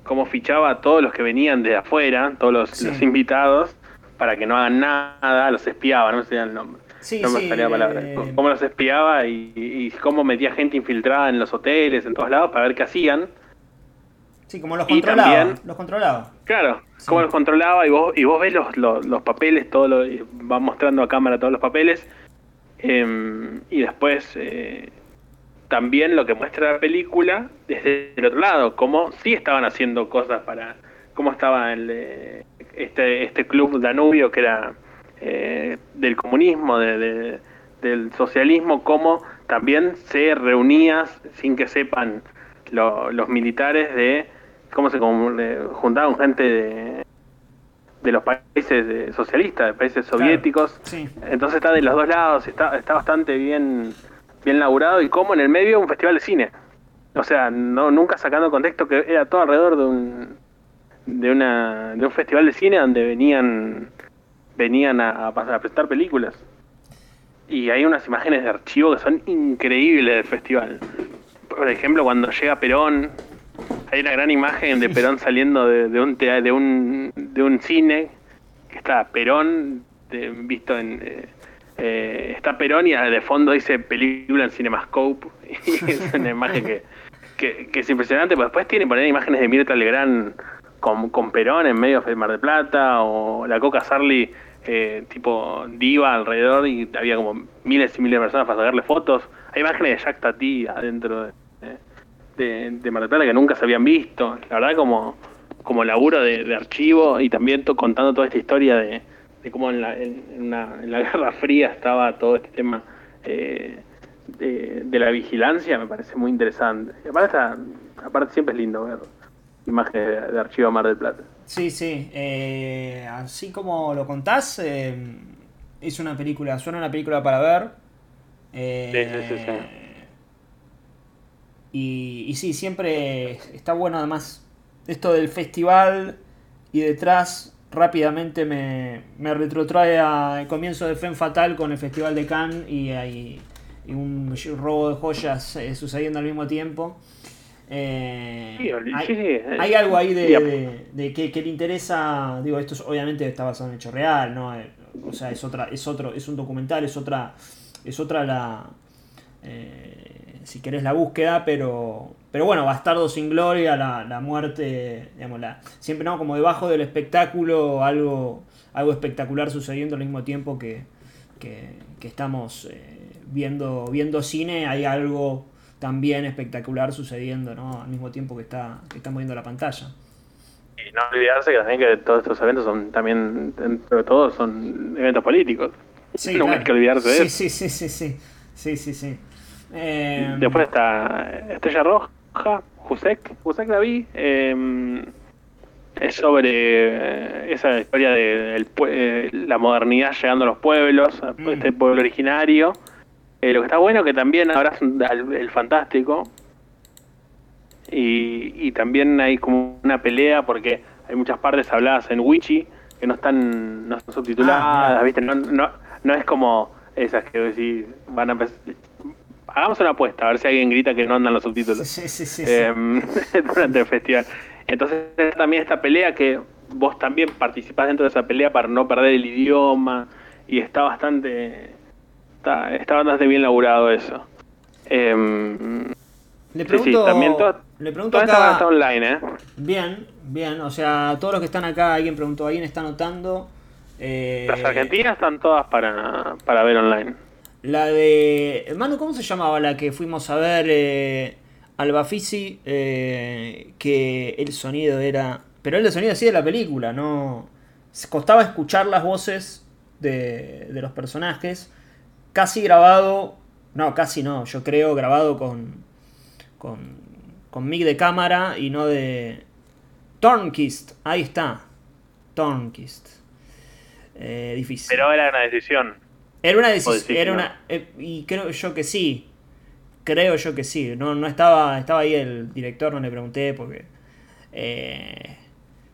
cómo fichaba a todos los que venían de afuera, todos los, Sí. los invitados, para que no hagan nada, los espiaba, no me salía el nombre. Sí, no me sí, salía la palabra. eh, Cómo los espiaba y, y cómo metía gente infiltrada en los hoteles, en todos lados, para ver qué hacían. Sí, como los controlaba. Los controlaba. Claro, cómo los controlaba y vos, y vos ves los, los, los papeles, todo lo, y va mostrando a cámara todos los papeles. em, y después eh, también lo que muestra la película desde el otro lado, cómo sí estaban haciendo cosas para. cómo estaba el, eh, este, este club Danubio que era eh, del comunismo, de- de- del socialismo, cómo también se reunía sin que sepan lo- los militares de cómo se juntaban gente de, de los países socialistas, de países soviéticos. Sí. Entonces está de los dos lados, está, está bastante bien, bien laburado y como en el medio un festival de cine. O sea, no nunca sacando contexto que era todo alrededor de un de una de un festival de cine donde venían venían a, a pasar a presentar películas. Y hay unas imágenes de archivo que son increíbles del festival. Por ejemplo, cuando llega Perón, hay una gran imagen de Perón saliendo de, de un, de, un, de un cine, que está Perón de- visto en... eh, eh, está Perón y de fondo dice película en Cinemascope. Y es una imagen que, que, es impresionante. Pero después tiene poner imágenes de Mirta Legrand con, con Perón en medio de Mar del Plata o la Coca Sarli eh, tipo diva alrededor y había como miles y miles de personas para sacarle fotos. Hay imágenes de Jack Tati adentro de, de, de Mar del Plata que nunca se habían visto. La verdad como, como laburo de, de archivo y también to- contando toda esta historia de, de cómo en la, en, en una- en la Guerra Fría estaba todo este tema eh, de, de la vigilancia, me parece muy interesante. Y aparte, está- aparte siempre es lindo ver imágenes de, de archivo Mar del Plata. Sí, sí. eh, así como lo contás, eh, es una película, suena una película para ver. Sí, sí, sí, sí. Y, y sí, siempre está bueno además esto del festival y detrás rápidamente me, me retrotrae al comienzo de Femme Fatal con el Festival de Cannes y ahí y un robo de joyas eh, sucediendo al mismo tiempo. Eh, Sí, hay, sí, sí. hay algo ahí de, Yep. de- de que, que le interesa, digo, esto es- obviamente está basado en hecho real, ¿no? Eh, O sea, es otra, es otro, es un documental, es otra, es otra la, eh, si querés la búsqueda, pero, pero bueno, Bastardo sin Gloria, la, la muerte, digamos, la, siempre no, como debajo del espectáculo, algo, algo espectacular sucediendo al mismo tiempo que, que, que estamos eh, viendo, viendo cine, hay algo también espectacular sucediendo, ¿no? Al mismo tiempo que está, que estamos viendo la pantalla. Y no olvidarse que también que todos estos eventos son también, dentro de todo, son eventos políticos. Sí, no claro. hay que olvidarse de sí, eso. sí, sí, sí, sí, sí, sí, sí. Eh, Después está Estrella Roja, Jusek, Jusek la vi. eh, es sobre eh, esa historia de el eh, la modernidad llegando a los pueblos, Mm. este pueblo originario. Eh, lo que está bueno que también al- el fantástico. Y, y también hay como una pelea porque hay muchas partes habladas en Wichi que no están, no están subtituladas, Ah, mira. ¿viste? No, no, no es como esas que decís, van a empezar. Hagamos una apuesta, a ver si alguien grita que no andan los subtítulos Sí, sí, sí. em, durante el festival. Entonces también esta pelea que vos también participás dentro de esa pelea para no perder el idioma y está bastante está, está bastante bien laburado eso. Em, Le pregunto, también todo, le pregunto acá- está online, ¿eh? Bien, bien, o sea, todos los que están acá, alguien preguntó, alguien está anotando. eh, Las argentinas están todas para, para ver online. La de. Manu, ¿cómo se llamaba la que fuimos a ver? Eh, al Bafisi, eh, que el sonido era. Pero el sonido así de la película, no. Costaba escuchar las voces de, de los personajes. Casi grabado. No, casi no, yo creo grabado con. con. con mic de cámara y no de. Tornquist, ahí está. Tornquist. Eh, difícil. Pero era una decisión. Era una decisión. Era una, eh, y creo yo que sí. Creo yo que sí. No, no estaba, estaba ahí el director, no le pregunté porque. eh,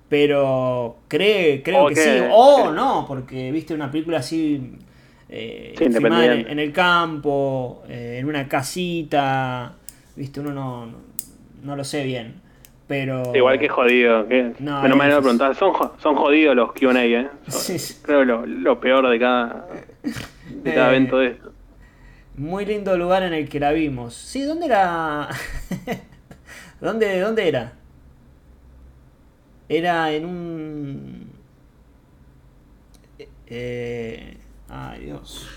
pero cree, creo O que sí. O no, porque viste una película así. eh, Sí, filmada en, el campo, eh, en una casita. Viste, uno no, no, no lo sé bien. Pero. Igual que jodido. Que, No, menos mal no preguntás. Son, son jodidos los QA, ¿eh? Son- Sí, sí. Creo lo, lo peor de cada, Eh, esto. Muy lindo lugar en el que la vimos. Sí, ¿dónde era? ¿Dónde, ¿Dónde era? Era en un... Eh... Ay, Dios.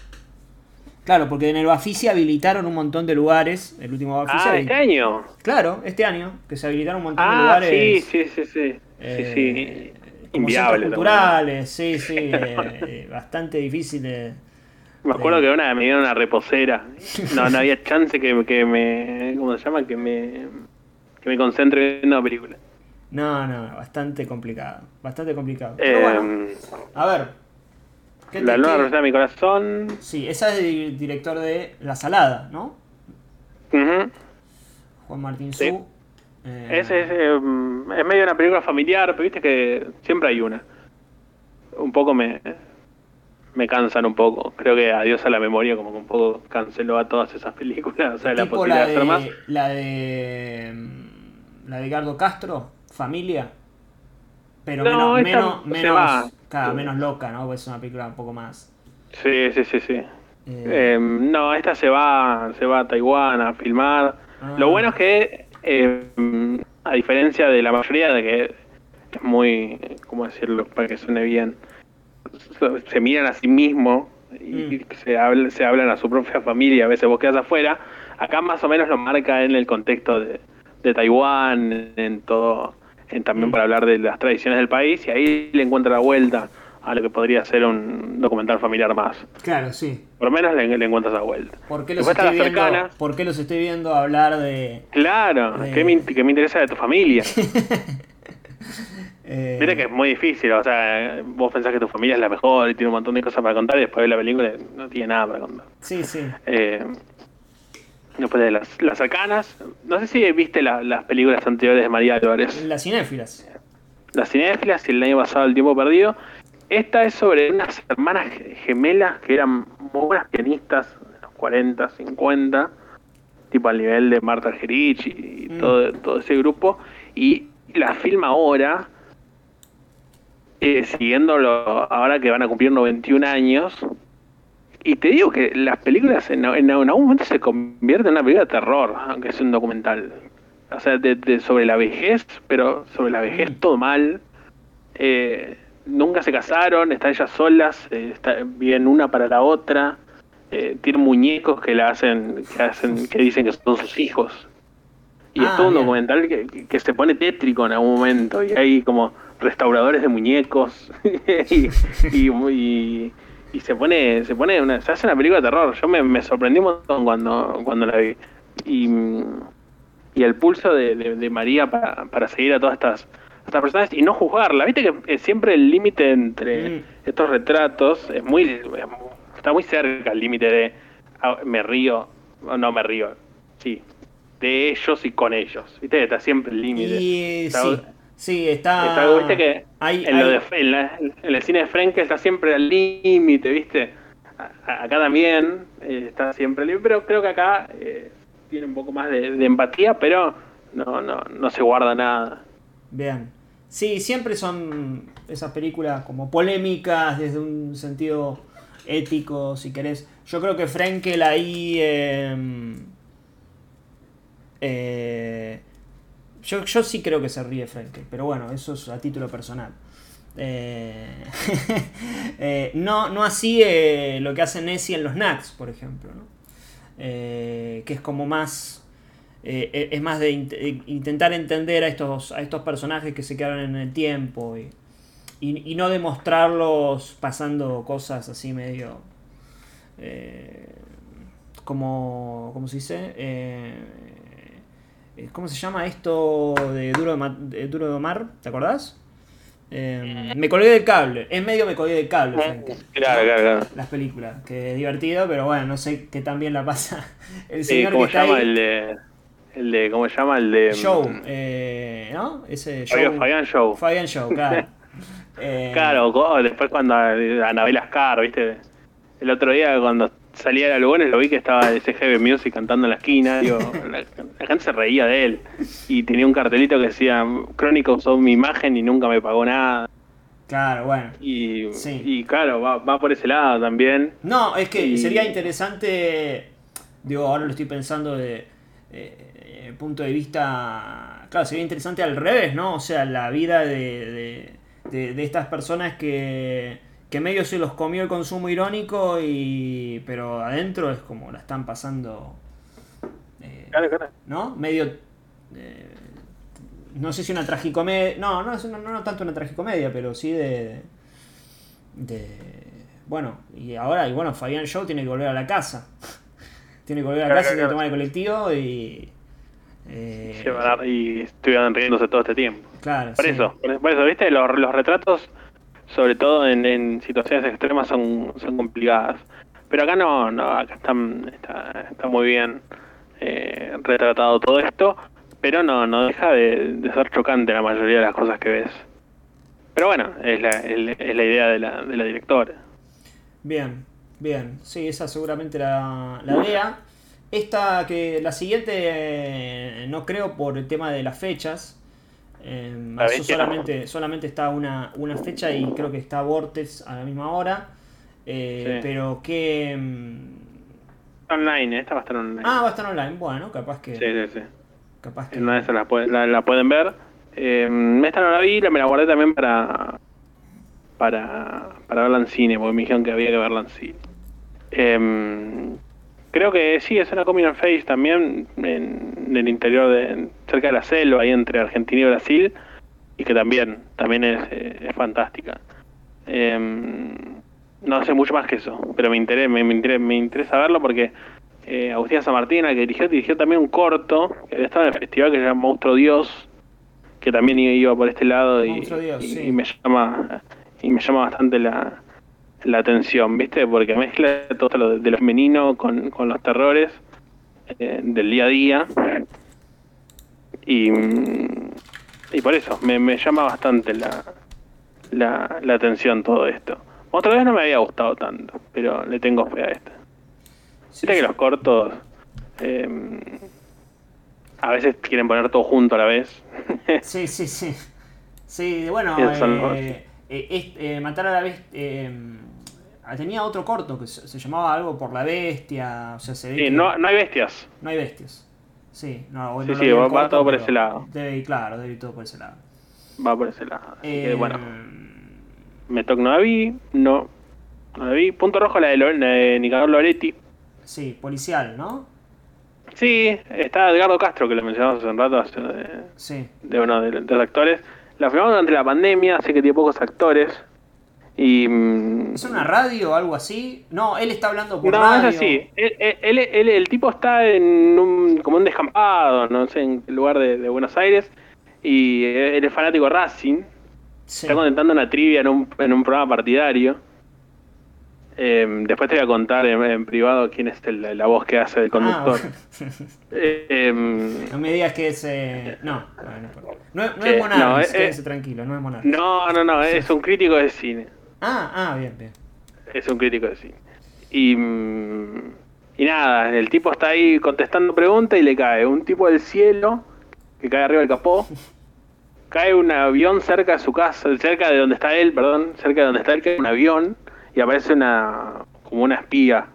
Claro, porque en el Bafisi habilitaron un montón de lugares. El último Bafisi. Ah, este año. Claro, este año. Que se habilitaron un montón de Ah, lugares. sí, sí, sí, sí. eh, sí, sí. como Inviable. culturales, sí, sí. eh, eh, bastante difícil de... Me acuerdo que una me dieron una reposera. No, no había chance que, que me. ¿Cómo se llama? Que me. Que me concentre viendo la película. No, no, bastante complicado. Bastante complicado. Pero bueno, Eh, a ver. ¿qué la luna de mi corazón. Sí, esa es el director de La Salada, ¿no? Juan Martín Sí. Su. Eh, Es, es, eh, es medio una película familiar, pero viste que siempre hay una. Un poco me, me cansan un poco. Creo que Adiós a la memoria como que un poco canceló a todas esas películas. O sea, la tipo posibilidad la de hacer más. de, la de. mm, La de Gardo Castro, Familia. Pero No, menos, menos, menos, loca, ¿no? Pues es una película un poco más. Sí, sí, sí, sí. Eh, Eh, no, esta se va, se va a Taiwán a filmar. Ah. Lo bueno es que, eh, a diferencia de la mayoría de que es muy, ¿cómo decirlo? Para que suene bien, se- miran a sí mismos y se, hablan, se hablan a su propia familia, a veces vos quedas afuera. Acá más o menos lo marca en el contexto de, de Taiwán, en todo, en también para hablar de las tradiciones del país y ahí le encuentra la vuelta a lo que podría ser un documental familiar más. Claro, sí. Por lo menos le, le encuentras la vuelta. ¿Por qué, los estoy viendo. ¿Por qué los estoy viendo hablar de. Claro, Eh. ¿qué, me, qué me interesa de tu familia? eh, Mira que es muy difícil, o sea, vos pensás que tu familia es la mejor y tiene un montón de cosas para contar y después de la película no tiene nada para contar. Sí, sí. Eh, después de las, las cercanas, no sé si viste la- las películas anteriores de María Álvarez, Las cinéfilas. las cinéfilas y el año pasado El tiempo perdido. Esta es sobre unas hermanas ge- gemelas que eran muy buenas pianistas, 40, 50, tipo al nivel de Marta Gerich y Mm. todo, todo ese grupo, y la filma ahora, eh, siguiéndolo ahora que van a cumplir 91 años, y te digo que las películas en, en algún momento se convierten en una película de terror, aunque es un documental. O sea, de, de- sobre la vejez, pero sobre la vejez todo mal. Eh, nunca se casaron, están ellas solas, eh, está- viven una para la otra. Eh, tienen muñecos que la hacen, que hacen, que dicen que son sus hijos. Y es Ah, todo un bien. documental que, que- que se pone tétrico en algún momento. Y hay como restauradores de muñecos. y, y, y- y se pone, se pone una, se hace una película de terror. Yo me, me sorprendí un montón cuando, cuando la vi. Y, y el pulso de, de- de María para, para seguir a todas estas, estas personas y no juzgarla. Viste que siempre el límite entre estos retratos es muy, es mu- está muy cerca el límite de ah, me río no me río. Sí, de ellos y con ellos. Viste está siempre el límite. Sí, sí, está. Está algo, viste que hay- en, lo hay- de- en la- en el cine de Frenkel está siempre al límite, viste. A- Acá también eh, está siempre al límite, pero creo que acá eh, tiene un poco más de, de empatía, pero no, no, no se guarda nada. Bien. Sí, siempre son esas películas como polémicas desde un sentido ético, si querés. Yo creo que Frenkel ahí... eh, eh, yo, yo sí creo que se ríe Frenkel, pero bueno, eso es a título personal. Eh, eh, no, no así eh, lo que hace Nessie en los Knacks, por ejemplo, ¿no? Que es como más eh, es más de int- intentar entender a estos, a estos personajes que se quedaron en el tiempo y, y- y no demostrarlos pasando cosas así medio como ¿cómo se dice? Eh, eh, ¿cómo se llama esto de Duro de, Ma- de Duro de Omar? ¿te acordás? Eh, me colgué del cable, es medio me colgué del cable Frankie, Claro, claro, claro. las películas, que es divertido, pero bueno, no sé qué tan bien la pasa el señor ¿Cómo que está llama ahí. el de, el de. ¿Cómo se llama? El de. Show, mm, eh, ¿no? Ese show. Fabián Show. Fabián Show, claro. Eh, Claro, después cuando Anabel Ascar, ¿viste? El otro día cuando salía de Lugones lo vi que estaba ese Heavy Music cantando en la esquina. Digo, la, la gente se reía de él. Y tenía un cartelito que decía: Crónica usó mi imagen y nunca me pagó nada. Claro, bueno. Y, y claro, va, va por ese lado también. No, es que Y- sería interesante, digo, ahora lo estoy pensando de eh, eh, punto de vista, claro, sería interesante al revés, ¿no? O sea, la vida de, de, de- de estas personas que, que medio se los comió el consumo irónico y pero adentro es como la están pasando, eh, ¿no? Medio, eh, no sé si una tragicomedia, no, no, es una- no, no tanto una tragicomedia, pero sí de, de bueno, y ahora, y bueno, Fabián Show tiene que volver a la casa. tiene que volver a la Claro, casa, tiene que claro. tomar el colectivo y. eh, y estuvieron riéndose todo este tiempo. Claro, Por sí. eso, por eso, ¿viste? Los, los retratos, sobre todo en, situaciones extremas, son, son complicadas. Pero acá no, no acá están, está, está muy bien eh, retratado todo esto, pero no, no deja de, ser chocante la mayoría de las cosas que ves. Pero bueno, es la, es la idea de la, de la directora. Bien, bien. Sí, esa seguramente la, la vea. Esta que la siguiente eh, no creo por el tema de las fechas. Eh, eso solamente, solamente está una, una fecha y creo que está Vortex a la misma hora. Eh, Sí. Pero que... mm, Online, esta va a estar online. Ah, va a estar online. Bueno, capaz que... Sí, sí, sí. Capaz que... Una de esas la, pueden- la, la pueden ver. Eh, esta no la vi, la, me la guardé también para, para, para verla en cine, porque me dijeron que había que verla en cine. Creo que sí, es una coming of face también en, en el interior, de cerca de la selva, ahí entre Argentina y Brasil, y que también, también es, eh, es fantástica. Em, no sé mucho más que eso, pero me interesa, me, me interesa, me interesa verlo porque eh, Agustina San Martín, la que dirigió, dirigió también un corto que estaba en el festival que se llama Monstruo Dios, que también iba por este lado y, Monstruo Dios, y- sí. y me llama y me llama bastante la, la atención, ¿viste? Porque mezcla todo lo de, lo femenino con, con los terrores eh, del día a día y, y por eso me, me llama bastante la, la, la atención todo esto. Otra vez no me había gustado tanto, pero le tengo fe a esta. Viste que los cortos eh, a veces quieren poner todo junto a la vez. Sí, sí, sí. Sí, bueno, eh, eh, Matar a la Bestia. Eh, tenía otro corto que se, se llamaba algo por la bestia. O sea, se ve Sí, que- no, no hay bestias. no hay bestias. Sí, no, Sí, bueno, no sí, va- va todo por ese lado. Debe ir, claro, debe ir todo por ese lado. Va por ese lado. Así que, Eh, bueno, me toca no la vi, no, no la vi. Punto rojo la de, Lo- la de Nicanor Loretti. Sí, policial, ¿no? Sí, está Edgardo Castro, que lo mencionamos hace un rato, hace de, Sí. de uno de, de los actores. La filmamos durante la pandemia, así que tiene pocos actores. Y. ¿Es una radio o algo así? No, él está hablando por No, radio. es así. Él, él- el tipo está en un, como un descampado, no sé, en qué lugar de, de Buenos Aires. Y él es fanático Racing. Está contestando una trivia en un, en un programa partidario. Eh, después te voy a contar en, en privado quién es el- la voz que hace el conductor. Ah, Eh, em, no me digas que es. eh, No, no, no. No, es- no Monarquis, no, eh, eh, tranquilo, no es Monarquis. no, no, no, es un crítico de cine. Ah, ah, bien, bien. Es un crítico de cine. Y, mm, y nada, el tipo está ahí contestando preguntas y le cae un tipo del cielo que cae arriba del capó. Cae un avión cerca de su casa, cerca de donde está él, perdón, cerca de donde está él, cae un avión y aparece una como una espía.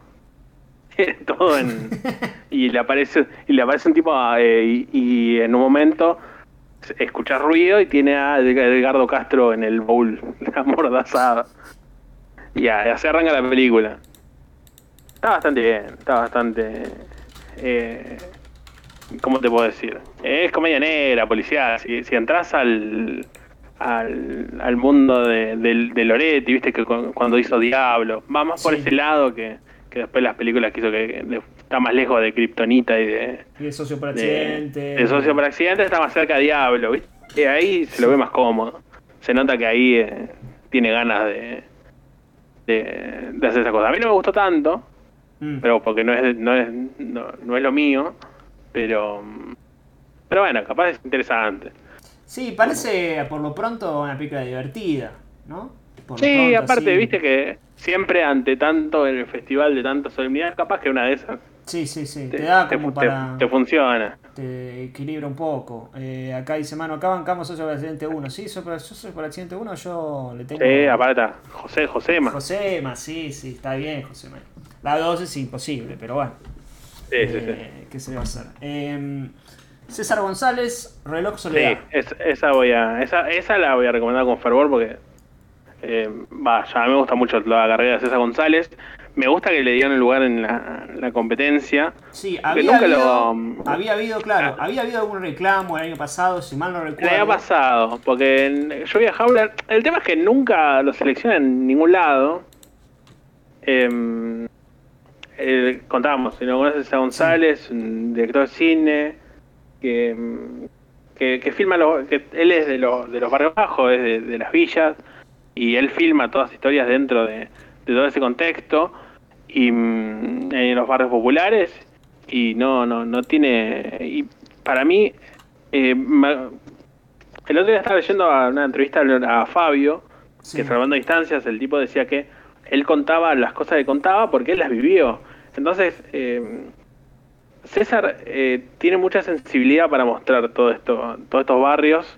Todo en y le aparece y le aparece un tipo eh, y, y en un momento escucha ruido y tiene a Edgardo Castro en el bowl, amordazado. Y ya, se arranca la película. Está bastante bien, está bastante... Eh, ¿Cómo te puedo decir? Es comedia negra, policial. Si, si entras al, al, al mundo de, del- de Loretti, viste que cu- cuando hizo Diablo, va más por Sí. ese lado que, que después las películas que hizo que de- está más lejos de Kryptonita y de, Y de socio por de, accidente. de Socio por Accidente, está más cerca de Diablo, ¿viste? Y ahí se lo ve más cómodo. Se nota que ahí eh, tiene ganas de, de, de hacer esa cosa. A mí no me gustó tanto, Mm. pero porque no es, no es, no, no es lo mío, pero, pero bueno, capaz es interesante. Sí, parece por lo pronto una película divertida, ¿no? Por Sí, pronto, aparte, viste que siempre ante tanto en el festival de tanta solemnidad, capaz que una de esas Sí, sí, sí. te, Te, da como te- para. te funciona. Te equilibra un poco. Eh, acá dice, mano, acá bancamos socio por accidente 1. Sí, soy yo soy por accidente 1, yo le tengo. Sí, aparte, está José, Josema. Josema, sí, sí, está bien, Josema. La 2 es imposible, pero bueno. Sí, sí, sí. Eh, ¿Qué se le va a hacer? Eh, César González, Reloj Sí, Soledad. es- esa voy a, esa, esa la voy a recomendar con fervor porque eh, va, ya me gusta mucho la carrera de César González. Me gusta que le dieron el lugar en la, la competencia. Sí, había nunca habido, lo- había habido, claro, había habido algún reclamo el año pasado, si mal no Le recuerdo. había pasado, porque en- yo vi a Howler. El tema es que nunca lo seleccionan en ningún lado. Eh, eh, contábamos, si no conoces a González, un director de cine, que, mm, que, que filma, los, que él es de los, de los barrios bajos, es de, de las villas, y él filma todas las historias dentro de, de todo ese contexto, y mm, en los barrios populares, y no, no, no tiene, y para mí, eh, el otro día estaba leyendo a una entrevista a Fabio, que salvando distancias, el tipo decía que él contaba las cosas que contaba porque él las vivió. Entonces, eh, César eh, tiene mucha sensibilidad para mostrar todo esto, todos estos barrios,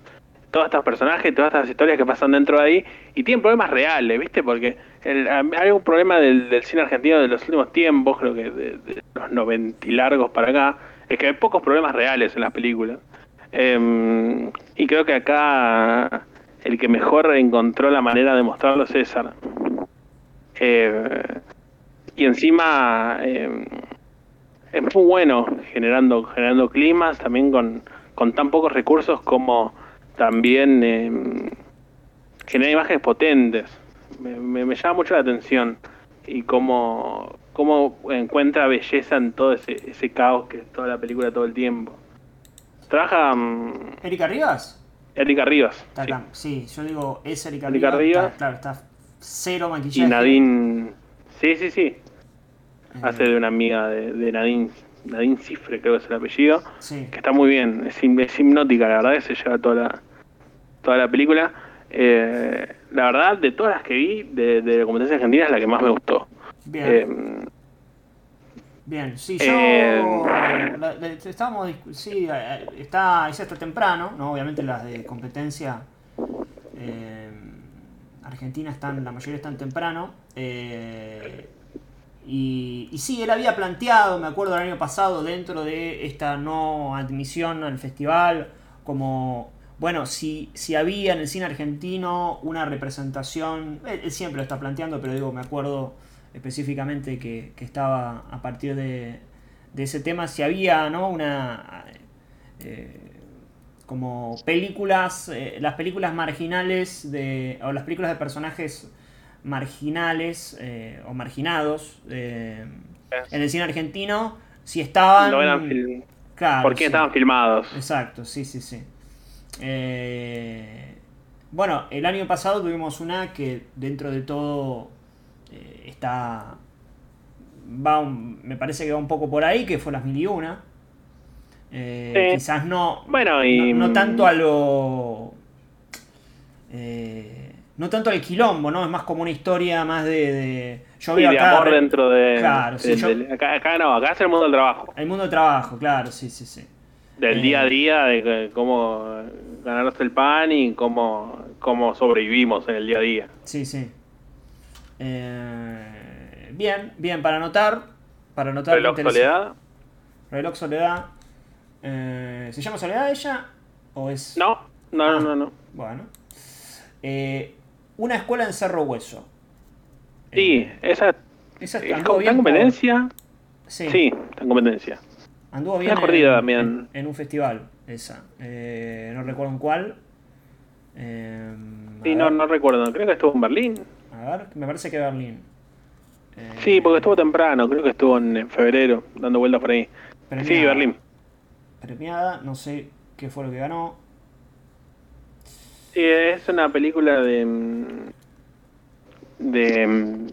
todos estos personajes, todas estas historias que pasan dentro de ahí, y tienen problemas reales, ¿viste? Porque el- hay un problema del, cine argentino de los últimos tiempos, creo que de, los 90 y largos para acá, es que hay pocos problemas reales en las películas. Eh, y creo que acá el que mejor encontró la manera de mostrarlo es César. Eh, y encima eh, es muy bueno generando, generando climas, también con, con tan pocos recursos como también eh, genera imágenes potentes. Me, me- me llama mucho la atención y cómo, cómo encuentra belleza en todo ese, ese caos que es toda la película todo el tiempo. Trabaja mm, ¿Erika Rivas? Erika Rivas Está acá. Sí, yo digo, es Erika, Erika Rivas. Rivas. Está- claro, está cero maquillaje. y Nadine. Sí, sí, sí. Hace de una amiga de, de Nadine. Nadine Cifre, creo que es el apellido. Sí. Que está muy bien. Es, es hipnótica, la verdad, se lleva toda la, toda la película. Eh, la verdad, de todas las que vi de, de la competencia argentina, es la que más me gustó. Bien. Eh, Bien, sí, yo. Eh, la- la- estábamos. discu- Sí, eh, está, esa está temprano, ¿no? Obviamente las de competencia. eh, Argentina están, la mayoría están temprano. eh, y, sí, él había planteado, me acuerdo el año pasado, dentro de esta no admisión al festival, como, bueno, si, si había en el cine argentino una representación, él, él siempre lo está planteando, pero digo, me acuerdo específicamente que, que estaba a partir de, de ese tema, si había, ¿no? Una... eh, como películas, eh, las películas marginales de, o las películas de personajes marginales eh, o marginados eh, en el cine argentino, si estaban... No eran film- Claro, ¿Por qué sí. estaban filmados? Exacto, sí, sí, sí. Eh, bueno, el año pasado tuvimos una que dentro de todo está... Va un- me parece que va un poco por ahí, que fue las mil y una. Quizás no, Bueno, y- no, no tanto a lo... eh, no tanto al quilombo, ¿no? Es más como una historia más de... de- yo Sí, veo de acá... amor dentro de. Claro, sí, de- yo- de- acá, acá no, acá es el mundo del trabajo. El mundo del trabajo, claro, sí, sí, sí. Del Eh. día a día, de cómo ganarse el pan y cómo, cómo sobrevivimos en el día a día. Sí, sí. Eh, bien, bien, para anotar. Para anotar. Reloj. Soledad. Reloj Soledad. Eh, ¿Se llama Soledad ella? ¿O es.? No, no, no, Ah, no, no. Bueno. Eh, una escuela en Cerro Hueso. Sí, esa. Esa ¿Está anduvo bien en por- competencia? Sí. Sí, está en competencia. Anduvo bien Una corrida en, también. en- en un festival, esa. Eh, no recuerdo en cuál. Eh, Sí, no, no recuerdo. Creo que estuvo en Berlín. A ver, me parece que Berlín. Eh, Sí, porque estuvo temprano. Creo que estuvo en, en febrero, dando vueltas por ahí. Premiada. Sí, Berlín. Premiada, no sé qué fue lo que ganó. Sí, es una película de. mm, de. mm,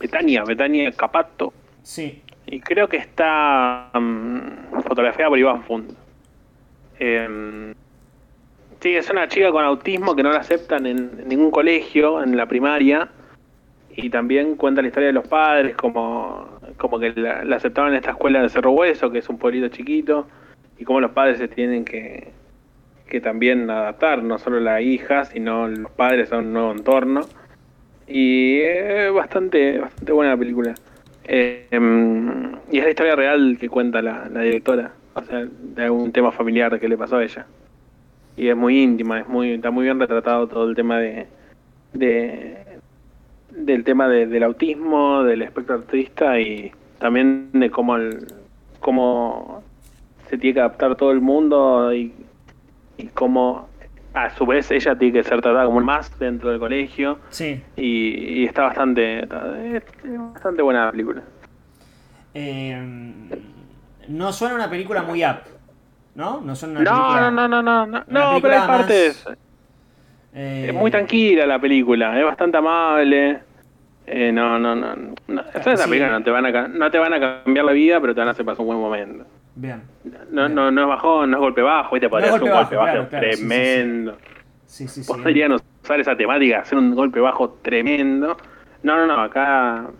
Betania, Betania Capato. Sí. Y creo que está mm, fotografiada por Iván Fund. Em, sí, es una chica con autismo que no la aceptan en, en ningún colegio, en la primaria. Y también cuenta la historia de los padres, como, como que la, la aceptaron en esta escuela de Cerro Hueso, que es un pueblito chiquito, y cómo los padres se tienen que, que también adaptar, no solo la hija, sino los padres a un nuevo entorno. Y es bastante, bastante buena la película. Eh, em, y es la historia real que cuenta la, la directora, o sea, de algún tema familiar que le pasó a ella. Y es muy íntima, es muy, está muy bien retratado todo el tema de, de del tema de- del autismo, del espectro autista y también de cómo el, cómo se tiene que adaptar todo el mundo y, y cómo a su vez ella tiene que ser tratada como un más dentro del colegio Sí. y, y está bastante bastante buena la película. Eh, no suena una película muy up, ¿no? No suena una No, película. no, no, no, no, no, no, pero hay película más, partes. eh, Es muy tranquila la película, es bastante amable. Eh, no, no, no. no. Esa Sí. película no te, van a, no te van a cambiar la vida, pero te van a hacer pasar un buen momento. Bien. No, no, no es bajón, no es golpe bajo, y te podría No hacer un golpe golpe bajo, claro, tremendo. Sí, sí, sí. Podrían usar esa temática, hacer un golpe bajo tremendo. No, no, no, acá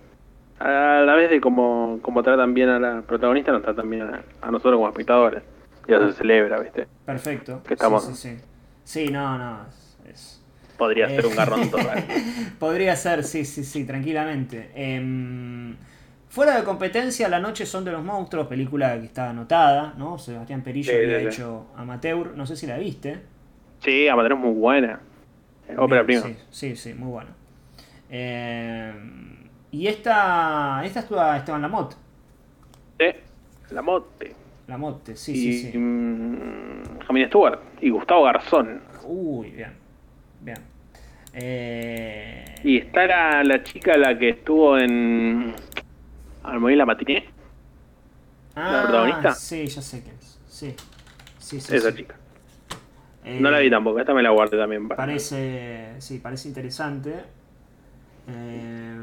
a la vez de como, como tratan bien a la protagonista, nos tratan bien a, a nosotros como espectadores. Y eso se celebra, ¿viste? Perfecto. Que estamos- Sí, sí, sí. Sí, no, no. es- Podría Eh, ser un garrón total. Podría ser, sí, sí, sí, tranquilamente. Em, fuera de competencia, La Noche son de los monstruos, película que está anotada, ¿no? Sebastián Perillo Sí, había sí, hecho Amateur, no sé si la viste. Sí, Amateur es muy buena. Ópera prima. Sí, sí, sí, muy buena. Em, y esta, esta actúa Esteban Lamotte. Sí, la mote. Lamotte, sí, y sí, sí. mm, Jamín Stewart y Gustavo Garzón. Uy, bien, bien. Eh, Y está la, la chica la que estuvo en Armonía la Matiné. ah, protagonista? Sí, ya sé quién es. Sí, sí, sí. Esa sí. chica. Eh, No la vi tampoco, esta me la guardé también. para- Parece, sí, parece interesante. Eh,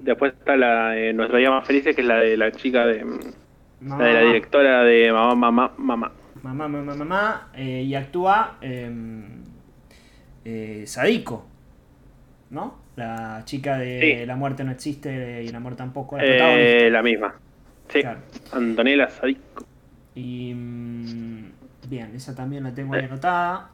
Después está la de Nuestra Día Más Felices, que es la de la chica de. Mamá, La de la directora de Mamá, Mamá, Mamá. mamá, mamá, mamá, eh, y actúa eh, eh, Sadiko, ¿no? La chica de Sí. La muerte no existe y el amor tampoco. La Eh, la misma. Sí, Antonella Sadico. Y. mm, bien, esa también la tengo ahí anotada.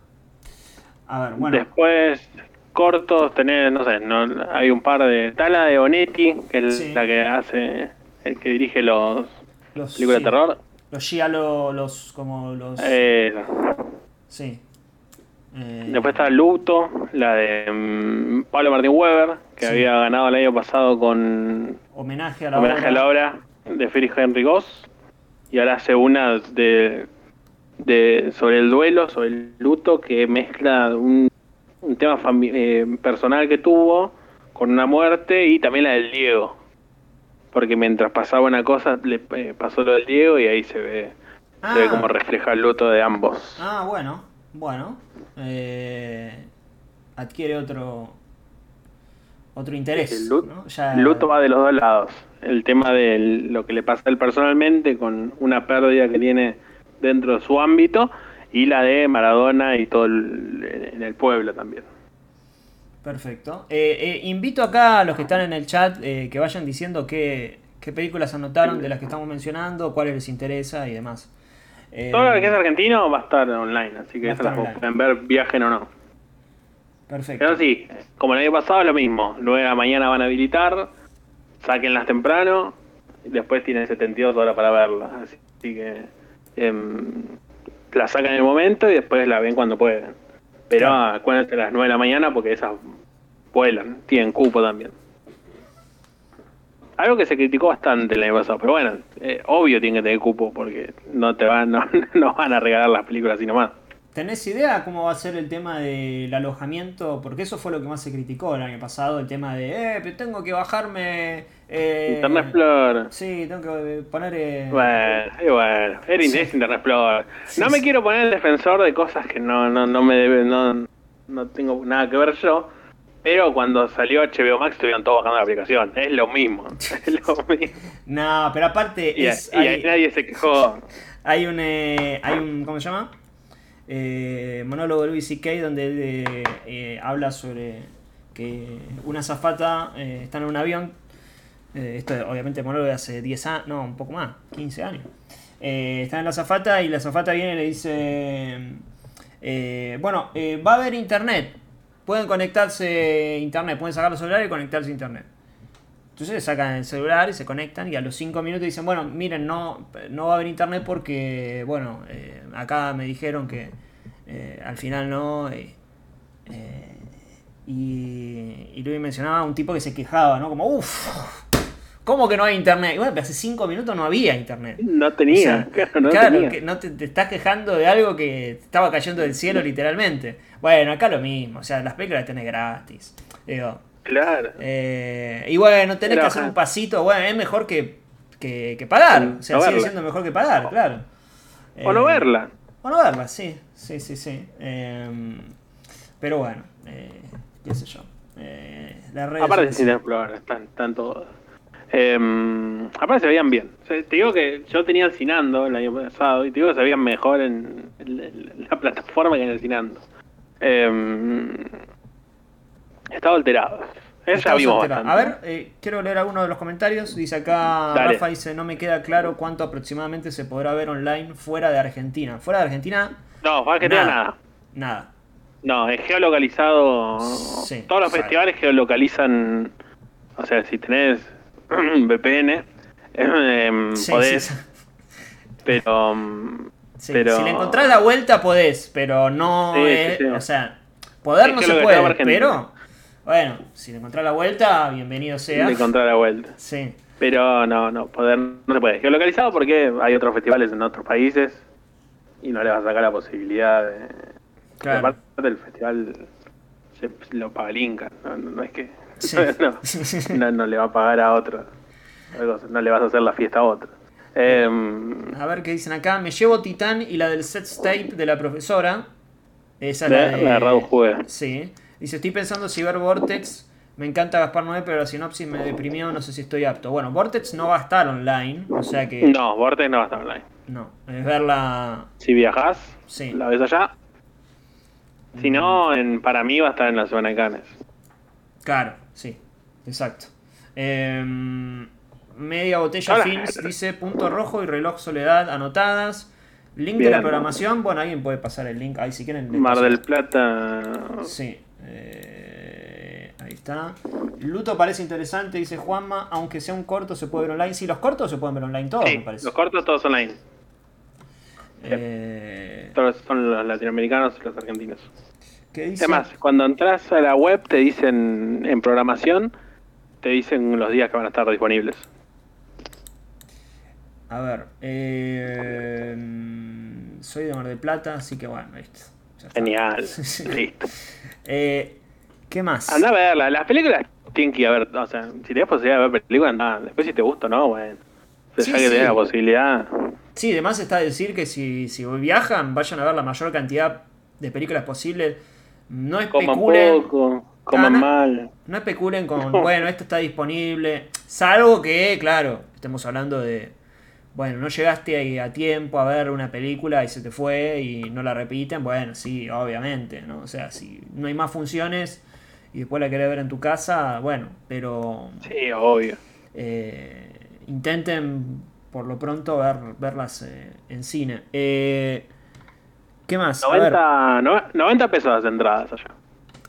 A ver, bueno. Después, cortos, tenés, no sé, no, hay un par de. Tala de Bonetti, que es Sí. la que hace. El que dirige los. Los, películas sí. de terror. Los giallo, los. como los. Eh, Sí. Eh, Después está Luto, la de mm, Pablo Martín Weber, que Sí. había ganado el año pasado con homenaje a la homenaje a obra. la obra de Friedrich Henry Goss. Y ahora hace una de, de sobre el duelo, sobre el luto, que mezcla un, un tema eh, personal que tuvo con una muerte y también la del Diego. Porque mientras pasaba una cosa, le eh, pasó lo del Diego y ahí se ve, se ve Ah. como refleja el luto de ambos. Ah, bueno, bueno. Eh, adquiere otro otro interés. El luto, ¿no? Ya- el luto va de los dos lados. El tema de lo que le pasa a él personalmente con una pérdida que tiene dentro de su ámbito y la de Maradona y todo el, en el pueblo también. Perfecto. Eh, eh, invito acá a los que están en el chat eh, que vayan diciendo qué, qué películas anotaron de las que estamos mencionando, cuáles les interesa y demás. Eh, Todo lo que es argentino va a estar online, así que esas las pueden ver, viajen o no. Perfecto. Pero sí, como el año pasado lo mismo. 9 de la mañana van a habilitar, sáquenlas temprano, y después tienen 72 horas para verlas. Así que em, la sacan en el momento y después la ven cuando pueden. Pero Claro. acuérdense a las 9 de la mañana porque esas vuelan, tienen cupo también. Algo que se criticó bastante el año pasado, pero bueno, eh, obvio tiene que tener cupo porque no te van, no, no van a regalar las películas así nomás. ¿Tenés idea cómo va a ser el tema del alojamiento? Porque eso fue lo que más se criticó el año pasado, el tema de, eh, pero tengo que bajarme... eh, Internet Explorer. Sí, tengo que poner... eh, Bueno, bueno, era Sí. es Internet Explorer. No me quiero poner el defensor de cosas que no, no, no me debe, no, no tengo nada que ver yo. Pero cuando salió HBO Max estuvieron todos bajando la aplicación. Es lo mismo. Es lo mismo. No, pero aparte Y, es... y ahí nadie se quejó. Hay un, eh, hay un ¿cómo se llama? Eh, monólogo de Louis C.K. donde él eh, eh, habla sobre que una azafata eh, está en un avión. esto obviamente monólogo de hace 10 años, no, un poco más, 15 años. Eh, está en la azafata y la azafata viene y le dice, eh, bueno, eh, va a haber internet. Pueden conectarse a internet, pueden sacar los celulares y conectarse a internet. Entonces sacan el celular y se conectan y a los 5 minutos dicen, bueno, miren, no, no va a haber internet porque, bueno, eh, acá me dijeron que eh, al final no. eh, eh, y, y Luis mencionaba un tipo que se quejaba, ¿no? Como, uff, ¿cómo que no hay internet? Y bueno, pero hace 5 minutos no había internet. No tenía, claro, no claro, tenía. que no te, te estás quejando de algo que estaba cayendo del cielo literalmente. Bueno, acá lo mismo, o sea, las películas las tenés gratis. Digo, Claro. eh, y bueno, tenés Pero, que hacer un pasito, bueno, es mejor que, que, que pagar. O sea, No sigue verla. siendo mejor que pagar, claro. O no Eh, verla. O no verla, sí, sí, sí, sí. Eh, pero bueno, eh, qué sé yo. Eh, las redes Aparte de Explorer, están, están todos. Eh, aparte se veían bien. O sea, te digo que yo tenía el Cinando el año pasado y te digo que se veían mejor en, la plataforma que en el Cinando. Eh, estaba alterado. Bastante. A ver, eh, quiero leer algunos de los comentarios. Dice acá, Dale. Rafa dice, no me queda claro cuánto aproximadamente se podrá ver online fuera de Argentina. Fuera de Argentina, No, Argentina Nada. nada. nada. No, es geolocalizado. Sí, Todos los festivales geolocalizan. O sea, si tenés VPN, eh, Sí, podés. sí, Pero. Sí, pero Si le encontrás la vuelta podés, pero no es, sí. o sea, poder Es no se puede, pero bueno, si le encontrás la vuelta, bienvenido sea. de encontrar la vuelta. Sí. Pero no, no, poder no se puede. Geolocalizado porque hay otros festivales en otros países y no le vas a sacar la posibilidad de. Claro. Aparte del festival se lo paga el Inca, no, no- no es que. Sí. no, no, no le va a pagar a otro. No le vas a hacer la fiesta a otro. Em, A ver qué dicen acá. Me llevo Titán y la del set tape de la profesora. Esa es La- de. la de Juega. Sí. Dice, estoy pensando si ver Vortex. Me encanta Gaspar Noé, pero la sinopsis me deprimió, no sé si estoy apto. Bueno, Vortex no va a estar online, o sea que. no, Vortex no va a estar online. No, es verla. Si viajas, Sí. la ves allá. Si no, en, para mí va a estar en la zona de Canes. Claro, sí, exacto. Em, Media botella Ahora- films dice punto rojo y reloj soledad anotadas. Link de la programación. Bueno, alguien puede pasar el link ahí si quieren. Mar paso. del Plata. Sí. eh, ahí está. Luto parece interesante, dice Juanma. Aunque sea un corto, se puede ver online. Sí, los cortos se pueden ver online todos, Sí, me parece. los cortos todos online. Eh, Todos son los latinoamericanos y los argentinos. ¿Qué dice? Además, cuando entras a la web te dicen en programación, te dicen los días que van a estar disponibles. A ver. eh, soy de Mar del Plata, así que bueno, listo. Genial. Listo. Eh, ¿Qué más? Anda a verla. Las películas tienen que ir a ver. O sea, si tenés posibilidad de ver películas, anda. Después si te gusta o no, bueno. Pero Sí, ya que sí. tenés la posibilidad. Sí, además está a decir que si, si viajan, vayan a ver la mayor cantidad de películas posible. No Coman especulen. poco, coman no, mal. No especulen con, bueno, esto está disponible. Salvo que, claro, estemos hablando de. Bueno, no llegaste ahí a tiempo a ver una película y se te fue y no la repiten. Bueno, sí, obviamente, ¿no? O sea, si no hay más funciones y después la querés ver en tu casa, bueno, pero. Sí, obvio. eh, intenten por lo pronto ver, verlas eh, en cine. Eh, ¿Qué más? A ver. 90, no- 90 pesos las entradas allá.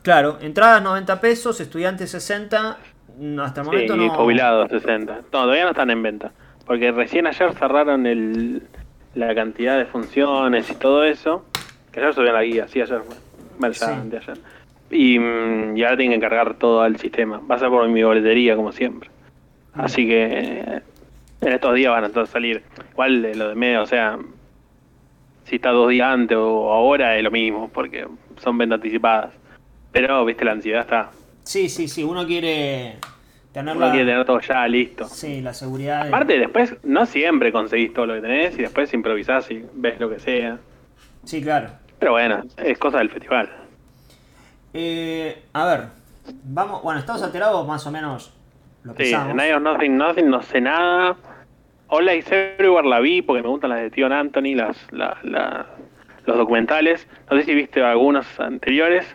Claro, entradas 90 pesos, estudiantes 60. mm, Hasta el Sí, momento y no. jubilados 60. No, todavía no están en venta. Porque recién ayer cerraron el, la cantidad de funciones y todo eso. Que ayer subieron la guía, sí, ayer fue. Bueno, Sí. anteayer. Y, mm, y ahora tienen que cargar todo al sistema. Va a ser por mi boletería, como siempre. Así que eh, en estos días van a salir. Igual de lo de medio, o sea, si está dos días antes o ahora es lo mismo, porque son ventas anticipadas. Pero, viste, la ansiedad está. Sí, sí, sí, uno quiere tener Uno la, quiere tener todo ya listo. sí, la seguridad. de- Aparte, después no siempre conseguís todo lo que tenés y después improvisás y ves lo que sea. Sí, claro. Pero bueno, es cosa del festival. Eh, a ver, vamos. Bueno, Estados Alterados más o menos lo Sí, of Nothing, Nothing, no sé nada. All is Everywhere la vi porque me gustan las de Tion Anthony, las, la- la- los documentales. No sé si viste algunos anteriores.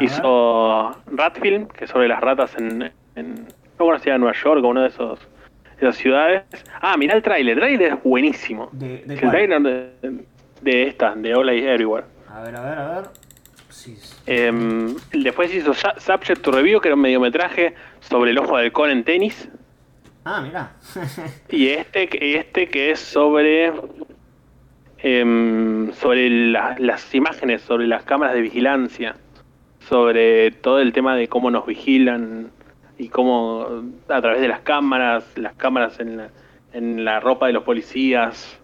Hizo Ratfilm, que es sobre las ratas en, en no conocía Nueva York o una de esos de esas ciudades. Ah, mirá el tráiler, el tráiler es buenísimo. ¿De, de el tráiler de, de esta, de All is Everywhere. A ver, a ver, a ver. Sí, Em, después hizo Subject to Review, que era un mediometraje sobre el ojo de halcón en tenis. Ah, mira. Y este, que- este que es sobre em, sobre la- las imágenes, sobre las cámaras de vigilancia, sobre todo el tema de cómo nos vigilan y cómo a través de las cámaras, las cámaras en la, en la ropa de los policías.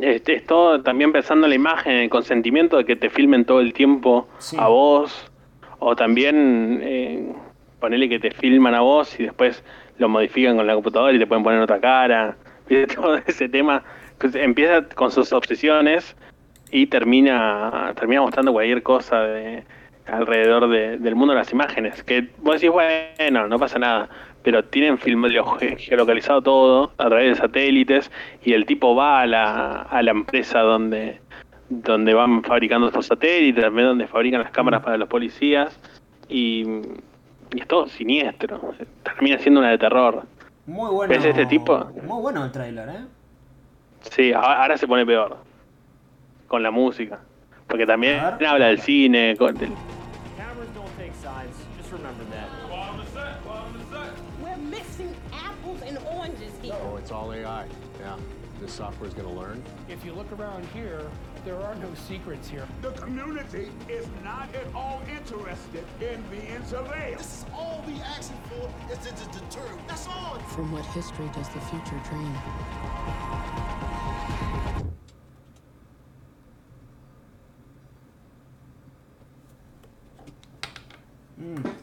Este, es todo también pensando en la imagen, en el consentimiento de que te filmen todo el tiempo Sí. a vos, o también eh, ponerle que te filman a vos y después lo modifican con la computadora y te pueden poner otra cara. Todo ese tema pues, empieza con sus obsesiones y termina termina mostrando cualquier cosa de alrededor de- del mundo de las imágenes. Que vos decís, bueno, no pasa nada, pero tienen film ge- geolocalizado todo a través de satélites y el tipo va a la, a la empresa donde donde van fabricando estos satélites, también donde fabrican las cámaras para los policías y, y es todo siniestro. Termina siendo una de terror. Muy bueno. ¿Ves este tipo? Muy bueno el tráiler, ¿eh? Sí, a- ahora se pone peor. Con la música. Porque también habla del cine. Con, del- Cameras don't take sides. Just remember that. We're mixing apples and oranges here. Oh, it's all AI. Yeah. This software is going to learn. If you look around here, there are no secrets here. The community is not at all interested in being surveilled. This is all we asking for is to to deter. That's all. From what history does the future dream? Mm.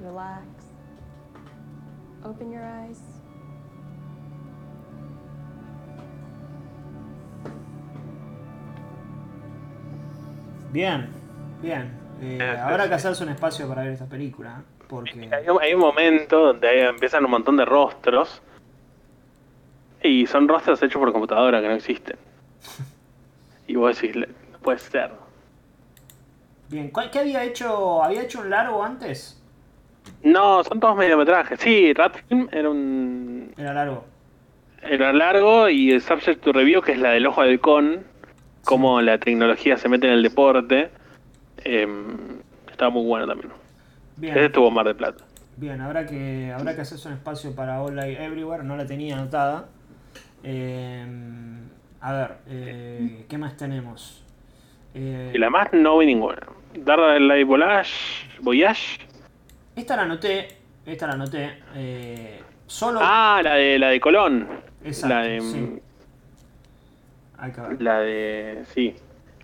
Relax. Open your eyes. Bien, bien. Eh, habrá que hacerse un espacio para ver esta película. Porque. hay, un, hay un momento donde hay- empiezan un montón de rostros. Y son rostros hechos por computadora que no existen. Y vos decís, no puede ser. Bien, ¿cuál- ¿qué había hecho? ¿Había hecho un largo antes? No, son todos mediometrajes. Sí, Rat Film era un. Era largo. Era largo y el Subject to Review, que es la del ojo del con, cómo la tecnología se mete en el deporte, em, estaba muy bueno también. Bien. Ese estuvo Mar de Plata. Bien, habrá que, habrá que hacerse un espacio para All Light Everywhere, no la tenía anotada. Eh, a ver, eh, ¿qué más tenemos? Eh, Y la más no vi ninguna. Dark Light Voyage, Voyage. esta la anoté, esta la anoté. eh, solo. Ah, la de la de Colón. Exacto, la de sí. La de sí.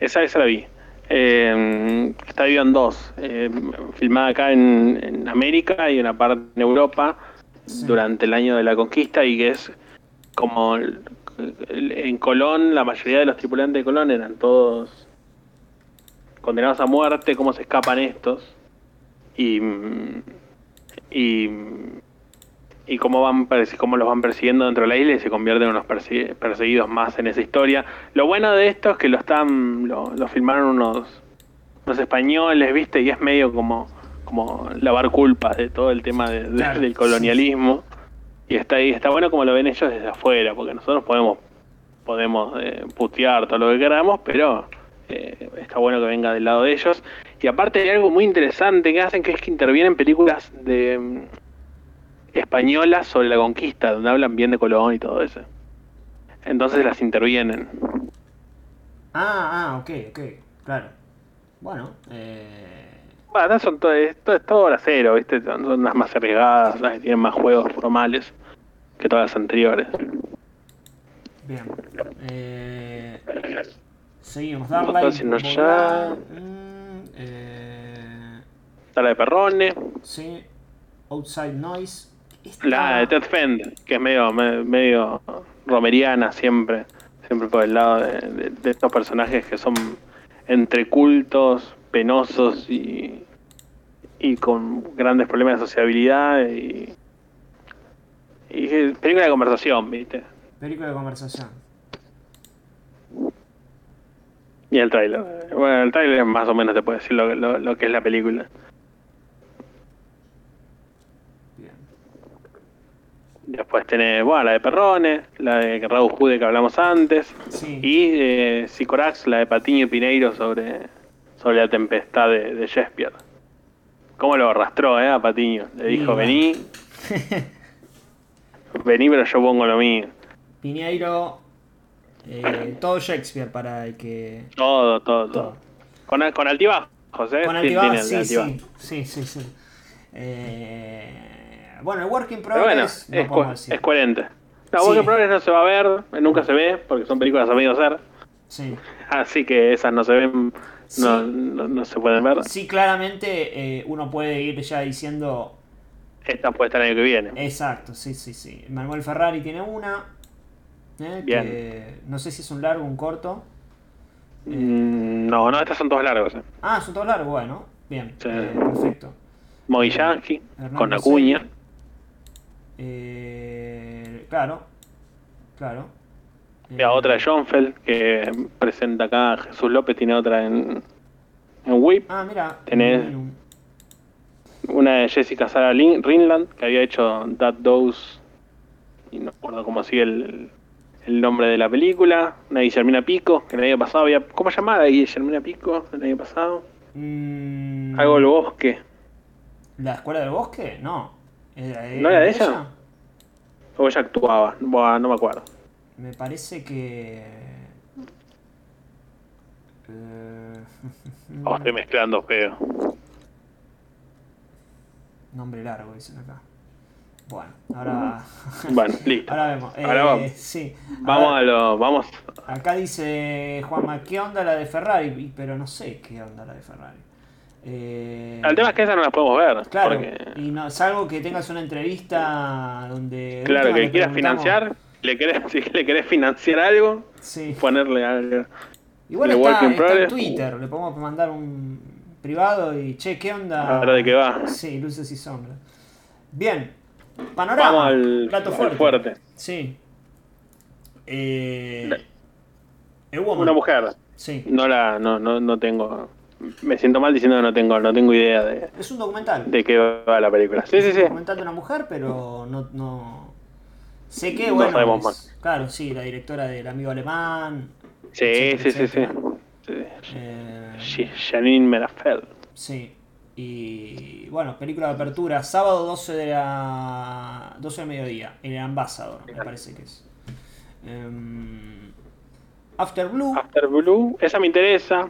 Esa esa la vi. Eh, está dividida en dos. Eh, filmada acá en, en América y una parte en Europa durante el año de la conquista y que es como en Colón la mayoría de los tripulantes de Colón eran todos condenados a muerte, cómo se escapan estos y mm, y y cómo van cómo los van persiguiendo dentro de la isla y se convierten en unos perseguidos más en esa historia. Lo bueno de esto es que lo están lo, lo filmaron unos unos españoles, ¿viste? Y es medio como como lavar culpas de todo el tema de- de- Claro, del colonialismo. Y está ahí, está bueno como lo ven ellos desde afuera, porque nosotros podemos podemos eh, putear todo lo que queramos, pero eh, está bueno que venga del lado de ellos. Y aparte hay algo muy interesante que hacen, que es que intervienen películas de españolas sobre la conquista, donde hablan bien de Colón y todo eso. Entonces las intervienen. Ah, ah, ok, ok, claro. Bueno, eh, Bueno, son todo, esto es todo hora cero, ¿viste? Son, las más arriesgadas, las que tienen más juegos formales que todas las anteriores. bien. Eh, seguimos. Haciendo Voyage, ya. mm, eh, Está la de Perrone, sí. Outside Noise. La de Ted Fend, que es medio, me- medio romeriana siempre, siempre por el lado de, de- de estos personajes que son entre cultos, penosos y, y con grandes problemas de sociabilidad y, y película de conversación, ¿viste? Película de conversación. Y el tráiler. Bueno, el tráiler más o menos te puede decir lo, lo- lo que es la película. Después tenés, bueno, la de Perrone, la de Raúl Jude que hablamos antes. Y eh, Sicorax, la de Patiño y Pineiro sobre, sobre la tempestad de, de Shakespeare. ¿Cómo lo arrastró, eh, a Patiño? Le dijo, vení. vení, pero yo pongo lo mío. Piñeiro. eh, todo Shakespeare para el que. Todo, todo, todo. Con, con altibajos, ¿eh? Con Sí, altibajos, sí, altibajos. sí, sí, sí, sí. Eh, bueno, el Work in Pero bueno, Progress. no es, podemos decir. es coherente. No, Sí. Work in Progress no se va a ver, nunca se ve, porque son películas a medio hacer. Sí. Así que esas no se ven, no, no, no se pueden ver. Sí, claramente eh, uno puede ir ya diciendo. Esta puede estar el año que viene. Exacto, sí, sí, sí. Manuel Ferrari tiene una. eh, Bien. que no sé si es un largo o un corto. Mm, No, no, estas son todos largos. Eh. Ah, son todos largos, bueno. Bien, Sí. perfecto. Hernando con Acuña. Eh, claro, claro. Y a otra de Schoenfeld, que presenta acá Jesús López, tiene otra en, en WIP. Ah, mira. Tenés una de Jessica Sara Rinland, que había hecho That Dose, y no recuerdo cómo sigue el, el nombre de la película. Una de Guillermina Pico, que el año pasado había... ¿Cómo se llamaba Guillermina Pico el año pasado? mm, Algo del bosque. ¿La escuela del bosque? No. ¿Era de- ¿No era de ella? O ella actuaba, Buah, no me acuerdo. Me parece que. Eh, Oh, estoy mezclando feo. Nombre largo, dicen acá. Bueno, ahora. Bueno, listo. Ahora vemos. Ahora Eh, vamos. Sí. Vamos Ahora- a lo. Vamos. Acá dice Juanma, ¿qué onda la de Ferrari? Pero no sé qué onda la de Ferrari. Eh, El tema es que esa no la podemos ver. Claro, Porque, y no, salvo que tengas una entrevista donde. de claro, que quieras financiar, le querés, si le querés financiar algo, ponerle algo. Igual está, en. Twitter, le podemos mandar un privado y che, ¿qué onda? A ver de qué va. Sí, luces y sombras. Bien, panorama. Vamos al, plato al fuerte. Sí. Eh. Una mujer. Sí. No la, no, no, no tengo me siento mal diciendo que no tengo, no tengo idea de, Es un documental. de qué va la película. Sí, sí, Es sí. un documental de una mujer, pero no. no... Sé que, No bueno. sabemos es- más. Claro, sí, la directora del amigo alemán. Sí, etcétera, sí, sí, sí. Eh, Janine Merafel. Sí. Y bueno, película de apertura, sábado 12 de la 12 del mediodía, en el Ambassador, me parece que es. Em, After Blue, After Blue, esa me interesa.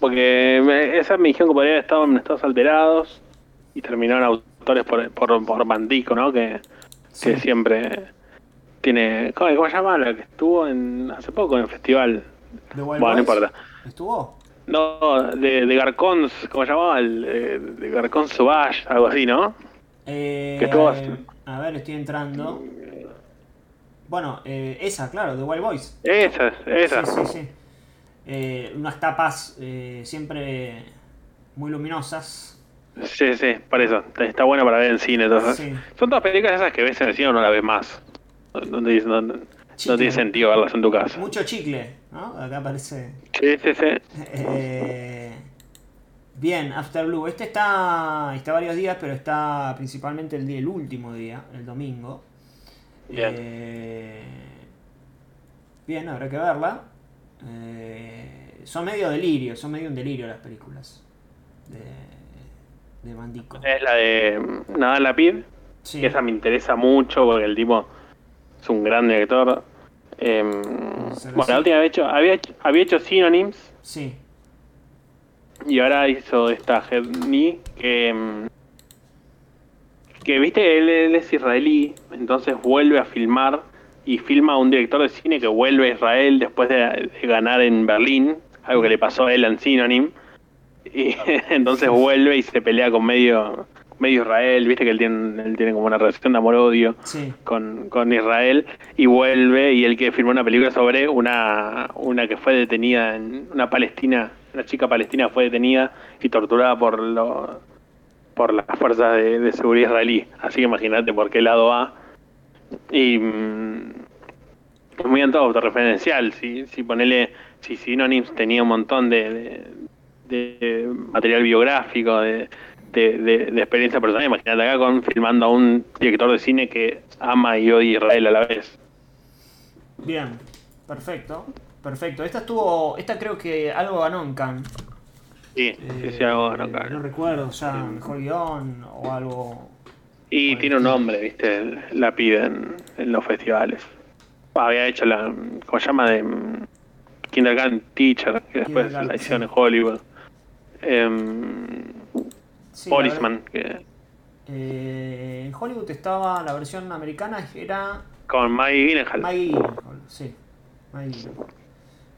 Porque me- esa me dijeron que podría haber estado en estados alterados. Y terminaron autores por, por, por Bandico, ¿no? Que, que siempre tiene. ¿Cómo, se llama? La que estuvo en, hace poco en el festival. The Wild Bueno, no importa. ¿estuvo? No, de, de Garcons, ¿cómo se llamaba? El, eh, de Garcons Sauvage, algo así, ¿no? Eh, Que estuvo- a ver, estoy entrando. Bueno, eh, esa, claro, The Wild Boys. Esa, esa. Sí, sí, sí. Eh, unas tapas eh, siempre muy luminosas. Sí, sí, por eso. Está buena para ver en cine. Sí. Son todas películas esas que ves en el cine o no las ves más. No, no te- no- no- no tiene sentido verlas en tu casa. Mucho chicle, ¿no? Acá aparece. Sí, sí, sí. Eh, bien, After Blue. Este está, está varios días, pero está principalmente el día, el último día, el domingo. Bien. Bien, habrá que verla. Eh, son medio delirio, son medio un delirio las películas de, de Bandico. Es la de mm, Nadal Lapid. Sí. Que esa me interesa mucho porque el tipo es un gran director. Em, bueno, la última vez hecho, había, hecho- había hecho Synonyms Sí, y ahora hizo esta Hedni que. em, que viste, él, él es israelí, entonces vuelve a filmar y filma a un director de cine que vuelve a Israel después de, de ganar en Berlín, algo que le pasó a él en Synonym. Y entonces vuelve y se pelea con medio medio Israel, viste que él tiene, él tiene como una relación de amor-odio sí. con, con Israel y vuelve y él que filmó una película sobre una, una que fue detenida en una palestina, una chica palestina fue detenida y torturada por lo, por las fuerzas de, de seguridad israelí. Así que imagínate por qué lado va. Y mm, es muy autorreferencial. Si, si ponele, si Synonyms tenía un montón de, de- de material biográfico, de, de, experiencia personal, imagínate acá con filmando a un director de cine que ama y odia Israel a la vez. bien, perfecto. Perfecto. Esta estuvo. Esta creo que algo ganó en Cannes. Sí, sí, sí, algo ganó acá. No recuerdo, ya mejor guion o algo. Y tiene un nombre, viste, la piden en los festivales. Había hecho la, ¿cómo se llama? De mm, Kindergarten Teacher, que después la hicieron sí. en Hollywood. Em, Sí, Policeman, que, Eh, en Hollywood estaba la versión americana, era con Maggie Gyllenhaal. Maggie Gyllenhaal, sí. Maggie Gyllenhaal.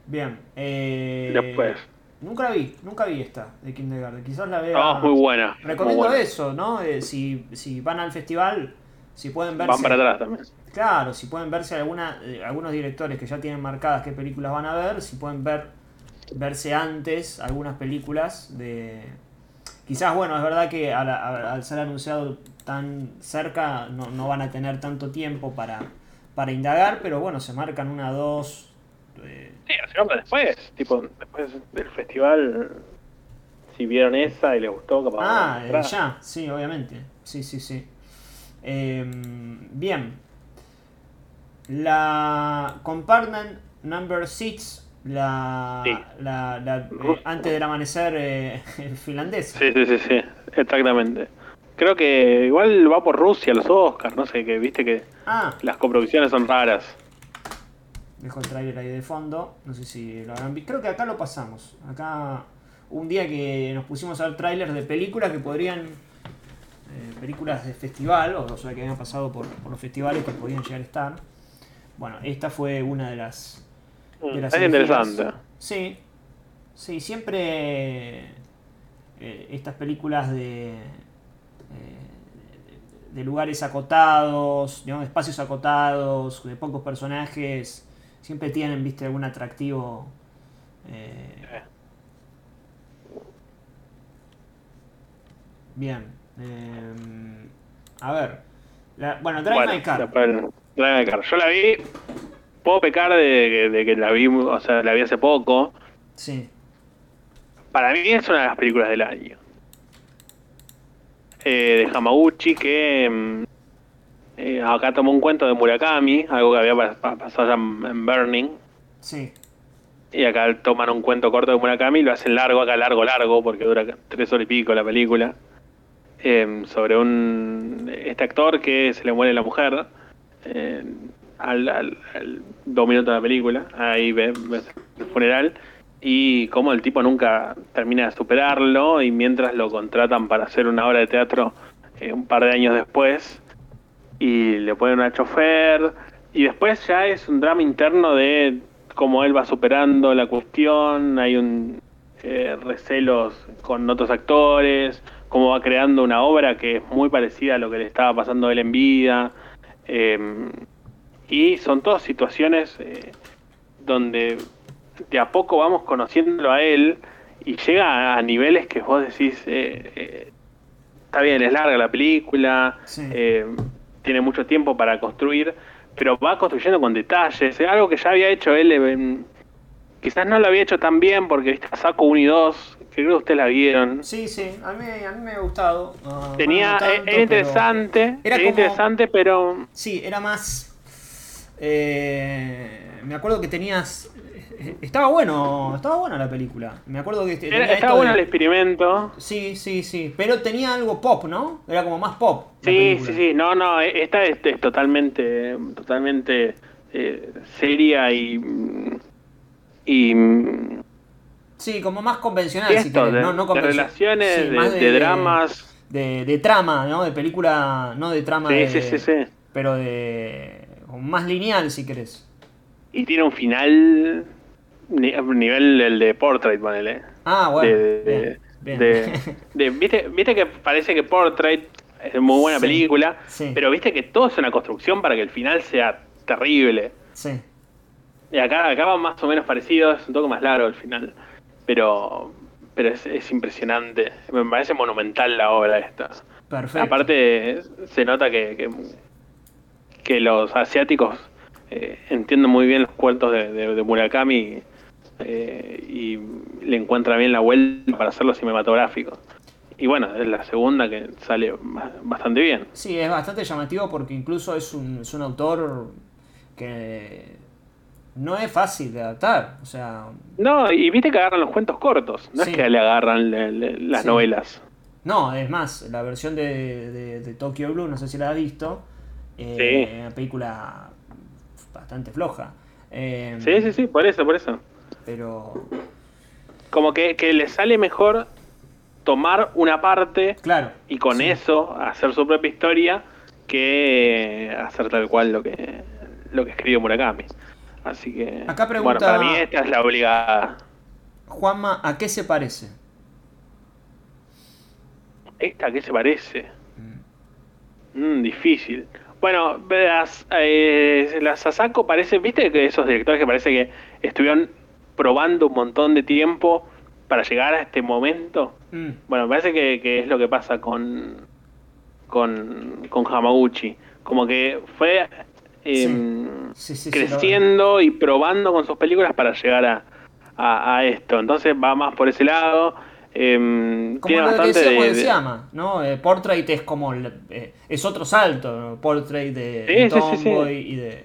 Bien. Eh, Después. Nunca la vi, nunca vi esta de Kindergarten. Quizás la vea. No, muy buena. Recomiendo muy buena. eso, ¿no? Eh, si, si van al festival, si pueden verse. Van para atrás también. Claro, si pueden verse alguna, eh, algunos directores que ya tienen marcadas qué películas van a ver, si pueden ver verse antes algunas películas de quizás bueno es verdad que al, al- al ser anunciado tan cerca no, no van a tener tanto tiempo para, para indagar pero bueno se marcan una dos eh, Sí, así vamos después, tipo, después del festival, si vieron esa y les gustó, capaz. ah eh, ya sí obviamente sí sí sí Em, bien la compartment number 6 la, Sí. la, la, eh, antes del amanecer eh, finlandesa Sí, sí, sí, sí, exactamente. Creo que igual va por Rusia los Oscars, no sé, que viste que ah las coproducciones son raras. Dejo el trailer ahí de fondo. No sé si lo habrán visto. Creo que acá lo pasamos. Acá un día que nos pusimos a ver trailers de películas que podrían. eh, películas de festival, o sea que habían pasado por, por los festivales que podían llegar a estar. Bueno, esta fue una de las. De las Es interesante. Sí. Sí, siempre. eh, estas películas de. eh, de lugares acotados, digamos, de espacios acotados, de pocos personajes, siempre tienen, viste, algún atractivo. eh, Bien. eh, a ver. La- bueno, Drive Bueno, My Car. el- Drive My Car. Yo la vi, puedo pecar de, que- de que la vi, o sea, la vi hace poco. Sí. para mí es una de las películas del año. Eh, de Hamaguchi, que mm, eh, acá tomó un cuento de Murakami, algo que había pa- pa- pasado ya en en Burning. Sí. Y acá toman un cuento corto de Murakami y lo hacen largo, acá largo, largo, porque dura tres horas y pico la película. Eh, sobre un este actor que se le muere la mujer eh, al, al- al dos minutos de la película. Ahí ves, ves el funeral. Y cómo el tipo nunca termina de superarlo. Y mientras lo contratan para hacer una obra de teatro eh, un par de años después. Y le ponen una chofer. Y después ya es un drama interno de cómo él va superando la cuestión. Hay un eh, recelos con otros actores. Cómo va creando una obra que es muy parecida a lo que le estaba pasando a él en vida. Eh, y son todas situaciones eh, donde de a poco vamos conociéndolo a él y llega a niveles que vos decís, eh, eh, está bien, es larga la película, eh, tiene mucho tiempo para construir, pero va construyendo con detalles, es algo que ya había hecho él, en- quizás no lo había hecho tan bien porque viste Saco 1 y 2, que creo que ustedes la vieron. Sí, sí, a mí, a mí me ha gustado. Ah, Tenía, eh, tanto, era interesante, era, como- interesante, pero Sí, era más. eh, me acuerdo que tenías. Eh, Estaba bueno, estaba buena la película. Me acuerdo que tenía era- esto estaba de- bueno el experimento. Sí, sí, sí. Pero tenía algo pop, ¿no? Era como más pop. Sí, sí, sí, no, no, e- esta es, es totalmente, totalmente eh, seria y y Sí, como más convencional, y si esto, querés. de, no, no de convencio- relaciones, Sí, de, más de dramas, De, de trama, ¿no? De película, no de trama Sí, de- sí, sí, sí. Pero de. más lineal, si querés. y tiene un final nivel el de Portrait, ponele. Ah, bueno. de, de- bien, bien. de- ¿viste, viste que parece que Portrait es muy buena Sí, película, sí. pero viste que todo es una construcción para que el final sea terrible. Sí. Y acá, acá van más o menos parecidos, un toque más largo el final. Pero pero es, es impresionante. Me parece monumental la obra esta. Perfecto. Aparte, se nota que, que, que los asiáticos eh, entienden muy bien los cuentos de, de- de Murakami eh, y le encuentran bien la vuelta para hacerlo cinematográfico. Y bueno, es la segunda que sale ba- bastante bien. Sí, es bastante llamativo porque incluso es un, es un autor que no es fácil de adaptar. O sea, No, y viste que agarran los cuentos cortos, no Sí. es que le agarran le- le- las Sí. novelas. no, es más, la versión de, de, de Tokyo Blue, no sé si la has visto, eh, Sí. una película bastante floja. Eh, Sí, sí, sí, por eso, por eso. Pero Como que, que le sale mejor tomar una parte claro, y con eso hacer su propia historia que hacer tal cual lo que lo que escribió Murakami. Así que Acá pregunta- bueno, para mí esta es la obligada. Juanma, ¿a qué se parece? ¿Esta a qué se parece? Mm, difícil. Bueno, las, eh, la Sasako parece, viste que esos directores que parece que estuvieron probando un montón de tiempo para llegar a este momento. Mm. Bueno, me parece que, que es lo que pasa con, con, con Hamaguchi. Como que fue em, Sí, sí, sí, creciendo y probando con sus películas para llegar a, a, a esto. Entonces va más por ese lado. em, Como lo que decíamos de- de ¿no? Eh, Portrait es como el- eh, es otro salto, ¿no? Portrait de, Sí, de sí, sí, sí. Tomboy y de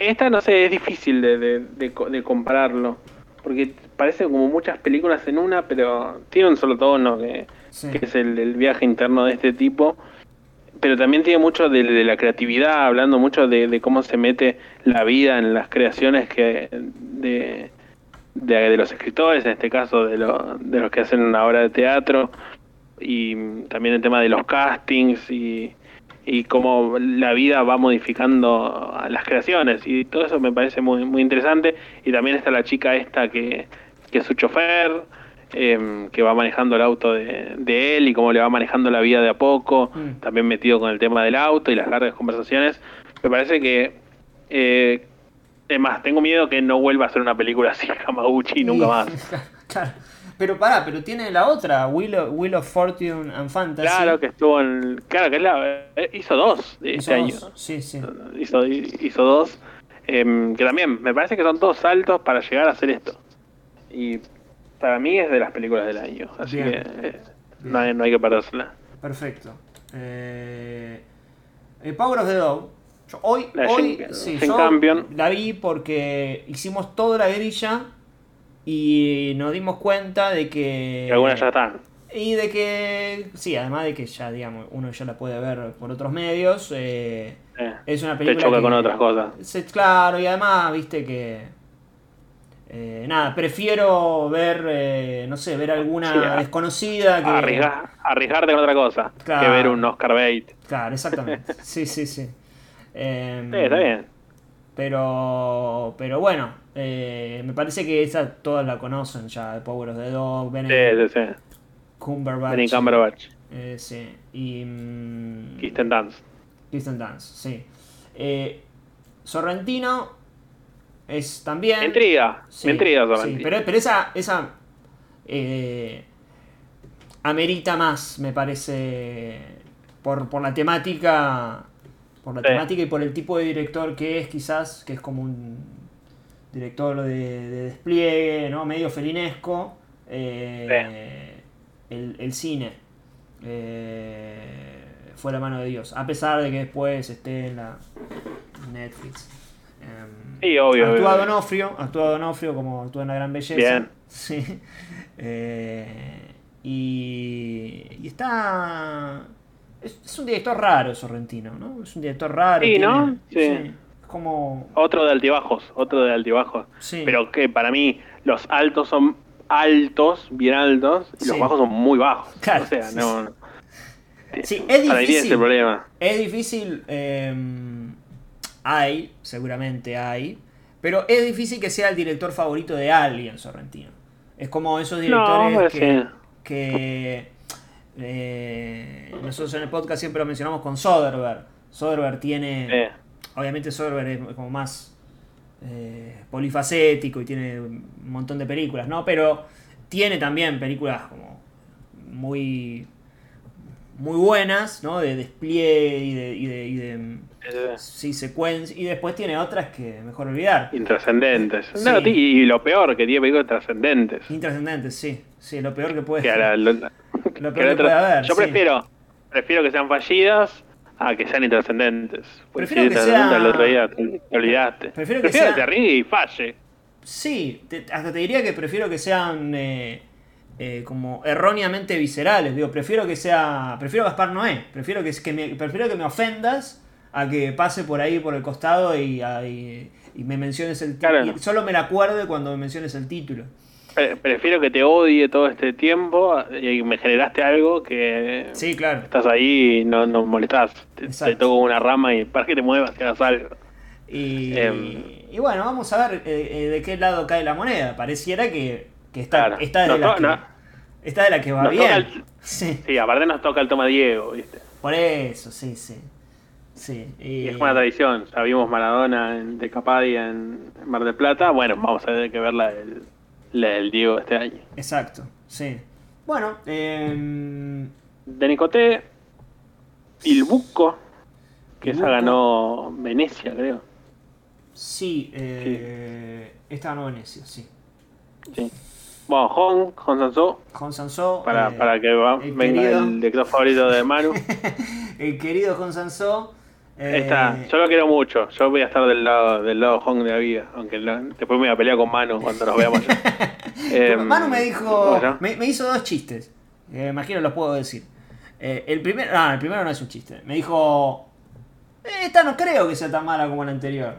Esta, no sé, es difícil de, de, de de compararlo. Porque parece como muchas películas en una, pero tiene un solo tono, que, Sí. que es el, el viaje interno de este tipo. Pero también tiene mucho de, la creatividad, hablando mucho de, cómo se mete la vida en las creaciones que de los escritores, en este caso de, lo- de los que hacen una obra de teatro. Y también el tema de los castings y, y cómo la vida va modificando a las creaciones y todo eso me parece muy muy interesante y también está la chica esta que, que es su chofer em, que va manejando el auto de, de él y cómo le va manejando la vida de a poco Mm. también metido con el tema del auto y las largas conversaciones me parece que eh, es más tengo miedo que no vuelva a ser una película así Hamaguchi nunca más Claro. Pero pará, pero tiene la otra, Wheel of, Wheel of Fortune and Fantasy. claro que estuvo en claro que es la eh, hizo dos Hizo este año dos, Sí, sí. hizo, hizo dos, em, que también me parece que son todos saltos para llegar a hacer esto. y para mí es de las películas del año. Así Bien. que eh, no, hay, no hay que perdérsela. Perfecto. Eh, eh, Power of the Dog. Yo hoy, La hoy sí, yo la vi porque hicimos toda la grilla y nos dimos cuenta de que... Y algunas ya están. Y de que, sí, además de que ya, digamos, uno ya la puede ver por otros medios, eh, Eh, es una te película choca que- con otras cosas. Claro, y además, viste que... eh, nada, prefiero ver, eh, no sé, ver alguna Sí, desconocida que... Arriesgar- arriesgarte con otra cosa Claro. que ver un Oscar Bait. Claro, exactamente. Sí, sí, sí. Em, Sí, está bien. Pero, pero bueno, eh, me parece que esa todas la conocen ya, Power of the Dog, Benedict sí, sí. Cumberbatch. Benny Cumberbatch. Eh, sí. Y. mm, Kirsten Dance. Kirsten Dance, sí. Eh, Sorrentino es también. Me intriga, Sí, me intriga sí, pero, pero esa. esa eh, amerita más, me parece. Por, por la temática. Por la Sí. temática y por el tipo de director que es, quizás, que es como un director de, de despliegue, ¿no? Medio felinesco. eh, el, el cine. eh, fue la mano de Dios. A pesar de que después esté en la Netflix. Em, Sí, obvio, Actúa obvio. Donofrio, actúa Donofrio como actúa en La Gran Belleza. Bien. Sí. Eh, y, y está. Es, es un director raro, Sorrentino, ¿no? Es un director raro. Sí, ¿no? Sí. Como. Otro de altibajos, otro de altibajos. Sí. Pero que para mí los altos son altos, bien altos, y los bajos son muy bajos. Claro, o sea, sí, no. no. Sí, es difícil. el problema. Es difícil. eh, hay, seguramente hay. Pero es difícil que sea el director favorito de alguien, Sorrentino. Es como esos directores No, que, sí. que, eh, nosotros en el podcast siempre lo mencionamos con Soderbergh. Soderbergh tiene. Eh. Obviamente Soderbergh es como más eh, polifacético y tiene un montón de películas, ¿no? Pero tiene también películas como muy muy buenas, ¿no? De despliegue y de, y de, y de, sí, secuencia. Y después tiene otras que mejor olvidar. Intrascendentes. Sí. No, y lo peor, que tiene películas trascendentes. Intrascendentes, sí. Sí, lo peor que puede la- lo- peor que puede haber. Yo sí. prefiero, prefiero que sean fallidas a que sean intrascendentes. Porque Prefiero si que sea- el otro día te, te olvidaste. Prefiero que prefiero sea- que te ríe y falle. Sí, te- hasta te diría que prefiero que sean eh, eh, como erróneamente viscerales. Digo, prefiero que sea. Prefiero Gaspar Noé. Prefiero que, que me, prefiero que me ofendas a que pase por ahí por el costado y, a- y- y me menciones el título. Claro. Solo me la acuerde cuando me menciones el título. Pre- Prefiero que te odie todo este tiempo y me generaste algo que Sí, claro. estás ahí y no, no molestás. Te, te toco una rama y para que te muevas que hagas algo. Y, Em. y bueno, vamos a ver eh, eh, de qué lado cae la moneda. Pareciera que, que está, Claro. está, de Nos la to- que, no- está de la que va nos bien. el- sí. aparte nos toca el toma Diego, ¿viste? Por eso, sí, sí. Sí, y- es una tradición. Ya vimos Maradona en, de Capadia en Mar del Plata. Bueno, vamos a tener que ver la del, la del Diego este año. Exacto, sí. Bueno, eh, De Nicoté, Il Bucco, que Il esa Bucco. ganó Venecia, creo. sí, eh, esta ganó Venecia, sí. Sí. Bueno, Hong, Hong Sanso, Jon Sansó, para, eh, para que va- el venga querido. el director favorito de Manu. el querido Jon Sansó. Eh, Está, yo lo quiero mucho. Yo voy a estar del lado del lado Hong de la vida. Aunque después me voy a pelear con Manu cuando nos veamos. Eh, Manu me dijo, me, me hizo dos chistes. Eh, imagino los puedo decir. Eh, el primero, ah, el primero no es un chiste. Me dijo, "Eh, esta no creo que sea tan mala como la anterior.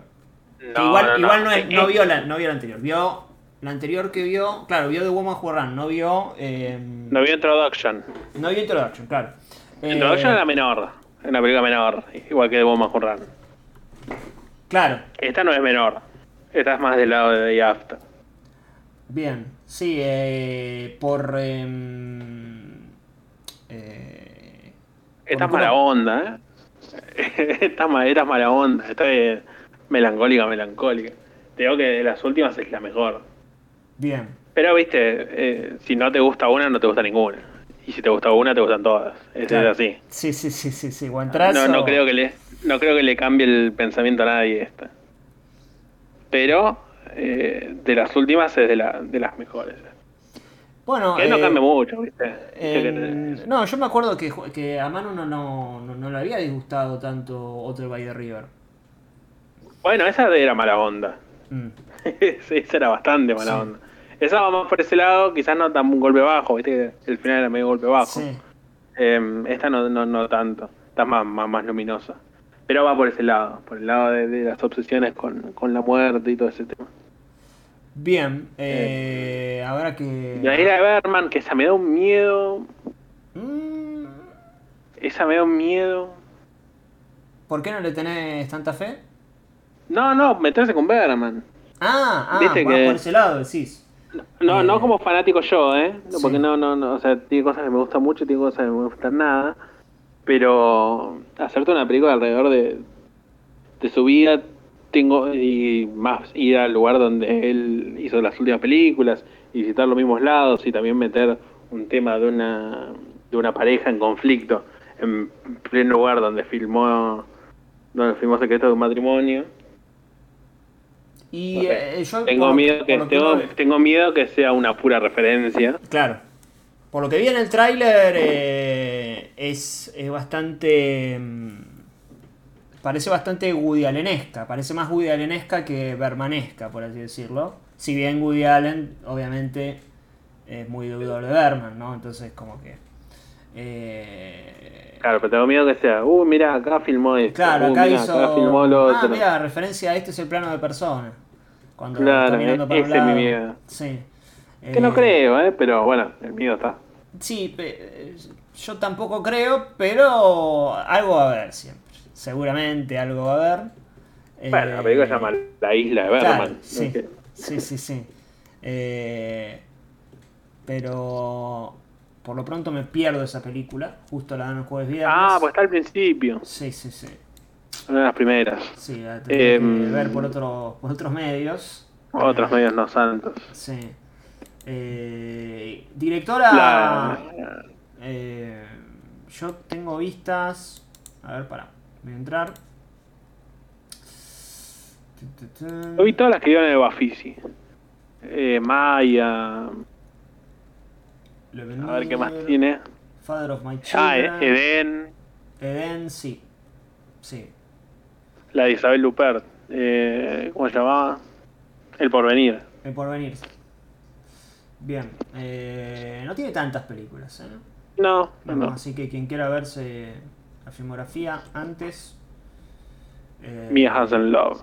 No, igual no, no. igual no, es- no Eh, vio la, no vio la anterior. Vio la anterior que vio, claro, vio The Woman Who Ran, no vio, No vio Introduction. no vio Introduction, claro. Introduction era menor. Es una película menor. Igual que de Who Ran. Claro, Esta no es menor. Esta es más del lado de The After. bien, sí, eh, por... em, eh, Esta es mala onda, ¿eh? esta, esta es mala onda. Esta es melancólica, melancólica. Te digo que de las últimas es la mejor. Bien, Pero, viste, eh, si no te gusta una, no te gusta ninguna. Y si te gusta una, te gustan todas. Es, Claro. es así. sí, sí, sí, sí, sí. No, no creo que le, no creo que le cambie el pensamiento a nadie esta. Pero eh, de las últimas es de, la, de las mejores. Bueno, Que no eh, cambia mucho, ¿viste? no, yo me acuerdo que, que a Manu no, no, no, no le había disgustado tanto Otro by the River. Bueno, esa era mala onda. Mm. Esa era bastante mala Sí. onda. Esa va más por ese lado, quizás no tan un golpe bajo, ¿viste? que El final era medio golpe bajo. Sí. Eh, esta no, no, no tanto, está más, más, más luminosa. Pero va por ese lado, por el lado de, de las obsesiones con, con la muerte y todo ese tema. Bien, eh, habrá que... Y ahí la de Berman, que esa me da un miedo. Mm. Esa me da un miedo. ¿Por qué no le tenés tanta fe? No, no, meterse con Berman. Ah, ah, Viste que- por ese lado decís. No, Eh, no como fanático yo, ¿eh? No, sí. Porque no, no, no, o sea, tiene cosas que me gustan mucho y tiene cosas que no me gustan nada. Pero hacerte una película alrededor de, de su vida, tengo, y más ir al lugar donde él hizo las últimas películas, y visitar los mismos lados, y también meter un tema de una, de una pareja en conflicto en pleno lugar donde filmó, donde filmó Secreto de un matrimonio. Y eh, yo... Tengo por- miedo que lo que tengo, uno- tengo miedo que sea una pura referencia. Claro. Por lo que vi en el tráiler eh, es, es bastante... mm, Parece bastante Woody Allenesca. Parece más Woody Allenesca que Bermanesca, por así decirlo. Si bien Woody Allen, obviamente, es muy deudor de Berman, ¿no? Entonces, como que... eh, Claro, pero tengo miedo que sea, uh, mira, acá filmó esto, Claro, uh, acá mirá, hizo. acá filmó lo ah, otro. mira, referencia a este es el plano de persona. Cuando Claro, mirando para un ese es mi miedo. Sí. Que no Eh, creo, ¿eh? Pero bueno, el miedo está. Sí, pe- yo tampoco creo, pero algo va a haber siempre. Seguramente algo va a haber. Bueno, la película se llama La Isla de Claro, Berman. sí, sí, sí, sí. Eh, pero por lo pronto me pierdo esa película. Justo la dan el jueves viernes. Ah, pues está al principio. Sí, sí, sí. Una de las primeras. Sí, la Em, que ver por, otro, por otros medios. Otros medios no santos. Sí. Eh, directora. La- eh, yo tengo vistas. A ver, para. Voy a entrar. Yo vi todas las que iban en el Bafisi. Eh, Maya. A ver qué más tiene. Father of My Ah, Children. eh, Edén. Eden, sí. Sí. La de Isabel Lupert. Eh, ¿Cómo se llamaba? El Porvenir. El porvenir. Bien. Eh, no tiene tantas películas, ¿eh? No, no. Así que quien quiera verse la filmografía antes. eh, Mia Hansen Love.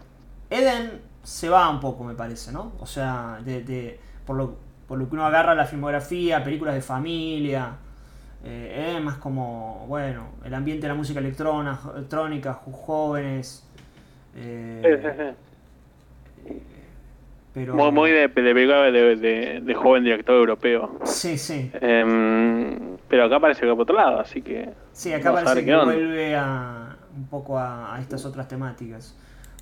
Eden se va un poco, me parece, ¿no? O sea, de, de- por, lo, por lo que uno agarra la filmografía, películas de familia. Eh, Eden más como, bueno, el ambiente de la música electrónica, jóvenes. Eh, Sí, sí, sí. pero, Muy, muy de, de de, joven director europeo. Sí, sí. Em, pero acá parece que va por otro lado, así que. Sí, acá parece que onda. vuelve a un poco a, a estas otras temáticas.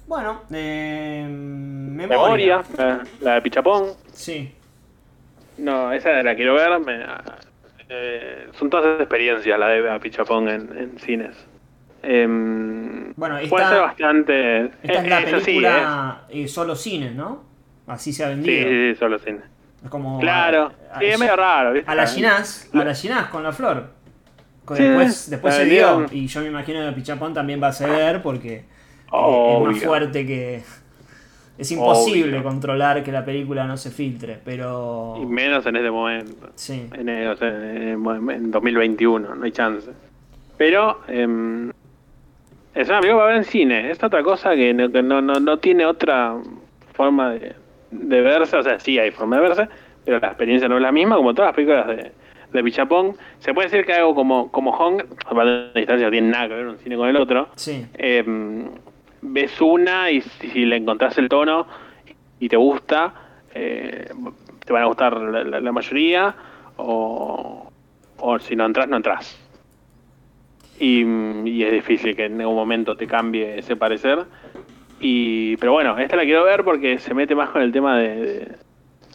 Bueno, eh, memoria. Memoria, la, la de Pichapón. Sí. No, esa la quiero ver. me- eh, son todas esas experiencias la de Pichapón en, en cines. Em, Bueno, puede esta- ser bastante. Esta es la sí, película eh, solo cines, ¿no? Así se ha ¿eh? Sí, vendido. sí, sí, solo cine. Es como Claro, a- a- sí, es medio raro, ¿viste? A la Ginás, a la Ginás con la flor. Sí, después después se dio. Y yo me imagino que Pichapón también va a ceder porque eh, es más fuerte que. Es imposible Obvio. controlar que la película no se filtre, pero. Y menos en este momento. Sí. En, o sea, en, en 2021, no hay chance. Pero em, es una película para ver en cine. Es otra cosa que no, no, no, no tiene otra forma de, de verse. O sea, sí hay forma de verse, pero la experiencia no es la misma como todas las películas de, de Pichapón. Se puede decir que algo como, como Hong, a la distancia no tiene nada que ver un cine con el otro. Sí. Em, ves una y si, si le encontrás el tono y te gusta, eh, te van a gustar la, la- la mayoría, o, o si no entras, no entras. Y, y es difícil que en algún momento te cambie ese parecer. Y, pero bueno, esta la quiero ver porque se mete más con el tema de,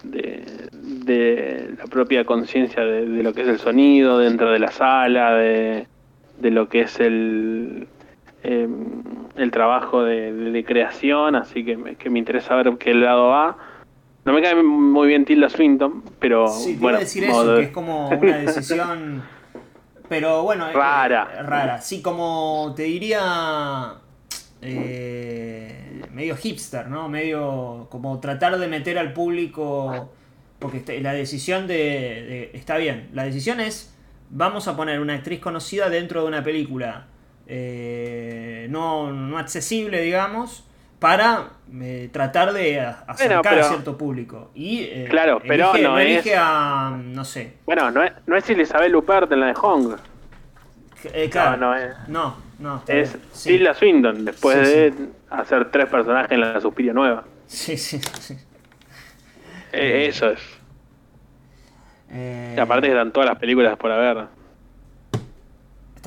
de, de la propia conciencia de, de lo que es el sonido dentro de la sala, de, de lo que es el, eh, el trabajo de, creación, así que me, que me interesa ver qué lado va. No me cae muy bien Tilda Swinton, pero Sí, bueno, decir eso, que es como una decisión. Pero bueno, eh, Rara. rara. Sí, como te diría. eh, medio hipster, ¿no? Medio como tratar de meter al público. Porque este- la decisión de, de- Está bien. La decisión es. Vamos a poner una actriz conocida dentro de una película. eh, no, no accesible, digamos. Para eh, tratar de acercar pero- a cierto público. Y, eh, Claro, pero elige- no elige es- a. No sé. Bueno, no es, no es Elizabeth Lupert en la de Hong. Eh, claro. No, no es. No, no. Es. Sí. Tilda Swinton, después Sí, de hacer tres personajes en la Suspiria Nueva. Sí, sí, sí. Eh, eso es. Eh, Y aparte están todas las películas por haber.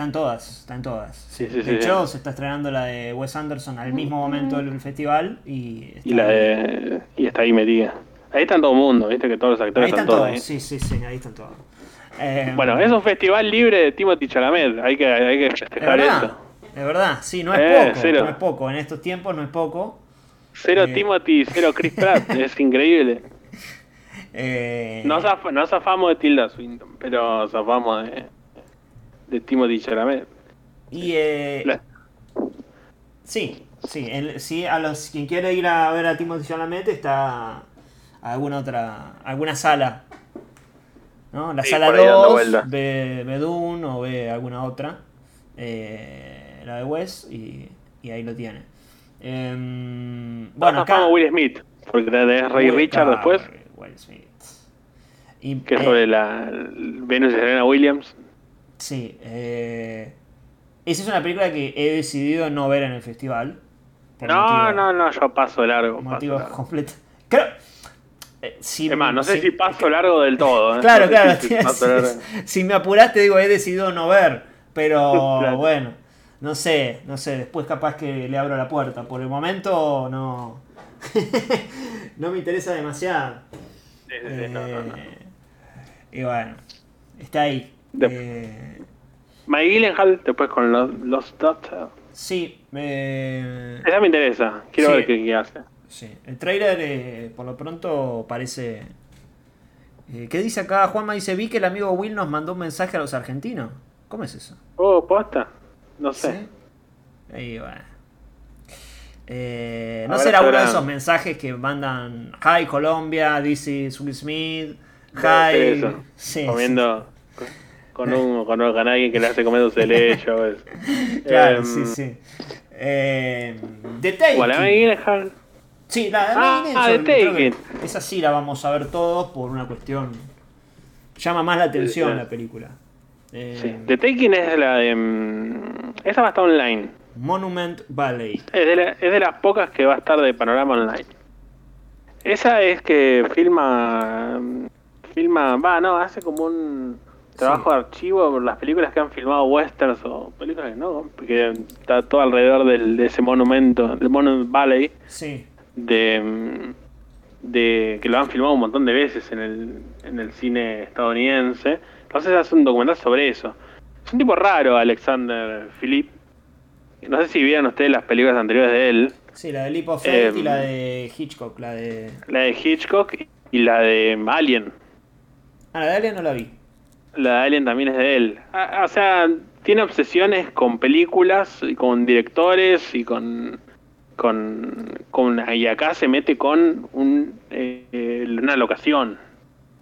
Están todas, están todas. Sí, sí, de sí, hecho, se está estrenando la de Wes Anderson al mismo momento del festival y. Y la de. Y está ahí metida. Ahí están todo el mundo, viste que todos los actores Ahí están todos todos, ahí. sí, sí, sí, ahí están todos. Eh, Bueno, es un festival libre de Timothy Chalamet. Hay que, hay que es festejar verdad, eso. es verdad, sí, no es Eh, poco, cero. no es poco, en estos tiempos no es poco. Cero Eh. Timothy, cero Chris Pratt. es increíble. Eh, No, zaf- no zafamos de Tilda Swinton, pero zafamos de, de Timothy Chalamet. Y eh, La- sí, sí, el- sí, a los quien quiere ir a ver a Timothy Chalamet está alguna otra, alguna sala, ¿no? La Sí, sala por ahí dando 2, vueltas. ve, ve Dune o ve alguna otra, eh, la de Wes y, y ahí lo tiene. Em, No bueno, acá Will Smith, porque tenés Ray Will- Richard después, Will Smith. Y, que es eh, sobre la el Venus y Serena Williams. Sí, eh, esa es una película que he decidido no ver en el festival. No, motivo- no, no, yo paso largo. motivos completos. Creo. eh, si, Es más, no sé si- si paso largo del todo. ¿eh? Claro, No claro. si largo. si me apuraste, digo, he decidido no ver. Pero Claro. bueno, no sé, no sé. Después capaz que le abro la puerta. Por el momento no. no me interesa demasiado. Sí, sí, sí, no, no, no. Eh, Y bueno, está ahí. Eh, Mike Gyllenhaal, después con los, los Doctor. sí, eh, Esa me interesa. Quiero Sí. ver qué, qué hace. Sí, el trailer eh, por lo pronto parece... Eh, ¿Qué dice acá? Juanma dice, vi que el amigo Will nos mandó un mensaje a los argentinos. ¿Cómo es eso? Oh, posta. No sé. ¿Sí? Ahí va. Eh, no será uno de esos mensajes que mandan Hi Colombia, this is Will Smith, Hi. Sí, Comiendo con, con un, con, alguien que le hace comer dulce de leche. Claro, Em, sí, sí. Eh, The Gyllenhaal. Sí, la de Ah, Maggie ah, Nelson, The Taken. Esa sí la vamos a ver todos por una cuestión. Llama más la atención Sí. la película. Eh, Sí. The Taking es la de. Esa va a estar online. Monument Valley. Es de, la- es de las pocas que va a estar de panorama online. Esa es que filma. Filma. Va, no, hace como un trabajo de archivo por las películas que han filmado westerns o películas que no. Que está todo alrededor del, de ese monumento, del Monument Valley. Sí. de, de que lo han filmado un montón de veces en el, en el cine estadounidense. Entonces hace un documental sobre eso. Es un tipo raro, Alexander Philip. No sé si vieron ustedes las películas anteriores de él, Sí, la de Leap of Faith y Em, la de Hitchcock. La de. la de Hitchcock y la de Alien. Ah, la de Alien no la vi. La de Alien también es de él. Ah, O sea, tiene obsesiones con películas y con directores y con. con, con y acá se mete con un, eh, una locación.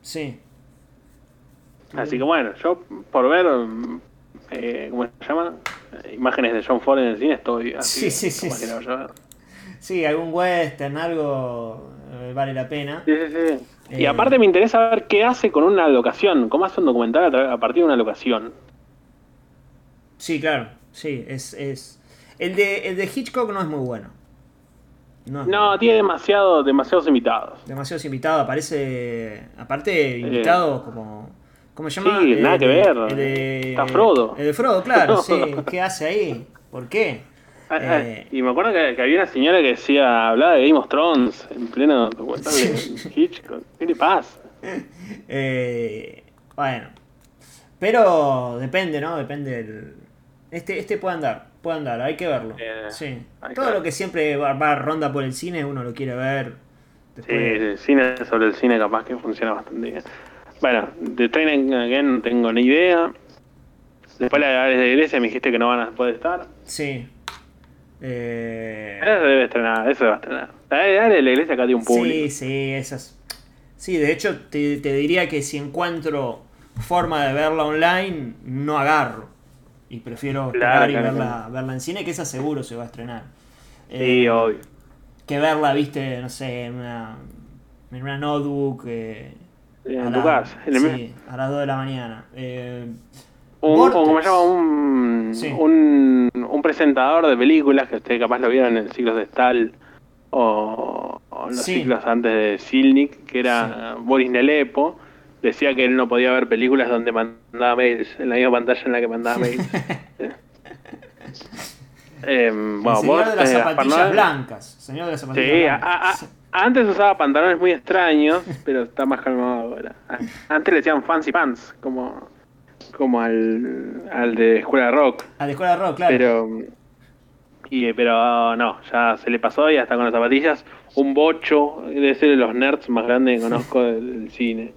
Sí. Así que bueno, yo por ver, eh, ¿cómo se llama? Imágenes de John Ford en el cine estoy así. Sí, sí, sí, sí. Sí, algún western, algo eh, vale la pena. Sí, sí, sí. Y Eh, aparte me interesa ver qué hace con una locación, cómo hace un documental a, partir de una locación. Sí, claro. Sí, es. es... El, de, el de Hitchcock no es muy bueno. No, No, tiene demasiado, demasiados invitados. demasiados invitados. Aparece. Aparte, invitados como. ¿Cómo se llama? Sí, El nada que ver. el de- Está Frodo. El de Frodo, claro, sí. ¿Qué hace ahí? ¿Por qué? Ah, ah, Eh, y me acuerdo que, que había una señora que decía, hablaba de Game of Thrones en pleno documental de Hitchcock. ¿Qué le pasa? Eh, bueno. Pero depende, ¿no? Depende del. Este, este puede andar. puede andar, hay que verlo. Eh, sí. que Todo lo que siempre va, va ronda por el cine, uno lo quiere ver. Sí, Después- el cine sobre el cine capaz que funciona bastante bien. Bueno, de Train Again no tengo ni idea. Después la de de Iglesia me dijiste que no van a poder estar. Sí. Eh, Eso debe estrenar, eso va a estrenar. La Iglesia acá tiene un público. Sí, sí, esas. Sí, de hecho, te, te diría que si encuentro forma de verla online, no agarro. Y prefiero Claro, esperar y claro, verla, verla en cine, que esa seguro se va a estrenar. Sí, Eh, obvio. Que verla, viste, no sé, en una, en una notebook. eh, en tu la- casa, en el sí, a las 2 de la mañana. Eh, Un, Vortex. o como se llama, un, Sí. un, un presentador de películas que ustedes capaz lo vieron en el ciclo de Stahl o, o en los Sí. ciclos antes de Silnik, que era Boris Nelepo, decía que él no podía ver películas donde mandaba mails, en la misma pantalla en la que mandaba mails. Eh, bueno, el señor de las eh, zapatillas Noé- blancas. Señor de las zapatillas Sí, blancas. a- a- antes usaba pantalones muy extraños, pero está más calmado ahora. Antes le decían fancy pants, como, como al, al de escuela de rock. A la escuela de rock, claro. Pero, y, pero no, ya se le pasó y hasta con las zapatillas. Un bocho, debe ser de los nerds más grandes que conozco del, del cine.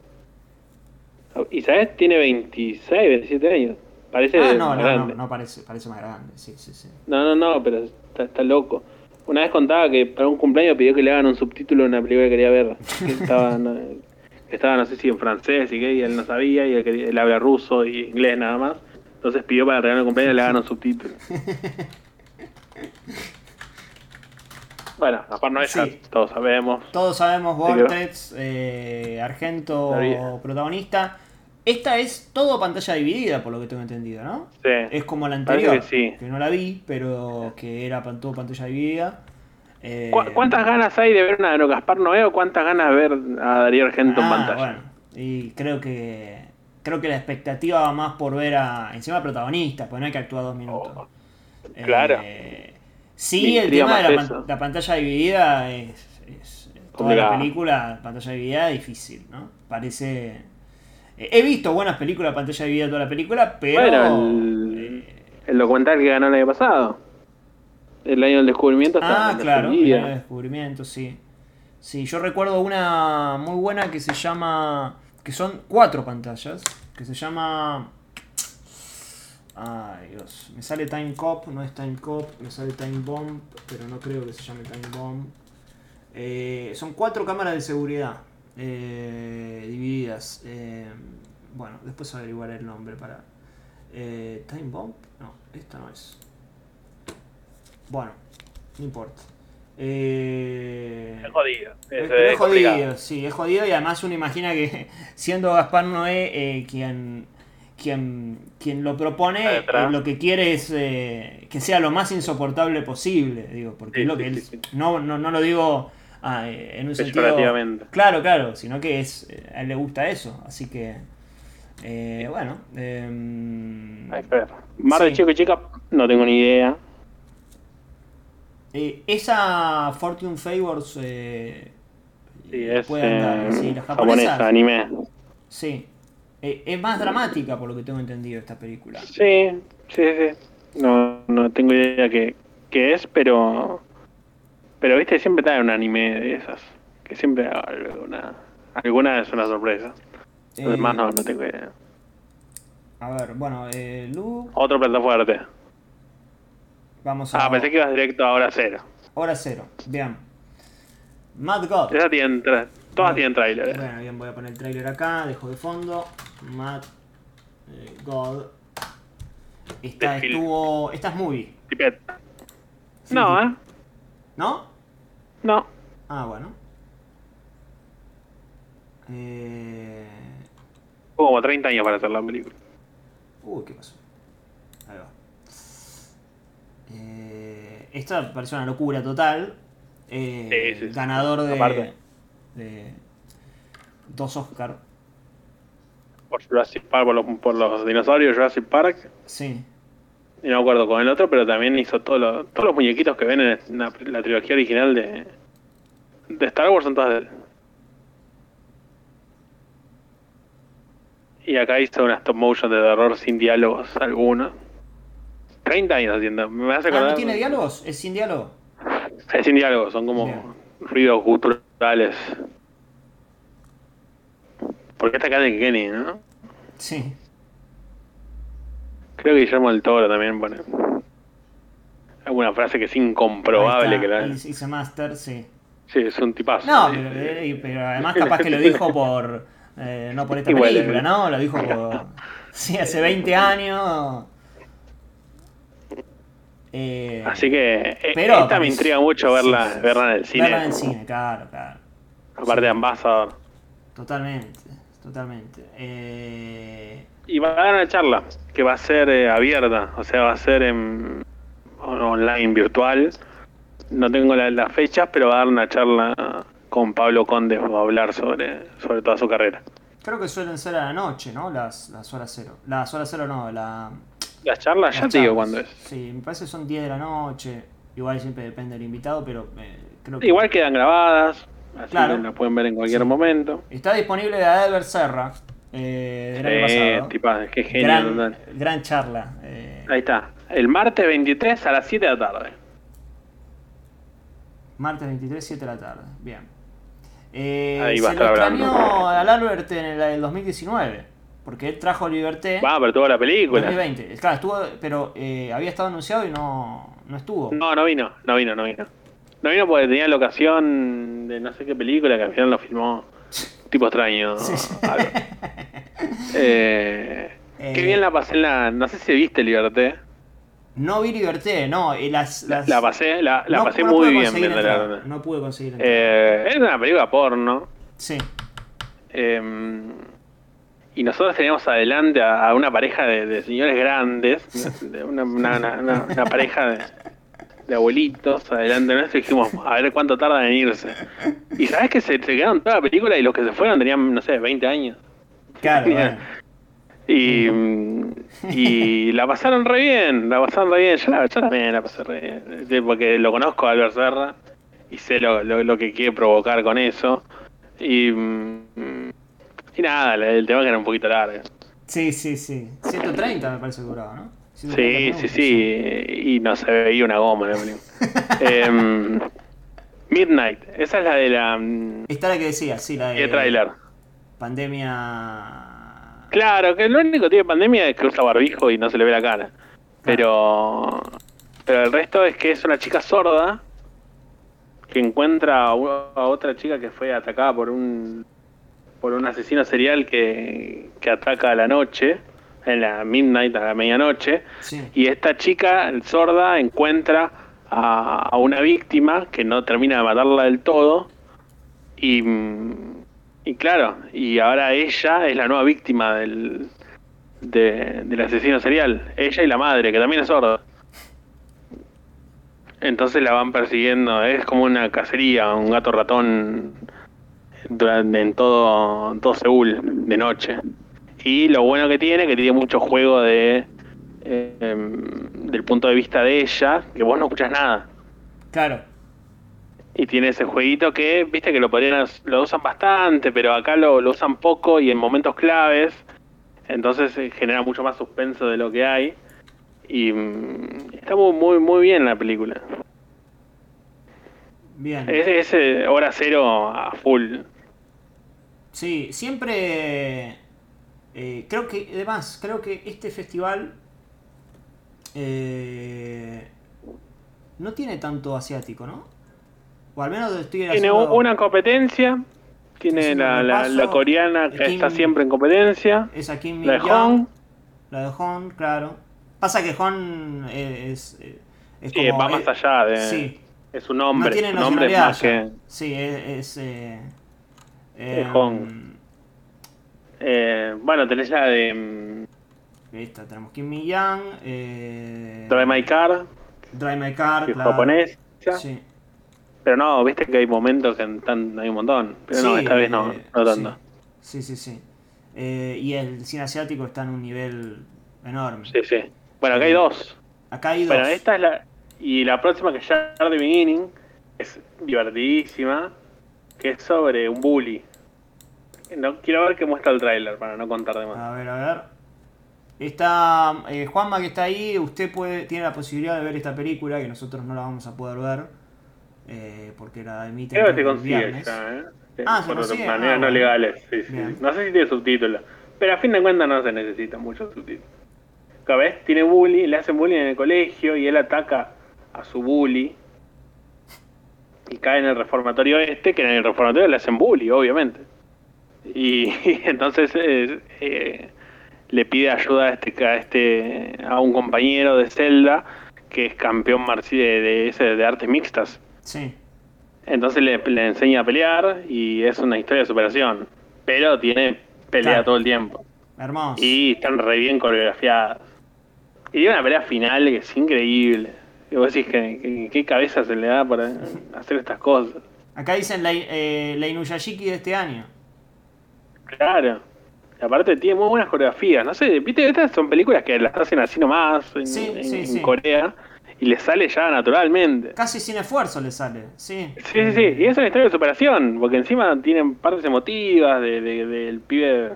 Y sabes, tiene 26, 27 años. Parece Ah, no, más no, grande. no, no, parece, parece más grande. Sí, sí, sí. No, no, no, pero está, está loco. Una vez contaba que para un cumpleaños pidió que le hagan un subtítulo en una película que quería ver. Que estaba, no, que estaba no sé si en francés y que y él no sabía, y él, él habla ruso y inglés nada más. Entonces pidió para el regalo de cumpleaños que le hagan un subtítulo. bueno, aparte no es ya todos sabemos. Todos sabemos Sí. Vortex, eh, Argento protagonista. Esta es todo pantalla dividida, por lo que tengo entendido, ¿no? Sí. Es como la anterior, que sí. no la vi, pero que era todo pantalla dividida. Eh, ¿Cu- ¿Cuántas ganas hay de ver una de Gaspar Noé o cuántas ganas de ver a Darío Argento en ah, pantalla? bueno, y creo que creo que la expectativa va más por ver a encima protagonista, porque no hay que actuar dos minutos. Eh, claro. Sí, Me el tema de la, eso. pan- la pantalla dividida es, es- toda la película, pantalla dividida, difícil, ¿no? Parece. eh, He visto buenas películas pantalla dividida toda la película, pero. Bueno, el, el documental que ganó el año pasado. El año del descubrimiento está Ah, en claro, el año de descubrimiento, sí. Sí, yo recuerdo una muy buena que se llama. que son cuatro pantallas. Que se llama. Ay, Dios. Me sale Time Cop, no es Time Cop, me sale Time Bomb, pero no creo que se llame Time Bomb. Eh, son cuatro cámaras de seguridad eh, divididas. Eh, bueno, después averiguaré el nombre para. Eh, ¿Time Bomb? No, esta no es. Bueno, no importa. Eh, Es jodido. es, Es, pero es complicado. jodido, sí, es jodido y además uno imagina que siendo Gaspar Noé eh, quien, quien, quien lo propone, eh, lo que quiere es eh, que sea lo más insoportable posible, digo, porque Sí, es lo que sí, él, no, no, no lo digo ah, eh, en un sentido... Claro, claro, sino que es, a él le gusta eso, así que... eh, bueno, em, ver. Mar de. Chico y Chica, no tengo ni idea. Eh, esa Fortune Favors eh, Sí, es andar, eh, sí, la japonesa. anime. Sí. Eh, es más dramática, por lo que tengo entendido, esta película. Sí, sí, sí. No, no tengo idea qué, qué es, pero. Pero viste, siempre trae un anime de esas. Que siempre alguna. Alguna es una sorpresa. Eh, Los demás no, no tengo idea. A ver, bueno, eh, Lu, Otro plato fuerte. Vamos a... Ah, pensé que ibas directo a hora cero. Hora cero, bien. Mad God. Esa tiene todas tienen trailer. Bueno, bien, voy a poner el trailer acá, dejo de fondo. Mad eh, God. Esta estuvo... Esta es movie. Tipet. Sí, No, sí. ¿eh? ¿No? No. Ah, bueno. Eh... Como 30 años para hacer la película. Uy, ¿qué pasó? Ahí va. Eh, esta pareció una locura total. Eh, Sí, sí, sí. ganador de, dos Oscar. Por Jurassic Park, por los, por los dinosaurios Jurassic Park. Sí. Y no me acuerdo con el otro, pero también hizo todo lo- todos los muñequitos que ven en la, la trilogía original de, de Star Wars son todas de él. Y acá hizo una stop motion de terror sin diálogos algunos. 30 años haciendo. Me hace Ah, acordar. ¿no tiene diálogos? ¿Es sin diálogo? Es sin diálogo, son como ruidos guturales. Porque está acá de Kenny, ¿no? Sí. Creo que Guillermo del Toro también pone. Alguna frase que es incomprobable que la. A Master, sí. Sí, es un tipazo. No, pero, eh, pero además capaz que lo dijo por... eh, no por esta película. ¿no? Lo dijo por... Sí, hace 20 años. Eh, Así que eh, Pero esta me intriga mucho verla, sí, sí, verla en el cine. Verla en el cine, claro, claro. Aparte de Ambassador. Totalmente, totalmente. Eh, Y va a dar una charla que va a ser eh, abierta, o sea, va a ser en on- online, virtual. No tengo la- las fechas, pero va a dar una charla con Pablo Conde, va a hablar sobre, sobre toda su carrera. creo que suelen ser a la noche, ¿no? Las, las horas cero. Las horas cero no, la... Las charlas, ya las te digo cuándo es. Sí, me parece que son 10 de la noche. Igual siempre depende del invitado, pero eh, creo que... Igual quedan grabadas, así Claro. que la pueden ver en cualquier momento. Está disponible de Albert Serra, eh, del año Sí, pasado. qué genio gran, total. gran charla. eh, Ahí está, el martes 23 a las 7 de la tarde. martes 23, 7 de la tarde. Bien. Eh, Ahí va a se lo estar hablando. extrañó al Albert en el, el 2019, porque él trajo Liberté. Va, pero tuvo la película. 2020. Claro, estuvo, pero eh, había estado anunciado y no, no estuvo. No, no vino, no vino, no vino. No vino porque tenía locación de no sé qué película que al final lo filmó tipo extraño. algo. Eh, Eh, qué bien la pasé en la. No sé si viste Liberté. No vi Liberté, no. y las, las- La pasé, la, la no- pasé no muy bien. No pude conseguir. Eh, es una película porno. Sí. Eh, y nosotros teníamos adelante a, a una pareja de, de señores grandes, de una, una- una- una- una pareja de, de abuelitos adelante nuestro y dijimos, a ver cuánto tardan en irse. Y sabes que se, se quedaron toda la película y los que se fueron tenían, no sé, 20 años. Claro, bueno. Y, y la pasaron re bien, la pasaron re bien. Yo, la, yo también la pasé re bien. Sí, Porque lo conozco a Albert Serra y sé lo, lo, lo que quiere provocar con eso. Y, mm, y nada, el- tema que era un poquito largo. Sí, sí, sí. 130 me parece que duraba, ¿no? 130 Sí, sí, sí. Y no se veía una goma en la película. Em, Midnight, esa es la de la. mm, Esta es la que decía, sí, la de. ¿Qué tráiler? Pandemia. Claro, que lo único que tiene pandemia es que usa barbijo y no se le ve la cara. Pero. Pero el resto es que es una chica sorda que encuentra a otra chica que fue atacada por un por un asesino serial que, que ataca a la noche, en la midnight, a la medianoche, Sí. y esta chica sorda encuentra a, a una víctima que no termina de matarla del todo, y, mm, y claro, y ahora ella es la nueva víctima del, de- del asesino serial, ella y la madre, que también es sorda. Entonces la van persiguiendo, es como una cacería, un gato ratón durante, en todo, todo Seúl de noche. Y lo bueno que tiene, que tiene mucho juego de eh, em, del punto de vista de ella, que vos no escuchas nada. Claro. Y tiene ese jueguito que, viste que lo podrían, lo usan bastante, pero acá lo, lo usan poco y en momentos claves. Entonces eh, genera mucho más suspenso de lo que hay. Y mm, está muy, muy, muy bien la película. Bien. Es, es, eh, hora cero a full. Sí, siempre. eh, creo que, además, creo que este festival. eh, no tiene tanto asiático, ¿no? O al menos estoy Tiene haciendo- una competencia. Tiene la, la, coreana que Kim- está siempre en competencia. Esa Kim La de Hong. La de Hong, claro. Pasa que Hong eh, es. eh, es Sí, como, va más allá de. Sí. Es un hombre. no tiene un hombre es nacionalidad más que. Sí, es. eh, eh, Hong. Eh, bueno, tenés la de. mm, Esta, tenemos Kim Mi-young. Eh, Drive My Car, Drive My Car, que es claro. japonesa. Sí. Pero no, viste que hay momentos que tan- hay un montón. Pero no, esta vez no, eh, no tanto. Sí, sí, sí. Y el cine asiático está en un nivel enorme. Sí, sí. Bueno, acá hay dos. Acá hay dos. Bueno, esta es la. Y la próxima que ya de Beginning es divertidísima. Que es sobre un bully. No quiero ver qué muestra el tráiler para no contar de más. A ver, a ver. Está eh, Juanma que está ahí, usted puede tiene la posibilidad de ver esta película, que nosotros no la vamos a poder ver, eh, porque la emiten Creo que se consigue ya, ¿eh? Ah, se por consigue. maneras Ah, no legales. Sí, sí. No sé si tiene subtítulos. Pero a fin de cuentas no se necesitan muchos subtítulos. Cada vez tiene bullying, le hacen bullying en el colegio y él ataca a su bully. Y cae en el reformatorio este, que en el reformatorio le hacen bully, obviamente. Y, y entonces eh, eh, le pide ayuda a este, a este a un compañero de Zelda que es campeón de, de, ese, de artes mixtas. Sí. Entonces le, le enseña a pelear y es una historia de superación. Pero tiene pelea Claro. todo el tiempo. Hermoso. Y están re bien coreografiadas. Y tiene una pelea final que es increíble. Y vos decís que, que- qué cabeza se le da para hacer estas cosas. Acá dicen la, eh, la Inuyashiki de este año. Claro. Aparte tiene muy buenas coreografías. No sé, viste, estas son películas que las hacen así nomás en, Sí, en- sí, en sí. Corea. Y les sale ya naturalmente. Casi sin esfuerzo le sale, sí. Sí, sí, sí. Y es una historia de superación, porque encima tienen partes emotivas de, de- del pibe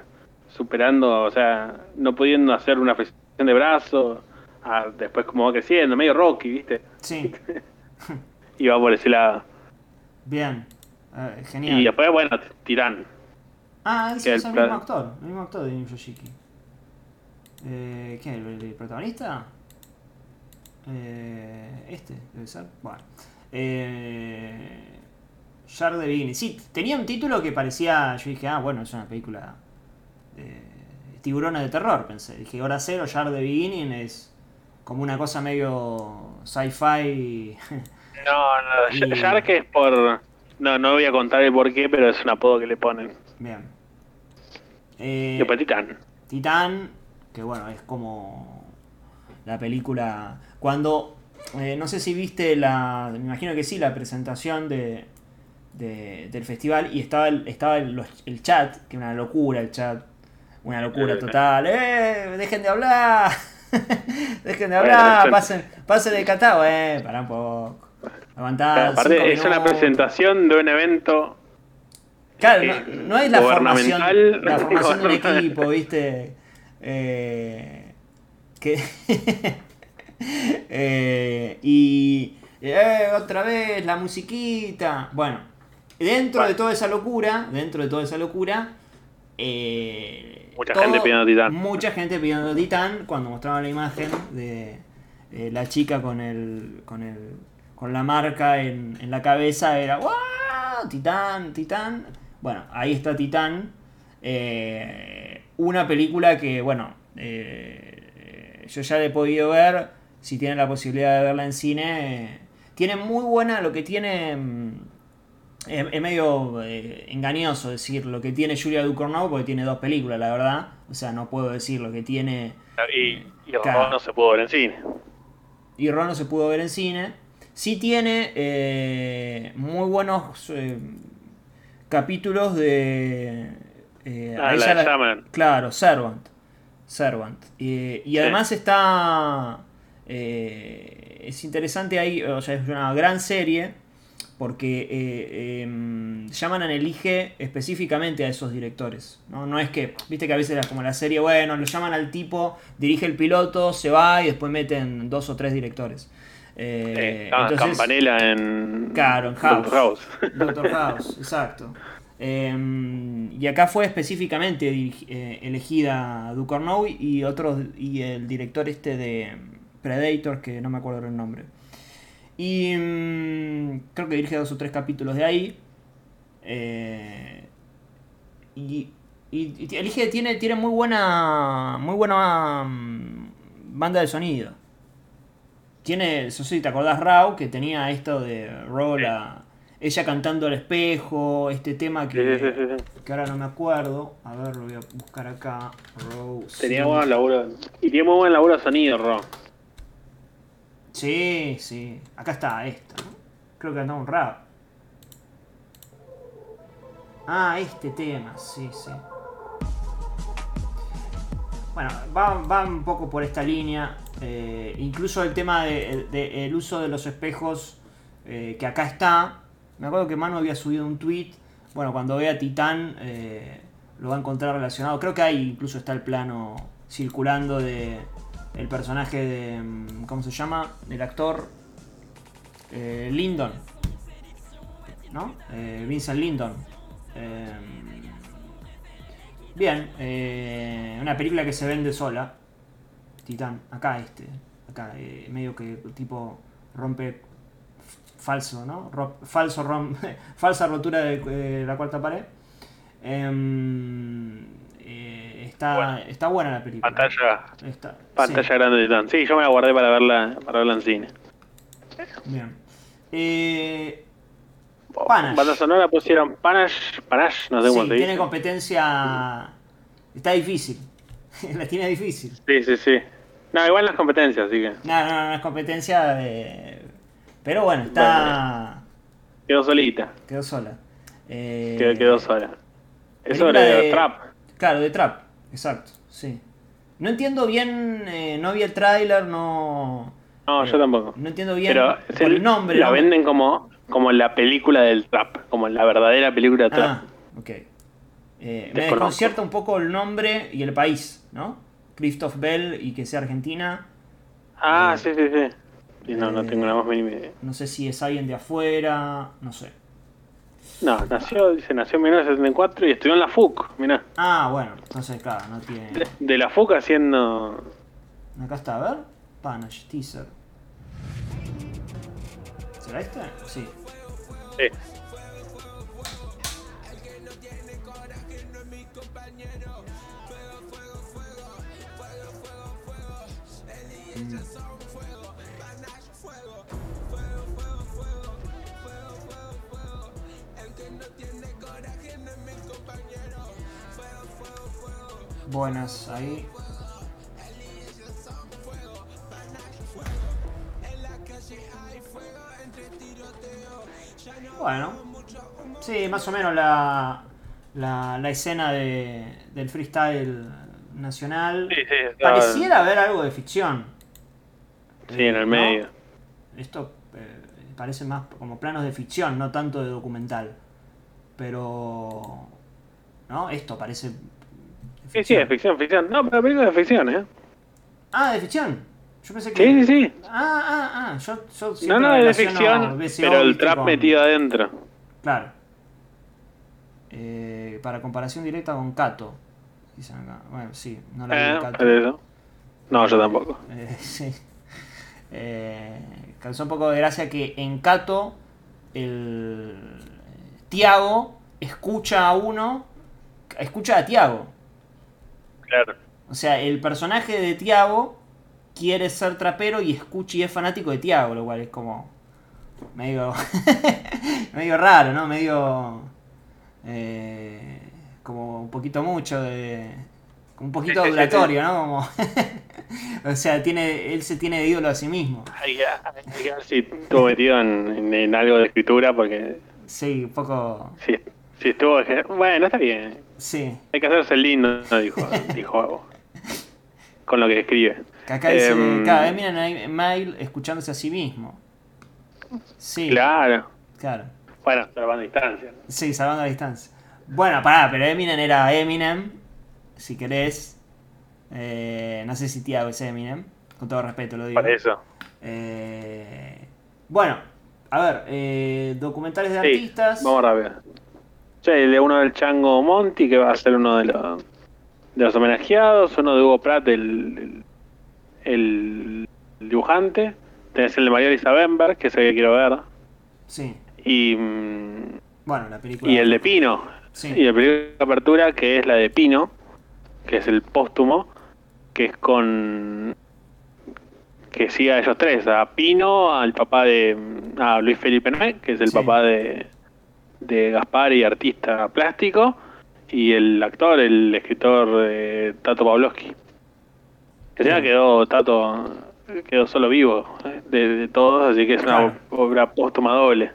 superando, o sea, no pudiendo hacer una flexión de brazo, a después como va creciendo, medio Rocky, ¿viste? Sí. Y va por ese lado. Bien. Eh, genial. Y después, bueno, Tirán. Ah, que ese es el mismo actor, el mismo actor de Inuyashiki. Eh, ¿Quién es el, el protagonista? Eh, este, debe ser. Bueno. Eh, Jar de Beginning. Sí, tenía un título que parecía. Yo dije, ah, bueno, es una película. de tiburones de terror, pensé. Dije, hora cero, Jar de Beginning es como una cosa medio sci-fi. No, no, Y- Shark es por... No, no voy a contar el porqué, pero es un apodo que le ponen. Bien. Eh, después Titán. Titán, que bueno, es como la película. Cuando, eh, no sé si viste la, me imagino que sí, la presentación de, de- del festival y estaba, el, estaba el, los- el chat, que una locura el chat, una locura Eh. total. ¡Eh! ¡Dejen de hablar! ¡Dejen de hablar! Pasen, pasen de catado, ¡eh! Pará un poco. Aguantá. Aparte, es una presentación de un evento Claro, eh, no, no es la formación, la formación de un equipo, ¿viste? Eh, que eh, y eh, otra vez la musiquita. Bueno, dentro de toda esa locura, dentro de toda esa locura, Mucha todo- gente pidiendo Titán. Mucha gente pidiendo Titán cuando mostraban la imagen de la chica con el con el con la marca en, en la cabeza era ¡Wow! Titán, Titán. Bueno, ahí está Titán. Eh, una película que, bueno, eh, yo ya la he podido ver. Si tienen la posibilidad de verla en cine, eh, tiene muy buena lo que tiene. mm, Es, es medio eh, engañoso decir lo que tiene Julia Ducournau porque tiene dos películas, la verdad. O sea, no puedo decir lo que tiene. Y, y Claro. Ron no se pudo ver en cine. Y Ron no se pudo ver en cine. Sí tiene eh, muy buenos eh, capítulos de... eh, Ah, a la de. Claro, Servant. Servant. Eh, y Sí. además está... eh, es interesante ahí, o sea, es una gran serie porque eh, em, Llamanan elige específicamente a esos directores. ¿no? no es que, viste que a veces era como la serie, bueno, lo llaman al tipo, dirige el piloto, se va y después meten dos o tres directores. Eh, Ah, entonces- Campanella en. Claro, en House. Doctor House. Doctor House, exacto. Eh, y acá fue específicamente eh, elegida Ducournau y otros y el director este de Predator, que no me acuerdo el nombre. Y mm, creo que dirige dos o tres capítulos de ahí. Eh, y, y- y elige, tiene, tiene muy buena. Muy buena mm, banda de sonido. Tiene, eso sí, ¿te acordás Raw? Que tenía esto de Raw, la- ella cantando al espejo, este tema que, Sí, sí, sí, sí. que ahora no me acuerdo. A ver, lo voy a buscar acá. Raw. Tenía buen laburo. Y tiene muy buen laburo de sonido, Ron. Sí, sí. Acá está esta, ¿no? Creo que andaba un rap. Ah, este tema, sí, sí. Bueno, va, va un poco por esta línea. Eh, incluso el tema del de, de- el uso de los espejos, eh, que acá está. Me acuerdo que Manu había subido un tweet. Bueno, cuando vea Titán, eh, lo va a encontrar relacionado. Creo que ahí incluso está el plano circulando de el personaje de. mm, ¿Cómo se llama? El actor. Lyndon. ¿No? Vincent Lyndon. Bien, una película que se vende sola. Titán, acá este. Acá, eh, medio que tipo rompe falso, ¿no? Ro- falso rom- falsa rotura de eh, la cuarta pared. Em, eh, está, está buena la película. Pantalla, Está- pantalla sí, grande de Titán. Sí, yo me la guardé para verla, para verla en cine. bien. Eh, Panache. Banda sonora pusieron Panache, Panache, no sé Sí, tiene competencia. Está difícil. la tiene difícil. Sí, sí, sí. No, igual las competencias, así que No, no, no es competencia de. Pero bueno, está. quedó solita, Quedó sola. Eh, quedó, quedó sola. Es sobre de- Trap. Claro, de Trap, exacto, sí. No entiendo bien, eh, no vi el tráiler, no. No, yo tampoco. No entiendo bien Pero por se- el nombre. la ¿no? venden como, como la película del Trap, como la verdadera película Trap. Ah, ok. Eh, me desconcierta un poco el nombre y el país, ¿no? Christoph Bell y que sea Argentina. Ah, sí, sí, sí. Sí, no, no tengo la más mínima idea. No sé si es alguien de afuera, no sé. No, nació, dice, nació en 1974 y estudió en la FUC, mirá. Ah, bueno, entonces claro, no tiene. De, de la FUC haciendo... Acá está, a ver. Panache, teaser. ¿Será este? Sí. Sí. Buenas, ahí. Bueno, sí, más o menos la, la, la escena de, del freestyle nacional. Sí, sí, estaba- Pareciera haber algo de ficción. Sí, en el ¿no? medio. Esto eh, parece más como planos de ficción, no tanto de documental. Pero. ¿No? Esto parece. Sí, sí, de ficción, ficción. No, pero película de ficción, ¿eh? Ah, de ficción. Yo pensé que. Sí, sí, sí. Ah, ah, ah. Yo, yo No, siempre no, es de ficción, BCO, pero el ¿viste? trap con- metido adentro. Claro. Eh, para comparación directa con Kato. Dicen acá. Bueno, sí, no la vi Eh, Kato. No, yo tampoco. Eh, sí. Eh, causó un poco de gracia que en Cato el Tiago escucha a uno, escucha a Tiago. Claro. O sea, el personaje de Tiago quiere ser trapero y escucha y es fanático de Tiago, lo cual es como medio medio raro, ¿no? Medio eh, como un poquito mucho de un poquito Sí, sí, sí, ¿no? Como o sea, tiene él se tiene de ídolo a sí mismo. Hay que, ver si estuvo metido en, en- en algo de escritura, porque Sí, un poco si, si estuvo... Bueno, está bien. sí. Hay que hacerse lindo, dijo, dijo con lo que escribe. Acá dice, Em, cada vez miran Mail escuchándose a sí mismo. Sí. Claro. Claro. Bueno, a distancia. ¿no? Sí, salvando la distancia. Bueno, pará, pero Eminem era Eminem, si querés. Eh, no sé si Tiago es Eminem, con todo respeto lo digo. Por eso. Eh, bueno, a ver, eh, documentales de Sí, artistas. vamos rápido. Sí, el de uno del Chango Monti, que va a ser uno de los, de los homenajeados, uno de Hugo Pratt, el, el, el dibujante. Tenés el de María Elisa Bemberg, que es el que quiero ver. Sí, Y, bueno, la película. y el de Pino. Sí. Y el película de apertura, que es la de Pino, que es el póstumo, que es con... que sigue a ellos tres, a Pino, al papá de... a Luis Felipe Noé, que es el Sí. papá de, de Gaspar y artista plástico, y el actor, el escritor eh, Tato Pavlovsky. Que encima quedó Tato, quedó solo vivo eh, de, de todos, así que es una Claro. obra póstuma doble.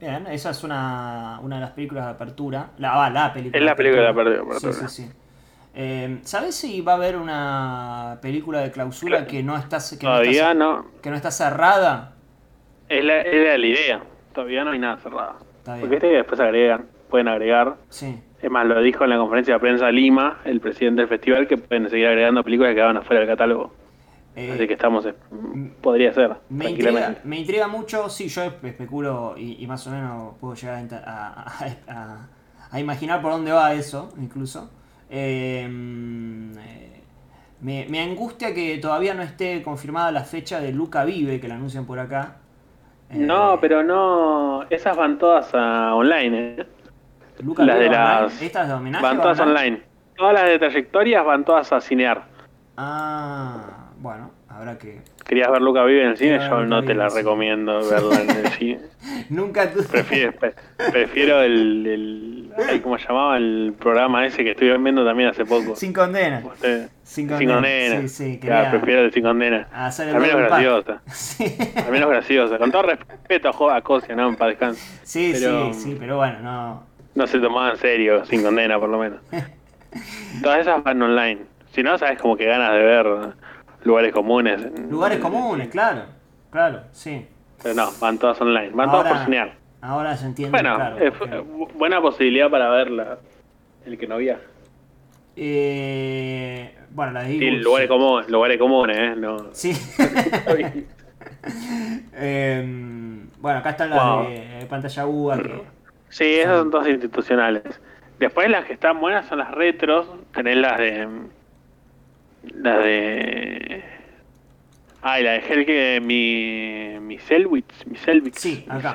Bien, esa es una, una de las películas de apertura. La, ah, la película. Es la película de apertura. apertura. Sí, sí, sí. Eh, ¿Sabes si va a haber una película de clausura que no está, que no Todavía está, no. que no está cerrada? Es la, era la idea. Todavía no hay nada bien. Porque este que después agregan, pueden agregar. Sí. Es más, lo dijo en la conferencia de prensa Lima, el presidente del festival, que pueden seguir agregando películas que quedaban afuera del catálogo. Eh, Así que estamos, eh, podría ser, Me intriga, me intriga mucho, sí, yo especulo y, y más o menos puedo llegar a, enta- a- a- a- a imaginar por dónde va eso, incluso. Eh, eh, me, me angustia que todavía no esté confirmada la fecha de Luca Vive, que la anuncian por acá. No, pero no, esas van todas a online, ¿eh? Luca las de Vive online. las... ¿Estas de homenaje Van todas online? online. Todas las de trayectorias van todas a cinear. Ah, bueno, habrá que... ¿Querías ver Luca Vive en el cine? Yo no te la recomiendo verla en el cine. Nunca tuve... Prefiero, pre- prefiero el, ¿cómo se llamaba? El programa ese que estoy viendo también hace poco. Sin condena. Usted- Sin Sin condena. Sí, sí, Claro, prefiero el sin condena. el Al menos graciosa. Al menos graciosa. Con todo respeto a a Cosia, ¿no? Para descanso. Sí, Pero- sí, sí, pero bueno, no... No se tomaba en serio, sin condena por lo menos. Todas esas van online. Si no, sabes como que ganas de ver lugares comunes. Lugares comunes, claro, claro, sí. Pero no, van todas online. Van todas por cinear. Ahora se entiende, Bueno, claro. porque- buena posibilidad para verla. El que no viaja. Eh, bueno, la de Sí, lugares comunes, lugares comunes, ¿eh? No. Sí. Em, bueno, acá están las Wow. de pantalla UA que... Sí, esas son todas institucionales. Después las que están buenas son las retros. Tenés las de. Las de. Ay, la de Helge mi. Mi Selwitz. Mi Selwitz. Sí, acá.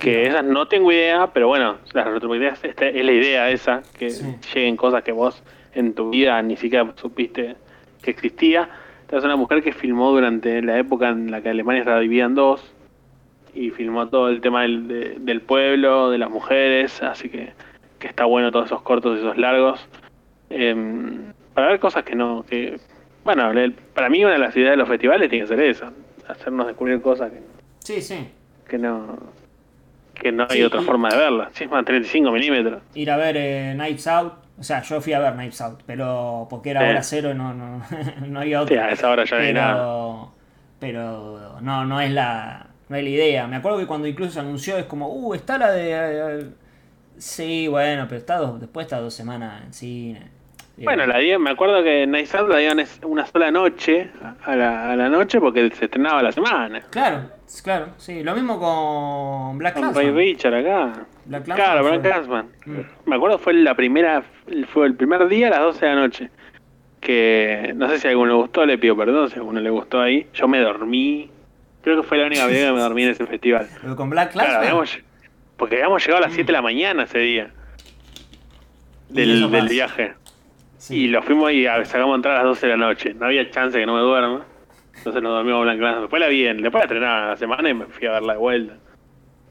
Que esas no tengo idea, pero bueno, las retrospectivas esta es la idea esa, que lleguen cosas que vos en tu vida ni siquiera supiste que existía. Esta es una mujer que filmó durante la época en la que Alemania estaba dividida en dos y filmó todo el tema del, de- del pueblo, de las mujeres, así que, que está bueno todos esos cortos y esos largos. Em, para ver cosas que no... que Bueno, para mí una de las ideas de los festivales tiene que ser esa, hacernos descubrir cosas que, Sí, sí. que no que no hay Sí, otra y- forma de verlas. Sí, es más 35 milímetros. Ir a ver eh, Knives Out. O sea, yo fui a ver Knives Out, pero porque era Sí. hora cero y no, no, no había Sí, otra. a esa hora ya pero, nada. Pero no, no es la, no es la idea. Me acuerdo que cuando incluso se anunció es como, uh, está la de... eh, sí, bueno, pero está dos, después está dos semanas en cine. Bueno, la dieron, me acuerdo que Nice Out la dieron una sola noche, a la, a la noche, porque se estrenaba la semana. Claro, claro, sí. Lo mismo con Black Con Ray Clansman. Richard acá. Black Clansman Claro, Black Clansman. Mm. Me acuerdo fue la primera, fue el primer día a las 12 de la noche. Que no sé si a alguno le gustó, le pido perdón si a alguno le gustó ahí. Yo me dormí. Creo que fue la única vez que me dormí en ese festival. Pero con Black Claro, Clansman. habíamos, porque habíamos llegado a las 7 de la mañana ese día. Del, del pasa. Y lo fuimos y a- sacamos entrar a las 12 de la noche. No había chance que no me duerma. Entonces nos dormimos Clansman. Después la vi en, después la estrenaron a la semana y me fui a verla de vuelta.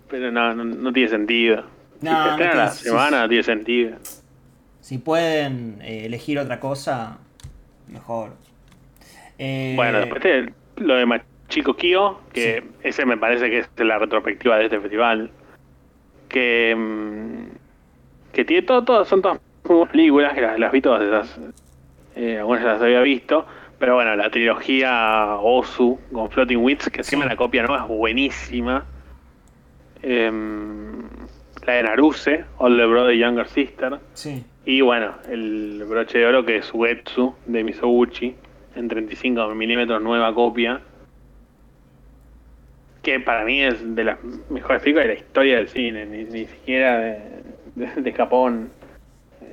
Pero no, no, no tiene sentido. No, si se no tiene- la sí, semana sí. no tiene sentido. Si pueden eh, elegir otra cosa, mejor. Eh, Bueno, después te- lo de Machiko Kyo, que ese me parece que es la retrospectiva de este festival. Que, mm, que tiene todo, todo, son todas muy películas, que las, las vi todas esas. Eh, algunas las había visto. Pero bueno, la trilogía Osu con Floating Wits, que encima la copia nueva es buenísima. Em, la de Naruse, Older Brother Younger Sister. Sí. Y bueno, el broche de oro que es Uetsu de Misoguchi en 35 milímetros, nueva copia. Que para mí es de las mejores películas de la historia del cine, ni, ni siquiera de, de- de Japón.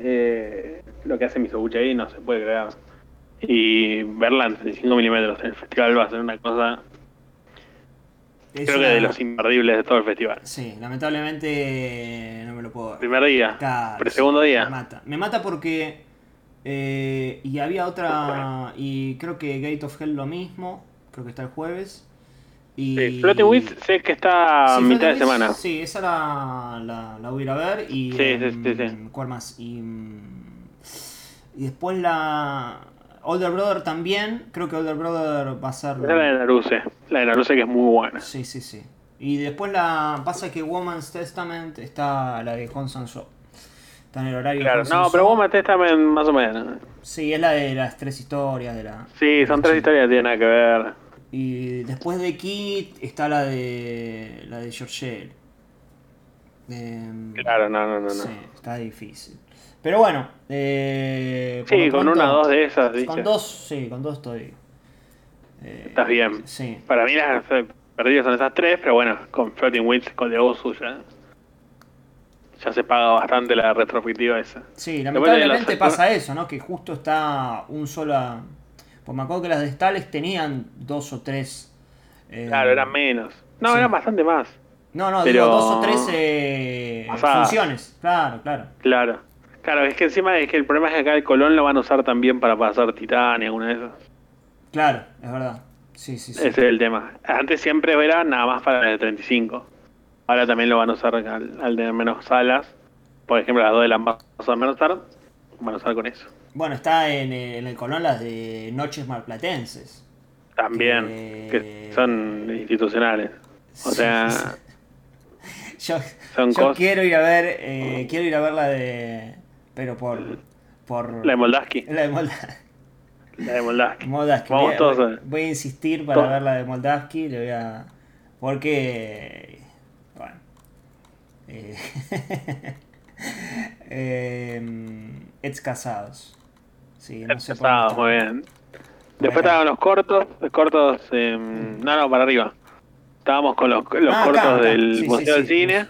Eh, lo que hace Misoguchi ahí no se puede creer. Y verla en 35 milímetros en el festival va a ser una cosa, es creo que de los imperdibles de todo el festival. Sí, lamentablemente no me lo puedo ver. Primer día, Claro, pero segundo día. Me mata. Me mata porque. eh, y había otra. Y creo que Gate of Hell lo mismo. Creo que está el jueves. Y, Sí, Floating Wits sé que está Sí, mitad de semana. Sí, esa la, la, la voy a ir a ver. Y, Sí, sí, sí, sí. em, ¿Cuál más? Y, mm, y después la. Older Brother también. Creo que Older Brother va a ser. Es la de Naruse, la de Naruse que es muy buena. Sí, sí, sí. Y después la pasa que Woman's Testament está la de Hong Sang-soo. Está en el horario Claro, no, pero matés también más o menos. Sí, es la de las tres historias de la. Sí, son tres historias que tienen nada que ver. Y después de Kit está la de la de George Em, Claro, no, no, no. no. Sí, está difícil. Pero bueno, eh, Sí, con pronto- una o dos de esas. Con dos, sí, con dos estoy. eh, Estás bien. Sí. Para mí las eh, perdidas son esas tres, pero bueno, con Floating Wings, con The Osu ya, ya se paga bastante la retrospectiva esa. Sí, de lamentablemente pasa eso, ¿no? Que justo está un sola. Pues me acuerdo que las de Stales tenían dos o tres. eh, Claro, eran menos. No, sí. eran bastante más. No, no, pero- digo dos o tres eh, funciones. Claro, claro. Claro. Claro, es que encima es que el problema es que acá el Colón lo van a usar también para pasar Titania, alguna de esas. Claro, es verdad. Sí, sí, sí. Ese es el tema. Antes siempre era nada más para el de 35. Ahora también lo van a usar al, al de menos salas. Por ejemplo, las dos de las más menos tarde van a usar con eso. Bueno, está en, eh, en el Colón las de Noches Malplatenses. También, Que- que son institucionales. O sea, Yo, Son yo cosas- quiero ir a ver, eh, quiero ir a ver la de, pero por, por la de Moldaski. la de Moldaski. La de Moldaski. Moldavski. Vamos voy, todos voy- a- voy a insistir para Todos. ver la de Moldavski, le voy a, porque, bueno, eh, eh, ex casados. Sí, no sé está. muy bien. Después estaban los cortos, los cortos, eh, no, no, para arriba. Estábamos con los, los Ah, cortos acá. del Sí, Museo sí, del Cine.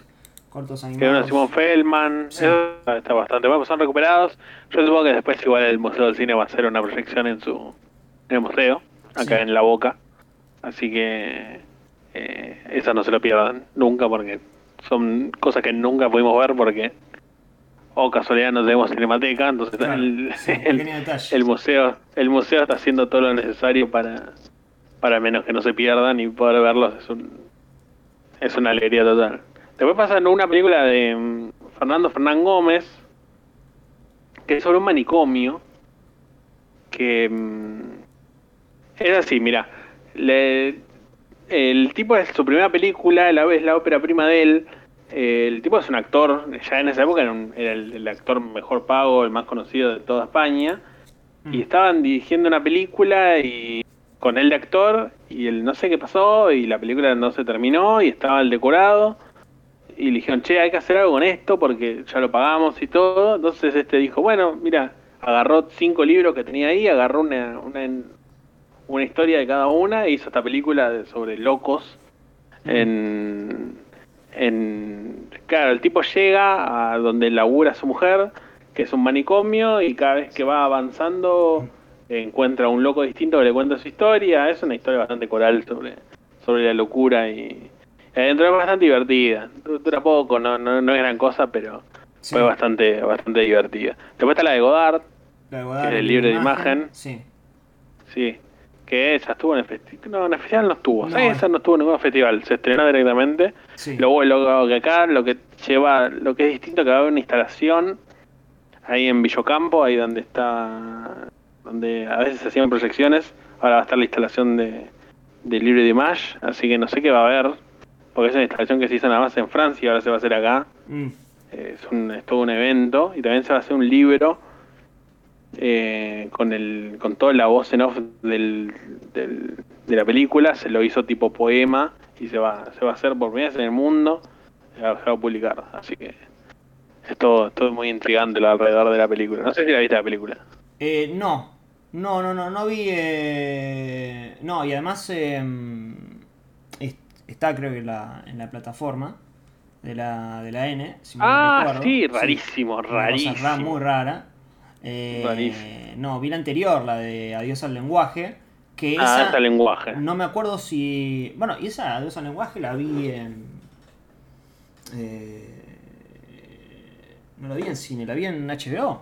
Cortos Que uno animados. Simón Feldman, eso está bastante bueno, son recuperados. Yo supongo que después igual el Museo del Cine va a hacer una proyección en su en el museo, acá en La Boca. Así que eh, esas no se lo pierdan nunca porque son cosas que nunca pudimos ver porque o casualidad no tenemos cinemateca, entonces Claro, el, sí, el- museo el museo está haciendo todo lo necesario para para menos que no se pierdan y poder verlos es un es una alegría total. Después pasan una película de mm, Fernando Fernán Gómez, que es sobre un manicomio, que mm, es así, mira, le- el tipo es su primera película, la es la ópera prima de él, el tipo es un actor, ya en esa época era, un- era el, el actor mejor pago, el más conocido de toda España, y estaban dirigiendo una película y con él de actor y el no sé qué pasó y la película no se terminó y estaba el decorado. Y le dijeron, che, hay que hacer algo con esto porque ya lo pagamos y todo. Entonces este dijo, bueno, mira, agarró cinco libros que tenía ahí, agarró una, una, una historia de cada una e hizo esta película de- sobre locos en, en... Claro, el tipo llega a donde labura su mujer, que es un manicomio, y cada vez que va avanzando encuentra un loco distinto que le cuenta su historia. Es una historia bastante coral sobre, sobre la locura y adentro es bastante divertida. Du- Dura poco, no, no, no es gran cosa, pero Sí. fue bastante, bastante divertida. Después está la de Godard, La de que es el libre de imagen. Sí. Sí, que esa estuvo en el festival. No, en el festival no estuvo. Esa no estuvo en ningún festival. Se estrenó directamente. Sí. Lo que acá, lo que lleva, lo que es distinto, que va a haber una instalación ahí en Villocampo, ahí donde está, donde a veces se hacían proyecciones. Ahora va a estar la instalación de, de Libre de Image, así que no sé qué va a haber, porque es una instalación que se hizo nada más en Francia y ahora se va a hacer acá. Mm. Es, un, es todo un evento y también se va a hacer un libro eh, con el con toda la voz en off del, del- de la película se lo hizo tipo poema y se va se va a hacer por primera vez en el mundo se va, se va a publicar así que es todo, es todo muy intrigante lo alrededor de la película no sé si la viste la película Eh, no, no, no, no, no vi. eh, no, y además eh, es- está, creo que en la, en la plataforma de la, de la N. Si ah recuerdo. sí rarísimo Una cosa ra- rarísimo muy rara. Eh, Rarísimo. No, vi la anterior, la de Adiós al lenguaje. Que ah esa, lenguaje No me acuerdo si. Bueno, y esa Adiós al lenguaje la vi en. eh, no la vi en cine, la vi en HBO.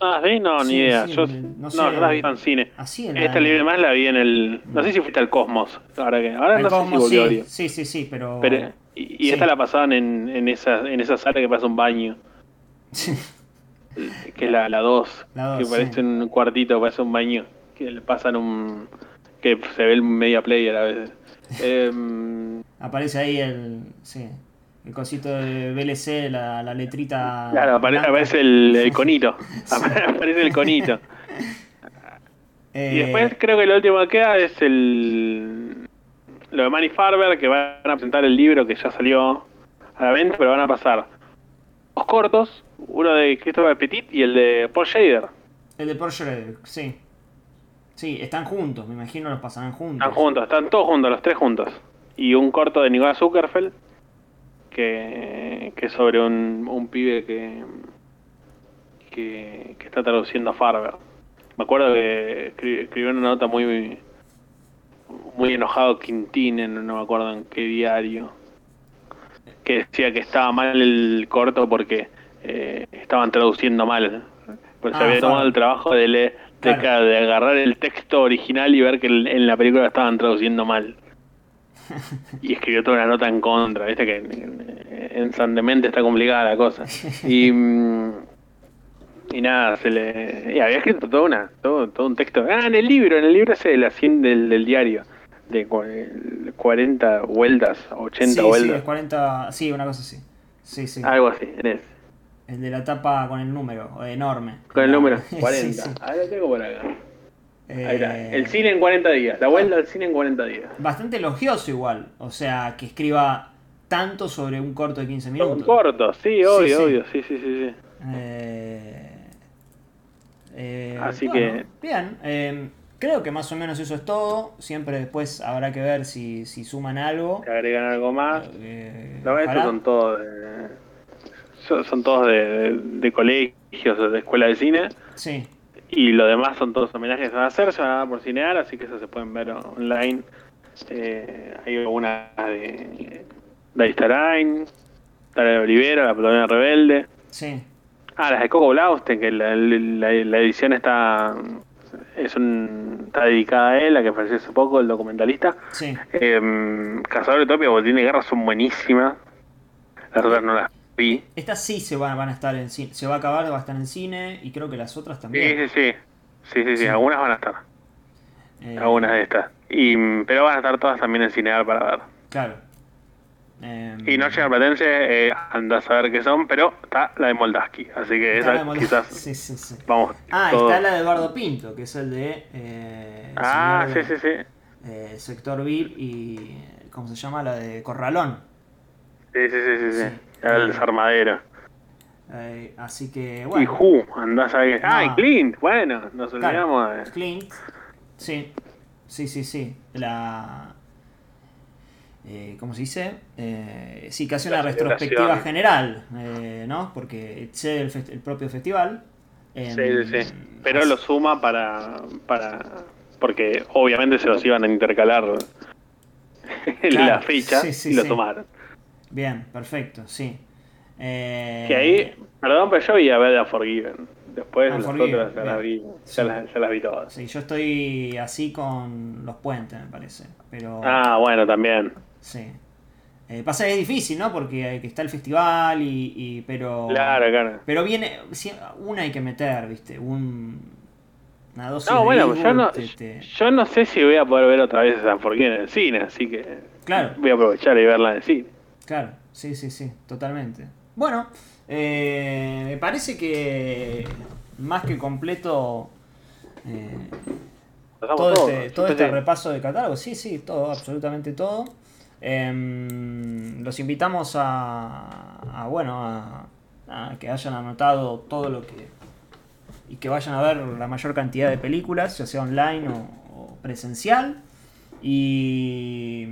ah sí no ni Sí, idea sí, yo no no, sé. no la vi en cine Así en esta libre más la vi en el no sé si fuiste al Cosmos ahora que ahora El no sé si volvió sí, sí, sí, sí, pero. Pero, y y Sí. esta la pasaban en, en, esa, en esa sala que pasa un baño. Que es la 2. La dos, que sí. parece un cuartito, parece un baño. Que le pasan un. que se ve el media player a veces. Em, Aparece ahí el. Sí. El cosito de VLC, la, la letrita. claro, apare- aparece el, el conito. aparece el conito. Eh, Y después creo que lo último que queda es el. Lo de Manny Farber, que van a presentar el libro que ya salió a la venta, pero van a pasar dos cortos, uno de Christopher Petit y el de Paul Shader. El de Paul Schrader, sí. Sí, están juntos, me imagino los pasarán juntos. Están juntos, están todos juntos, los tres juntos. Y un corto de Nicolás Zuckerfeld, que, que es sobre un, un pibe que, que, que está traduciendo a Farber. Me acuerdo que escri- escribió una nota muy muy enojado Quintín, en, no me acuerdo en qué diario, que decía que estaba mal el corto porque eh, estaban traduciendo mal. Pues se Ah, había tomado el trabajo de, le- de, Claro. de agarrar el texto original y ver que en la película estaban traduciendo mal. Y escribió toda una nota en contra, viste que en, en San Demente está complicada la cosa. Y, mm, y nada, se le. Y había escrito toda una, todo, todo un texto. Ah, en el libro, en el libro ese de la 100 del, del diario. De cu- 40 vueltas, 80 sí, sí, vueltas. es 40, sí, una cosa así. Sí, sí. Algo así, en ese. El de la tapa con el número, enorme. Con el número Sí, 40. sí. Ahí lo tengo por acá. Ahí está. Eh, El cine en 40 días. La vuelta al cine en 40 días. Bastante elogioso igual. O sea, que escriba tanto sobre un corto de 15 minutos. Un corto, sí, obvio, Sí, sí. obvio. Sí, sí, sí. sí. Eh, eh, Así bueno, que- Bien, eh, creo que más o menos eso es todo. Siempre después habrá que ver si, si suman algo. Te agregan algo más. Eh, No, estos ojalá. son todos de, son, son todos de, de- de colegios de escuela de cine. Sí. Y lo demás son todos homenajes que van a hacer, se van a dar por cinear, así que eso se pueden ver online. Eh, hay algunas de de Starain, Tara Olivera, La Polonia Rebelde. Sí. Ah, las de Coco Blausten, que la, la- la edición está es un, está dedicada a él, a que falleció hace poco, el documentalista. Sí. Eh, Cazador de Utopia, Botín de Guerra son buenísimas. Las otras no las vi. Estas sí se van, van a estar en cine. Se va a acabar, va a estar en cine. Y creo que las otras Sí, también. sí, sí. Sí, sí, sí, algunas van a estar. Eh, Algunas de estas. Y, pero van a estar todas también en Cinear para ver. Claro. Eh, Y Noche Platense, eh, anda a saber qué son, pero está la de Moldaski. Así que esa Moldaski, quizás. sí, sí, sí. Vamos. Ah, está la de Eduardo Pinto, que es el de. eh, el Ah, sí, sí, sí. eh, Sector Bill y. ¿Cómo se llama? La de Corralón. Sí, sí, sí, sí. sí. El desarmadero. Eh, así que, Y bueno. Who, andá a saber qué. Ah, y. Clint, bueno, nos Claro, olvidamos de. Clint. Sí. Sí, sí, sí. La. eh, ¿Cómo se dice? Eh, sí, que hace una retrospectiva general, eh, ¿no? Porque excede el, propio festival. Em, Sí, sí, sí. Pero lo suma para, para. Porque obviamente se los iban a intercalar en Claro, la ficha sí, sí, y lo sí. sumaron. Bien, perfecto, sí. Eh, Que ahí, perdón, pero yo vi a ver a Forgiven. Después las Unforgiven, otras ya las vi, bien. ya las, ya las vi todas. Sí, yo estoy así con los puentes, me parece. Pero. Ah, bueno, también. Sí. Eh, pasa que es difícil, ¿no? Porque hay que está el festival y, y- pero Claro, claro. pero viene sí, una hay que meter, ¿viste? Un una dosis No, de bueno, yo no, te- te- yo no sé si voy a poder ver otra vez a Forgiven en el cine, así que Claro. voy a aprovechar y verla en el cine. Claro, sí, sí, sí, totalmente. Bueno, eh, me parece que más que completo eh, todo, todo, este, todo este repaso de catálogo, sí, sí, todo, absolutamente todo. Em, los invitamos a, a, bueno, a, a que hayan anotado todo lo que y que vayan a ver la mayor cantidad de películas, ya sea online o, o presencial. Y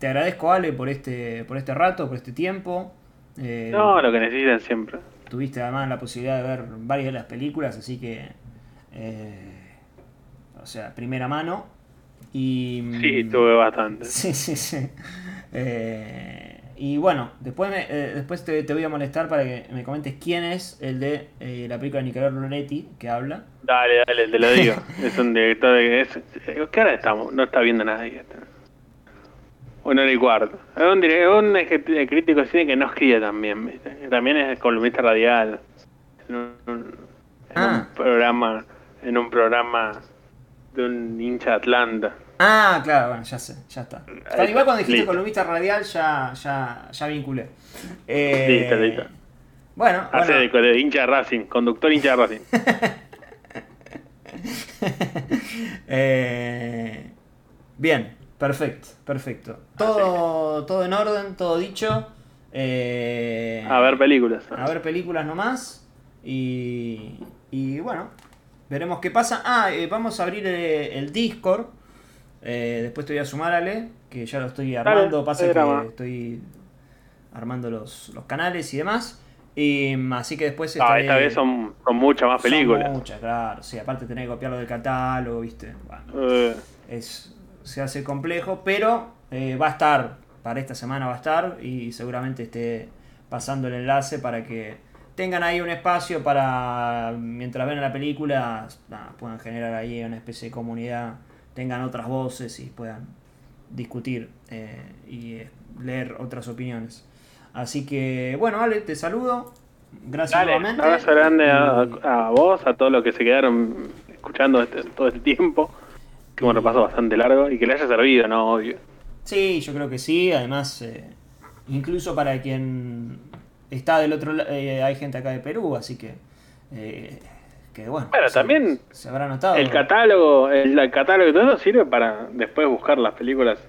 te agradezco Ale por este por este rato, por este tiempo. Eh, No, lo que necesitan siempre. Tuviste además la posibilidad de ver varias de las películas, así que. eh, o sea, primera mano. Y. Sí, tuve bastante. Sí, sí, sí. Eh, y bueno, después, me- eh, después te, te voy a molestar para que me comentes quién es el de la película de Nicolás Loretti que habla. Dale, dale, te lo digo. es un director de... Es, ¿Qué hora estamos? No está viendo nadie. Una hora y cuarto. Es un, un eje- crítico de cine que no escribe también, ¿viste? También es columnista radial. En un, en Ah. un programa... En un programa de un hincha de Atlanta. Ah, claro, bueno, ya sé, ya está. Ahí Igual cuando dijiste listo. columnista radial ya, ya, ya vinculé. Eh, Listo, listo. Bueno, Hace bueno. de, de hincha de Racing, conductor hincha de Racing. Eh, bien, perfecto, perfecto. Todo, todo en orden, todo dicho. Eh, A ver películas. a ver películas nomás. Y, y bueno, veremos qué pasa. Ah, eh, vamos a abrir eh, el Discord. Eh, después te voy a sumar, Ale, que ya lo estoy armando. Pasa ahí que estoy armando los, los canales y demás. Y, mm, así que después Ah, estaré- esta vez son, son muchas más son películas. muchas, claro. Sí, aparte tener que copiarlo del catálogo, ¿viste? Bueno, Eh, es, se hace complejo, pero eh, va a estar, para esta semana va a estar y seguramente esté pasando el enlace para que tengan ahí un espacio para, mientras ven la película, nada, puedan generar ahí una especie de comunidad, tengan otras voces y puedan discutir eh, y eh, leer otras opiniones. Así que, bueno, Ale, te saludo. Gracias Dale, un nuevamente. abrazo grande a, a vos, a todos los que se quedaron escuchando este- todo este tiempo. Que un repaso bastante largo y que le haya servido, ¿no? Obvio. Sí, yo creo que sí. Además, eh, incluso para quien está del otro lado, hay gente acá de Perú, así que. eh, que bueno. Bueno, se- también Se habrá notado. el catálogo, el, el catálogo y todo eso sirve para después buscar las películas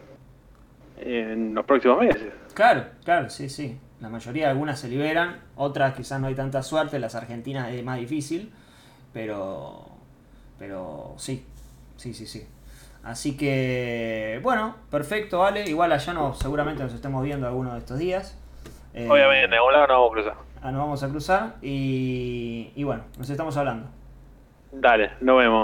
en los próximos meses. Claro, claro, sí, sí. La mayoría, algunas se liberan, otras quizás no hay tanta suerte, las argentinas es más difícil, pero. Pero sí, sí, sí, sí. Así que, bueno, perfecto, vale. Igual allá no, seguramente nos estemos viendo alguno de estos días. Eh, Obviamente, de algún lado no vamos a cruzar. ah, nos vamos a cruzar y, y bueno, nos estamos hablando. Dale, nos vemos.